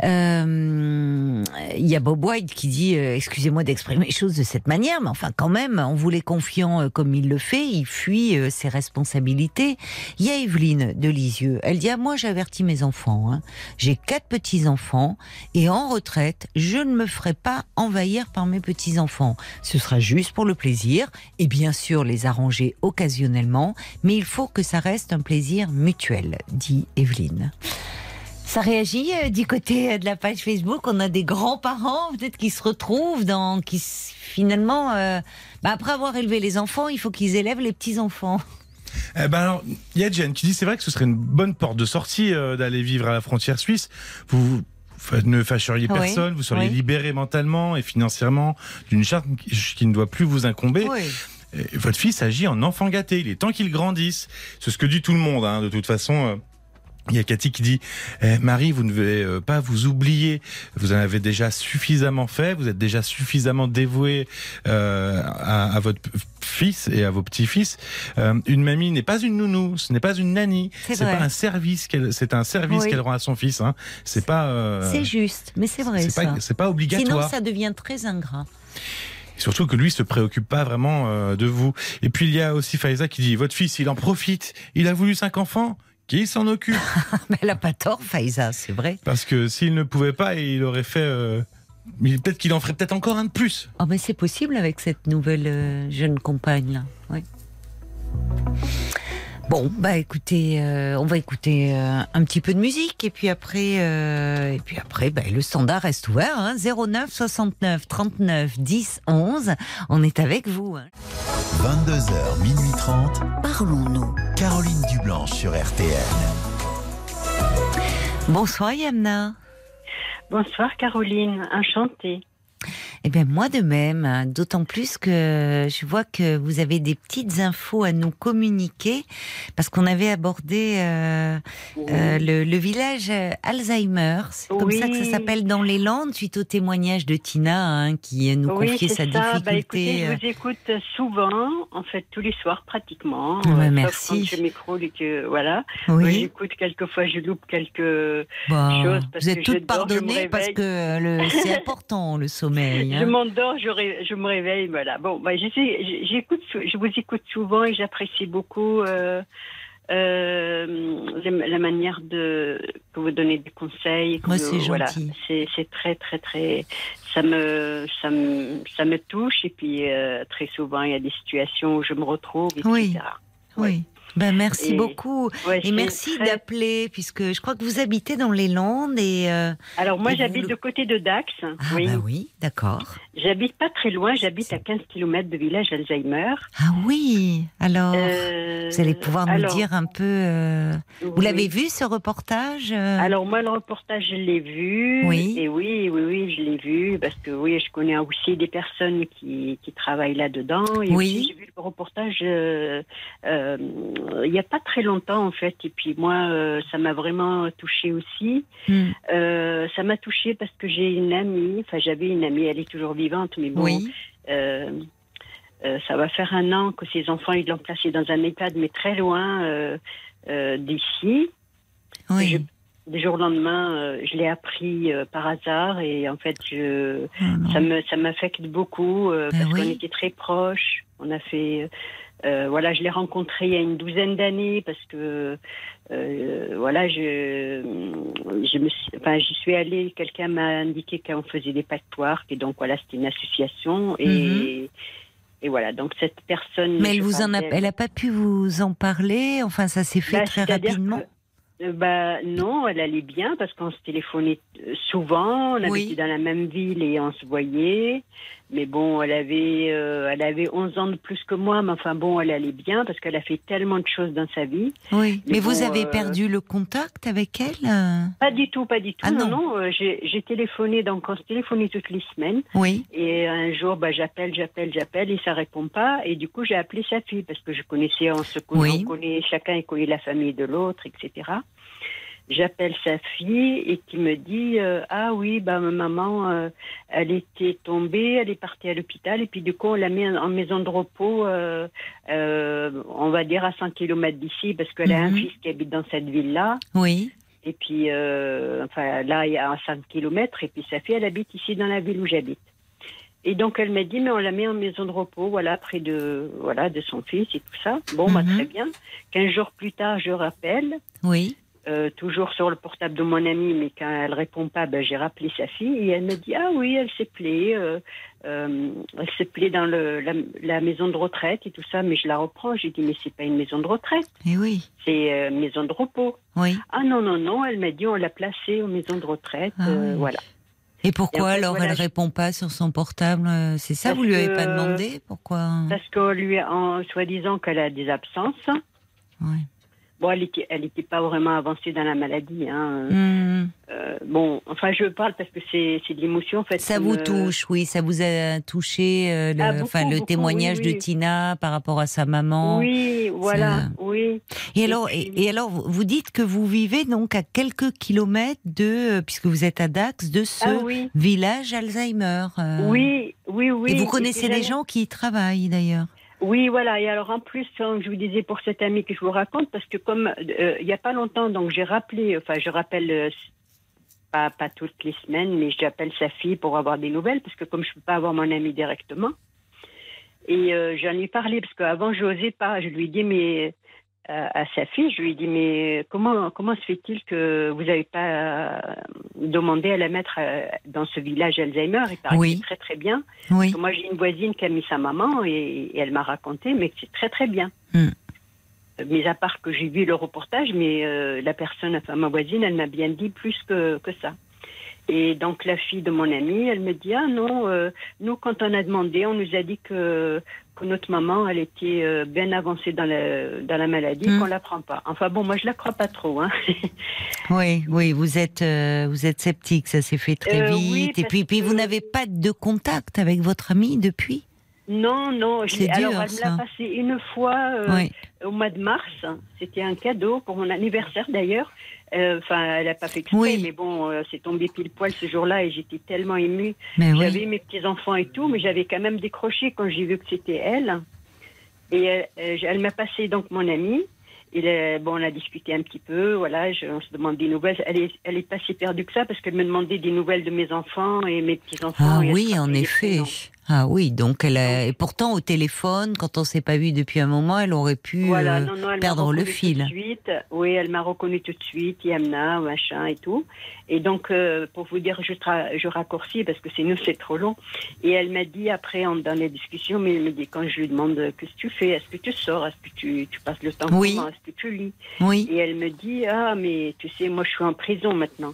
Euh, il y a Bob White qui dit euh, excusez-moi d'exprimer les choses de cette manière, mais enfin quand même, en vous les confiant euh, comme il le fait, il fuit ses responsabilités. Il y a Evelyne de Lisieux, elle dit ah, moi j'avertis mes enfants, hein. j'ai quatre petits enfants et en retraite je ne me ferai pas envahir par mes petits enfants. Ce sera juste pour le plaisir et bien sûr les arrangements occasionnellement, mais il faut que ça reste un plaisir mutuel, dit Evelyne. Ça réagit euh, du côté euh, de la page Facebook. On a des grands-parents peut-être qui se retrouvent dans, qui finalement, euh, bah, après avoir élevé les enfants, il faut qu'ils élèvent les petits enfants. Eh ben alors, il y a Jen qui dit c'est vrai que ce serait une bonne porte de sortie d'aller vivre à la frontière suisse. Vous, ne fâcheriez personne, vous seriez libéré mentalement et financièrement d'une charte qui, ne doit plus vous incomber. Oui votre fils agit en enfant gâté. Il est temps qu'il grandisse. C'est ce que dit tout le monde, hein, de toute façon. Euh, Il y a Cathy qui dit eh, Marie, vous ne devez euh, pas vous oublier. Vous en avez déjà suffisamment fait. Vous êtes déjà suffisamment dévoué euh, à, à, votre fils et à vos petits-fils. Euh, une mamie n'est pas une nounou, ce n'est pas une nanny. C'est pas un service qu'elle, c'est un service qu'elle rend à son fils. Hein. C'est pas. Euh, c'est juste, mais c'est vrai. C'est pas, pas obligatoire. Sinon, ça devient très ingrat. Surtout que lui se préoccupe pas vraiment euh, de vous. Et puis il y a aussi Faiza qui dit votre fils, il en profite. Il a voulu cinq enfants. Qui s'en occupe Mais elle a pas tort, Faïza, c'est vrai. Parce que s'il ne pouvait pas, il aurait fait. Euh, peut-être qu'il en ferait peut-être encore un de plus. Oh, mais c'est possible avec cette nouvelle euh, jeune compagne là. Oui. Bon, bah écoutez, euh, on va écouter euh, un petit peu de musique et puis après, euh, et puis après, bah, le standard reste ouvert. Hein, 09 69 39 10 11. On est avec vous. Hein. 22h minuit 30. Parlons-nous. Caroline Dublanche sur RTL. Bonsoir Yamna. Bonsoir Caroline, enchantée. Eh bien, moi de même, hein. d'autant plus que je vois que vous avez des petites infos à nous communiquer, parce qu'on avait abordé euh, euh, le, village Alzheimer. C'est comme ça que ça s'appelle dans les Landes, suite au témoignage de Tina, hein, qui nous confiait sa ça. Bah, difficulté. je euh. vous écoute souvent, en fait tous les soirs pratiquement. Ouais, merci. Quand je micro, que, voilà. Oui. J'écoute quelquefois, je loupe quelques choses. Parce vous êtes toutes pardonnées parce que c'est important le sommeil. Je m'endors, je, je, me réveille, voilà. Bon, bah, j'écoute, je vous écoute souvent et j'apprécie beaucoup euh, euh, la manière de que vous donnez des conseils. Moi, c'est gentil. c'est très, très, très. Ça me, ça me, ça me touche et puis euh, très souvent il y a des situations où je me retrouve, etc. Oui. oui. Ben, merci beaucoup. et merci d'appeler, puisque je crois que vous habitez dans les Landes. Et, euh, Alors, moi, j'habite de côté de Dax. Ah, oui, bah oui d'accord. J'habite pas très loin, j'habite à 15 km de village Alzheimer. Ah oui, alors, euh, vous allez pouvoir nous dire un peu. Euh, vous l'avez vu, ce reportage Alors, moi, le reportage, je l'ai vu. Oui. Et oui, oui, oui, je l'ai vu, parce que oui, je connais aussi des personnes qui, qui travaillent là-dedans. Et oui. J'ai vu le reportage il n'y a pas très longtemps en fait. Et puis moi, euh, ça m'a vraiment touchée aussi. Hmm. Euh, ça m'a touchée parce que j'ai une amie, enfin j'avais une amie, elle est toujours vivante, mais bon, euh, ça va faire un an que ses enfants ils l'ont placée dans un EHPAD, mais très loin d'ici. Oui. des jours au lendemain, je l'ai appris par hasard et en fait, je, ça me ça m'affecte beaucoup ben parce qu'on était très proches. On a fait euh, voilà, je l'ai rencontré il y a une douzaine d'années parce que euh, voilà, je, je me suis, enfin, j'y suis allée. Quelqu'un m'a indiqué qu'on faisait des pactoires et donc voilà, c'était une association et mhm. et voilà. Donc cette personne. Mais elle vous en a, elle a pas pu vous en parler. Enfin, ça s'est fait bah, très rapidement. bah non, elle allait bien parce qu'on se téléphonait souvent, on habitait dans la même ville et on se voyait. Mais bon, elle avait, euh, elle avait 11 ans de plus que moi, mais enfin bon, elle allait bien parce qu'elle a fait tellement de choses dans sa vie. Oui, mais, vous avez euh, perdu le contact avec elle euh Pas du tout, pas du tout. Ah non, non, j'ai téléphoné, donc on se téléphonait toutes les semaines. Oui. Et un jour, bah, j'appelle, j'appelle, j'appelle et ça répond pas. Et du coup, j'ai appelé sa fille parce que je connaissais, on se connaît, on connaît chacun, connaît la famille de l'autre, etc j'appelle sa fille et qui me dit euh, ah oui bah maman euh, elle était tombée elle est partie à l'hôpital et puis du coup on l'a mis en maison de repos euh, on va dire à 100 km d'ici parce qu'elle a un mhm. fils qui habite dans cette ville là oui. Et puis enfin là il y a 5 km et puis sa fille elle habite ici dans la ville où j'habite. Et donc elle m'a dit mais on l'a mis en maison de repos voilà près de voilà de son fils et tout ça. Bon bah mhm. très bien. 15 jours plus tard je rappelle. Oui euh, toujours sur le portable de mon amie, mais quand elle répond pas, ben, j'ai rappelé sa fille et elle me dit ah oui, elle s'est plaît, euh, euh, elle s'est plaît dans le, la, maison de retraite et tout ça, mais je la reprends. J'ai dit mais c'est pas une maison de retraite, et eh oui, c'est une maison de repos. Oui. Ah non non non, elle m'a dit on l'a placée aux maisons de retraite, ah voilà. Et pourquoi alors elle répond pas sur son portable C'est ça, vous lui avez pas demandé Pourquoi? Parce qu'on lui, en soi-disant qu'elle a des absences. Oui. Bon, elle n'était elle était pas vraiment avancée dans la maladie. Hein. Hmm. Euh, bon, enfin, je parle parce que c'est de l'émotion, en fait. Ça vous touche, oui. Ça vous a touché, euh, le, ah, enfin, le témoignage de Tina par rapport à sa maman. Oui, voilà, oui. Et, alors, et, alors, vous dites que vous vivez donc à quelques kilomètres de, euh, puisque vous êtes à Dax, de ce ah village Alzheimer. Oui, oui, oui. Et vous connaissez des gens qui y travaillent, d'ailleurs. Oui, voilà. Et alors en plus, hein, je vous disais pour cette amie que je vous raconte, parce que comme euh, il n'y a pas longtemps, donc j'ai rappelé, enfin je rappelle euh, pas, pas toutes les semaines, mais j'appelle sa fille pour avoir des nouvelles, parce que comme je peux pas avoir mon amie directement. Et euh, j'en ai parlé, parce qu'avant je n'osais pas. Je lui ai dit, mais à sa fille, je lui ai dit mais comment comment se fait-il que vous n'avez pas euh, demandé à la mettre euh, dans ce village Alzheimer? Il paraît oui. très très bien. Oui. Moi j'ai une voisine qui a mis sa maman et, elle m'a raconté mais c'est très très bien. Mais à part que j'ai vu le reportage, mais euh, la personne, enfin ma voisine, elle m'a bien dit plus que, que ça. Et donc la fille de mon amie, elle me dit ah non, euh, nous quand on a demandé, on nous a dit que, que notre maman, elle était euh, bien avancée dans la, dans la maladie, qu'on hmm. qu'on la prend pas. Enfin bon, moi je la crois pas trop. Hein. oui, oui, vous êtes euh, vous êtes sceptique, ça s'est fait très vite. et puis puis vous n'avez pas de contact avec votre amie depuis? Non, non. Je alors, elle me l'a passé une fois au mois de mars. C'était un cadeau pour mon anniversaire d'ailleurs. Euh, enfin, elle n'a pas fait exprès, mais bon, euh, c'est tombé pile poil ce jour-là et j'étais tellement émue. J'avais mes petits-enfants et tout, mais j'avais quand même décroché quand j'ai vu que c'était elle. Et euh, elle m'a passé donc mon amie. Et bon, on a discuté un petit peu, voilà, je, on se demande des nouvelles. Elle est, elle est pas si perdue que ça parce qu'elle me demandait des nouvelles de mes enfants et mes petits-enfants. Ah oui, en effet. Ah oui, donc elle a... et pourtant au téléphone, quand on s'est pas vu depuis un moment, elle aurait pu euh, perdre le fil. Suite. Oui, elle m'a reconnu tout de suite, Yamna, machin et tout. Et donc, euh, pour vous dire, je, je raccourcis parce que sinon c'est trop long. Et elle m'a dit après, en, dans les discussions, mais elle me dit quand je lui demande qu'est-ce que tu fais, est-ce que tu sors, est-ce que tu, tu passes le temps oui. est-ce que tu lis? Oui. Et elle me dit ah mais tu sais, moi je suis en prison maintenant.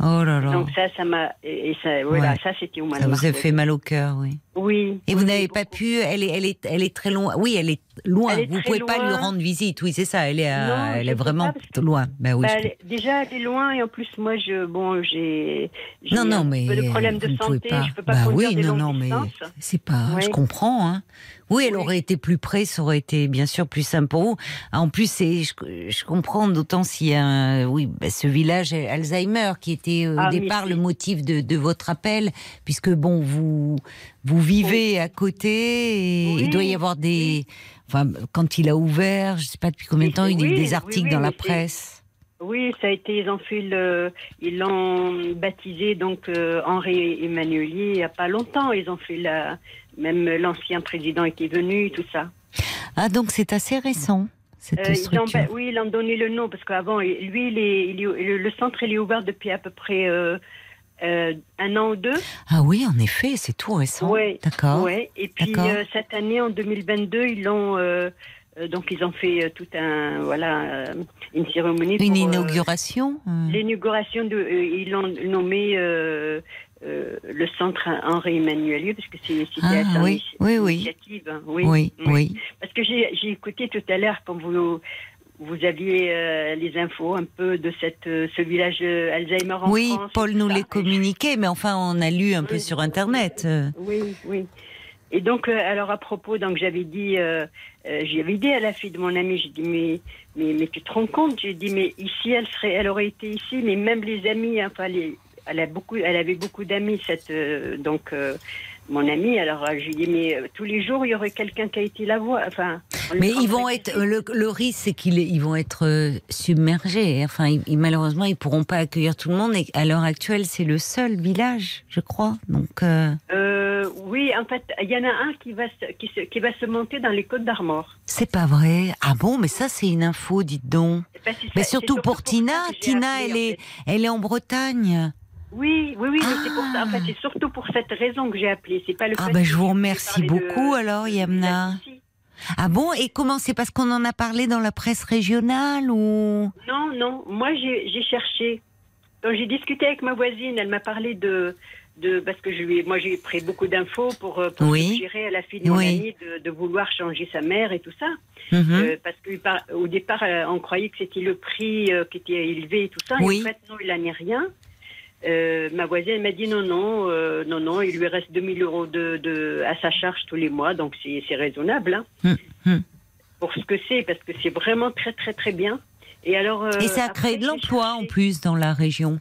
Oh là là. Donc ça, ça m'a, et ça, voilà, ça c'était au mois Ça vous a fait mal au cœur, oui. Oui. Et vous n'avez pas pu, elle est, elle est, elle est très loin. Oui, elle est loin. vous pouvez pas lui rendre visite. Oui, c'est ça. Elle est, elle est vraiment loin. Ben oui. Bah, déjà, elle est loin et en plus, moi, je, bon, j'ai, non, non, mais de problèmes de santé. Pas. Je peux pas bah oui, non, non, mais c'est pas. Je comprends. Hein. Oui, elle aurait été plus près, ça aurait été bien sûr plus simple pour vous. En plus, c'est, je, comprends d'autant s'il y a, un, oui, bah, ce village Alzheimer qui était au ah, départ le motif de, de votre appel, puisque bon, vous vous vivez à côté et il doit y avoir des. Enfin, quand il a ouvert, je ne sais pas depuis combien de temps, il y a des articles dans la presse. Oui, ça a été, ils ont fait le, ils l'ont baptisé donc euh, Henri Emmanuelier il n'y a pas longtemps. Ils ont fait la, même l'ancien président était venu, tout ça. Ah donc c'est assez récent. Cette euh, structure. oui, ils ont donné le nom parce qu'avant, lui, il est, le centre il est ouvert depuis à peu près euh, euh, un an ou deux. Ah oui, en effet, c'est tout récent. Oui, d'accord. Ouais. Et puis euh, cette année, en 2022, ils l'ont. Euh, donc ils ont fait tout un voilà une cérémonie. Une inauguration. L'inauguration de ils l'ont nommé. le centre Henri Emmanuel parce que c'est ah, oui, oui, oui. initiative. Hein. Oui, oui, oui. Parce que j'ai écouté tout à l'heure quand vous vous aviez euh, les infos un peu de cette, euh, ce village euh, Alzheimer en oui, France. Oui, Paul nous les communiquait, mais enfin, on a lu un peu sur Internet. Oui, oui. Et donc, alors à propos, donc j'avais dit, j'avais dit à la fille de mon ami, j'ai dit mais, mais, mais tu te rends compte? J'ai dit mais ici, elle serait, elle aurait été ici, mais même les amis, enfin les, elle a beaucoup, elle avait beaucoup d'amis cette, donc mon ami, alors je lui dis mais euh, tous les jours il y aurait quelqu'un qui a été la voix. Enfin, mais ils vont être le, le, risque c'est qu'ils ils vont être euh, submergés. Enfin, ils, malheureusement ils pourront pas accueillir tout le monde. Et à l'heure actuelle c'est le seul village, je crois. Donc. Euh... oui, en fait il y en a un qui va se, qui, se, qui va se monter dans les Côtes d'Armor. C'est pas vrai. Ah bon, mais ça c'est une info, dites donc. mais surtout, pour Tina. Tina, elle est, elle est en Bretagne. Oui, oui, oui, c'est pour ça. En fait, c'est surtout pour cette raison que j'ai appelé. C'est pas le. Ah ben, je vous remercie beaucoup alors, Yamna. Ah bon Et comment c'est parce qu'on en a parlé dans la presse régionale ou? Non, non. Moi, j'ai cherché. J'ai discuté avec ma voisine, elle m'a parlé de de parce que je lui, moi j'ai pris beaucoup d'infos pour, euh, pour suggérer à la fille de mon de, vouloir changer sa mère et tout ça. Mhm. Euh, parce qu'au départ, euh, on croyait que c'était le prix qui était élevé et tout ça. Et en fait, non, il n'en est rien. Ma voisine m'a dit non, non, non, non, il lui reste 2000 euros de, de, à sa charge tous les mois, donc c'est raisonnable. Hein. Hum, hum. Pour ce que c'est, parce que c'est vraiment très, très, très bien. Et, alors, et ça a créé de l'emploi en plus dans la région.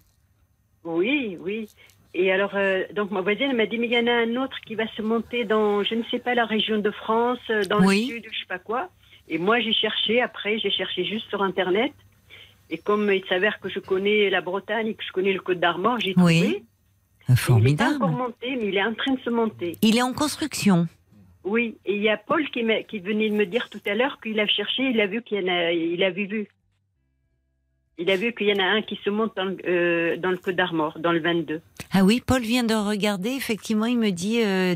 Oui, oui. Et alors, euh, donc ma voisine m'a dit, mais il y en a un autre qui va se monter dans, je ne sais pas, la région de France, euh, dans le sud, je sais pas quoi. Et moi, j'ai cherché, après, j'ai cherché juste sur Internet. Et comme il s'avère que je connais la Bretagne et que je connais le Côte d'Armor, j'ai trouvé. Oui. Formidable. Il n'est pas encore monté, mais il est en train de se monter. Il est en construction. Oui, et il y a Paul qui, qui venait de me dire tout à l'heure qu'il a cherché, il a vu qu'il y en a, il a vu. Il a vu qu'il y en a un qui se monte dans, euh, dans le Côte d'Armor, dans le 22. Ah oui, Paul vient de regarder. Effectivement, il me dit euh,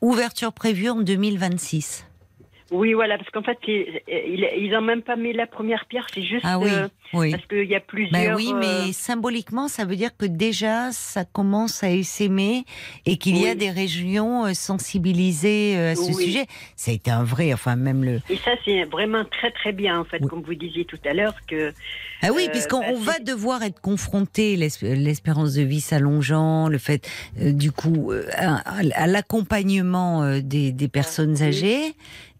ouverture prévue en 2026. Oui, voilà, parce qu'en fait, ils n'ont même pas mis la première pierre, c'est juste ah oui, euh, parce qu'il y a plusieurs. Ben oui, mais euh, symboliquement, ça veut dire que déjà, ça commence à essaimer et qu'il y a des régions euh, sensibilisées à ce sujet. Ça a été un vrai, enfin même le. Et ça, c'est vraiment très très bien, en fait, comme vous disiez tout à l'heure que. Ah oui, puisqu'on bah, va devoir être confronté, l'espérance de vie s'allongeant, le fait, du coup, à, l'accompagnement des, des personnes âgées.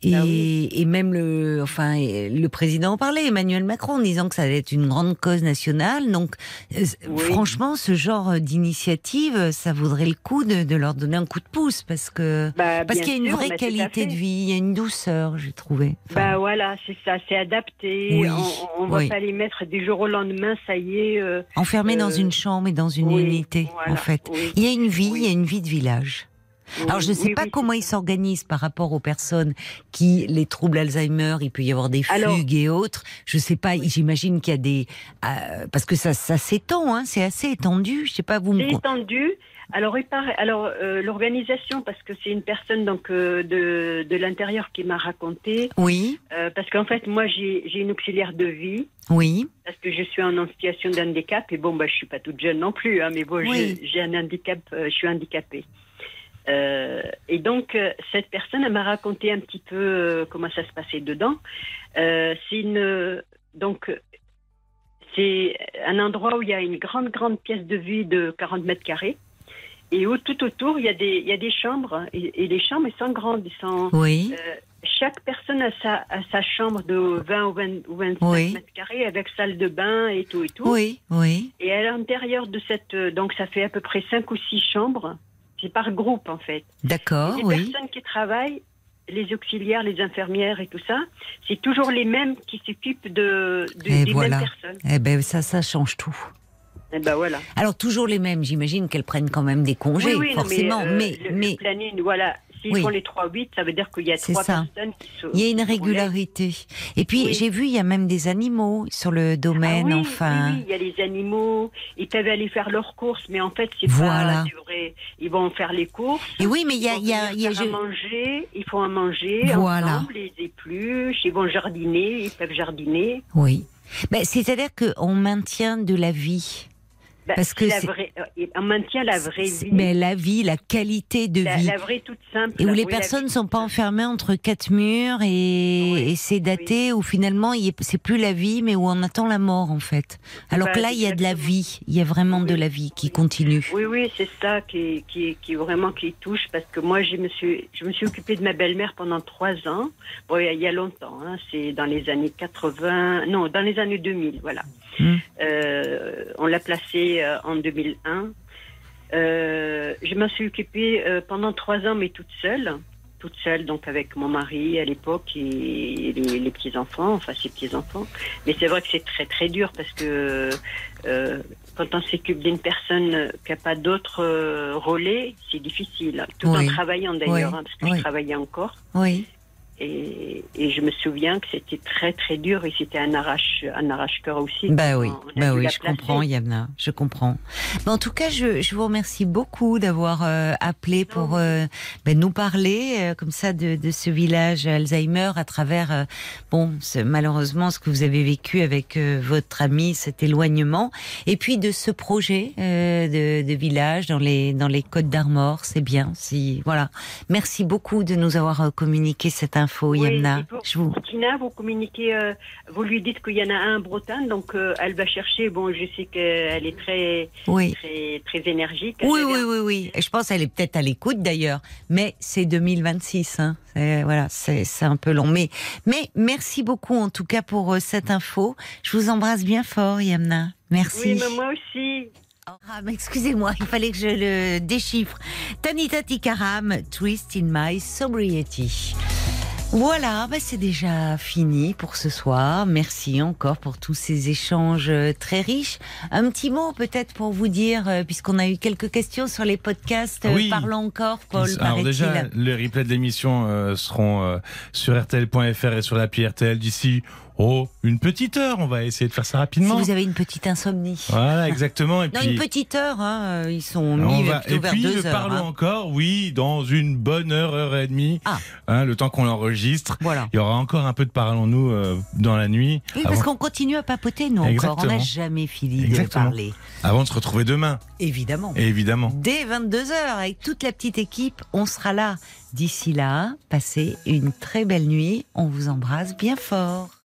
Bah et, même le, enfin, le président en parlait, Emmanuel Macron, en disant que ça allait être une grande cause nationale. Donc, euh, franchement, ce genre d'initiative, ça vaudrait le coup de, leur donner un coup de pouce parce que bah, parce qu'il y a une vraie qualité de vie, il y a une douceur, j'ai trouvé. bah voilà, c'est ça, c'est adapté. on, ne va pas les mettre des jours au lendemain, ça y est. Euh, Enfermés dans euh, une chambre et dans une unité, en fait. Il y a une vie, il y a une vie de village. Alors je ne sais pas comment ils s'organisent par rapport aux personnes qui les troubles Alzheimer, il peut y avoir des fugues et autres. Je ne sais pas, j'imagine qu'il y a des euh, parce que ça, ça s'étend, hein, c'est assez étendu. Je sais pas vous. C'est étendu. Alors, alors euh, l'organisation, parce que c'est une personne donc euh, de, de l'intérieur qui m'a raconté. Oui. parce qu'en fait, moi, j'ai une auxiliaire de vie. Oui. Parce que je suis en situation d'handicap et bon, bah, je suis pas toute jeune non plus, hein, mais bon, j'ai un handicap, je suis handicapée. Euh, et donc, euh, cette personne, elle m'a raconté un petit peu euh, comment ça se passait dedans. c'est une. Donc, c'est un endroit où il y a une grande, grande pièce de vie de 40 mètres carrés. Et où, tout autour, il y a des, il y a des chambres. Et, les chambres, elles sont grandes. Elles sont, oui. chaque personne a sa, a sa chambre de 20 ou, 20, ou 25 mètres carrés avec salle de bain et tout et tout. Oui, oui. Et à l'intérieur de cette. Donc, ça fait à peu près 5 ou 6 chambres. C'est par groupe, en fait. D'accord, oui. Les personnes qui travaillent, les auxiliaires, les infirmières et tout ça, c'est toujours les mêmes qui s'occupent de, de des mêmes personnes. Eh ben ça, ça change tout. Eh ben voilà. Alors toujours les mêmes, j'imagine qu'elles prennent quand même des congés, forcément. mais, euh, mais, planning, voilà, S'ils font les 3-8, ça veut dire qu'il y a trois personnes qui se. Il y a une régularité. Et puis, j'ai vu, il y a même des animaux sur le domaine, ah enfin. Oui, il y a les animaux. Ils peuvent aller faire leurs courses, mais en fait, c'est voilà. pas vrai. Ils vont faire les courses. Et oui, mais il y a. Il y a, y a je... manger, ils font à manger. Voilà. Ensemble, les épluches, ils vont jardiner, ils peuvent jardiner. Oui. Ben, C'est-à-dire qu'on maintient de la vie. Bah, Parce que euh, on maintient la vraie vie. Mais la vie, la qualité de vie. La vraie toute simple. Et où les personnes ne sont pas enfermées entre quatre murs et, c'est daté, où finalement c'est plus la vie, mais où on attend la mort en fait. Alors bah, que là, il y a de la vie, il y a vraiment de la vie qui continue. Oui, oui, c'est ça qui, qui, qui, vraiment qui touche, parce que moi, je me suis, je me suis occupée de ma belle-mère pendant trois ans. Bon, il y a longtemps, hein, c'est dans les années 80, non, dans les années 2000, voilà. Hmm. Euh, on l'a placé euh, en 2001. Euh, je m'en suis occupée pendant trois ans, mais toute seule toute seule, donc avec mon mari à l'époque et les, petits-enfants, enfin ses petits-enfants. Mais c'est vrai que c'est très très dur parce que quand on s'occupe d'une personne qui n'a pas d'autre relais, c'est difficile, tout en travaillant d'ailleurs, hein, parce que je travaillais encore. Oui. Et, je me souviens que c'était très très dur et c'était un arrache un arrache cœur aussi. Bah oui, bah oui, je comprends Yamna, je comprends. Mais en tout cas, je, je vous remercie beaucoup d'avoir euh, appelé pour euh, ben, nous parler euh, comme ça de, de, ce village Alzheimer à travers bon malheureusement ce que vous avez vécu avec votre ami, cet éloignement, et puis de ce projet de, de, village dans les dans les Côtes d'Armor, c'est bien. Si voilà, merci beaucoup de nous avoir communiqué cette info Yamna. je vous... Tina, vous communiquez, euh, vous lui dites qu'il y en a un en Bretagne, donc euh, elle va chercher. Bon, je sais qu'elle est très, très, très énergique. Oui, oui, oui, oui. Et je pense qu'elle est peut-être à l'écoute d'ailleurs, mais c'est 2026. Hein. Voilà, c'est un peu long. Mais, mais merci beaucoup en tout cas pour euh, cette info. Je vous embrasse bien fort, Yamna. Merci. Oui, mais moi aussi. Ah, excusez-moi, il fallait que je le déchiffre. Tanita Tikaram, Twist in My Sobriety. Voilà, bah c'est déjà fini pour ce soir. Merci encore pour tous ces échanges euh, très riches. Un petit mot peut-être pour vous dire, euh, puisqu'on a eu quelques questions sur les podcasts, euh, parlons encore, Paul. Alors déjà, les replays de l'émission seront sur RTL.fr et sur l'appli RTL d'ici Oh, une petite heure, on va essayer de faire ça rapidement. Si vous avez une petite insomnie. Voilà, exactement. Et non, une petite heure, hein, ils sont mis vers et puis, deux heures. parlons hein. encore, oui, dans une bonne heure, heure et demie, ah. hein, le temps qu'on l'enregistre. Voilà. Il y aura encore un peu de parlons-nous euh, dans la nuit. Oui, parce qu'on continue à papoter, nous encore. On n'a jamais fini de parler. Avant de se retrouver demain. Évidemment. évidemment. Dès 22h, avec toute la petite équipe, on sera là. D'ici là, passez une très belle nuit. On vous embrasse bien fort.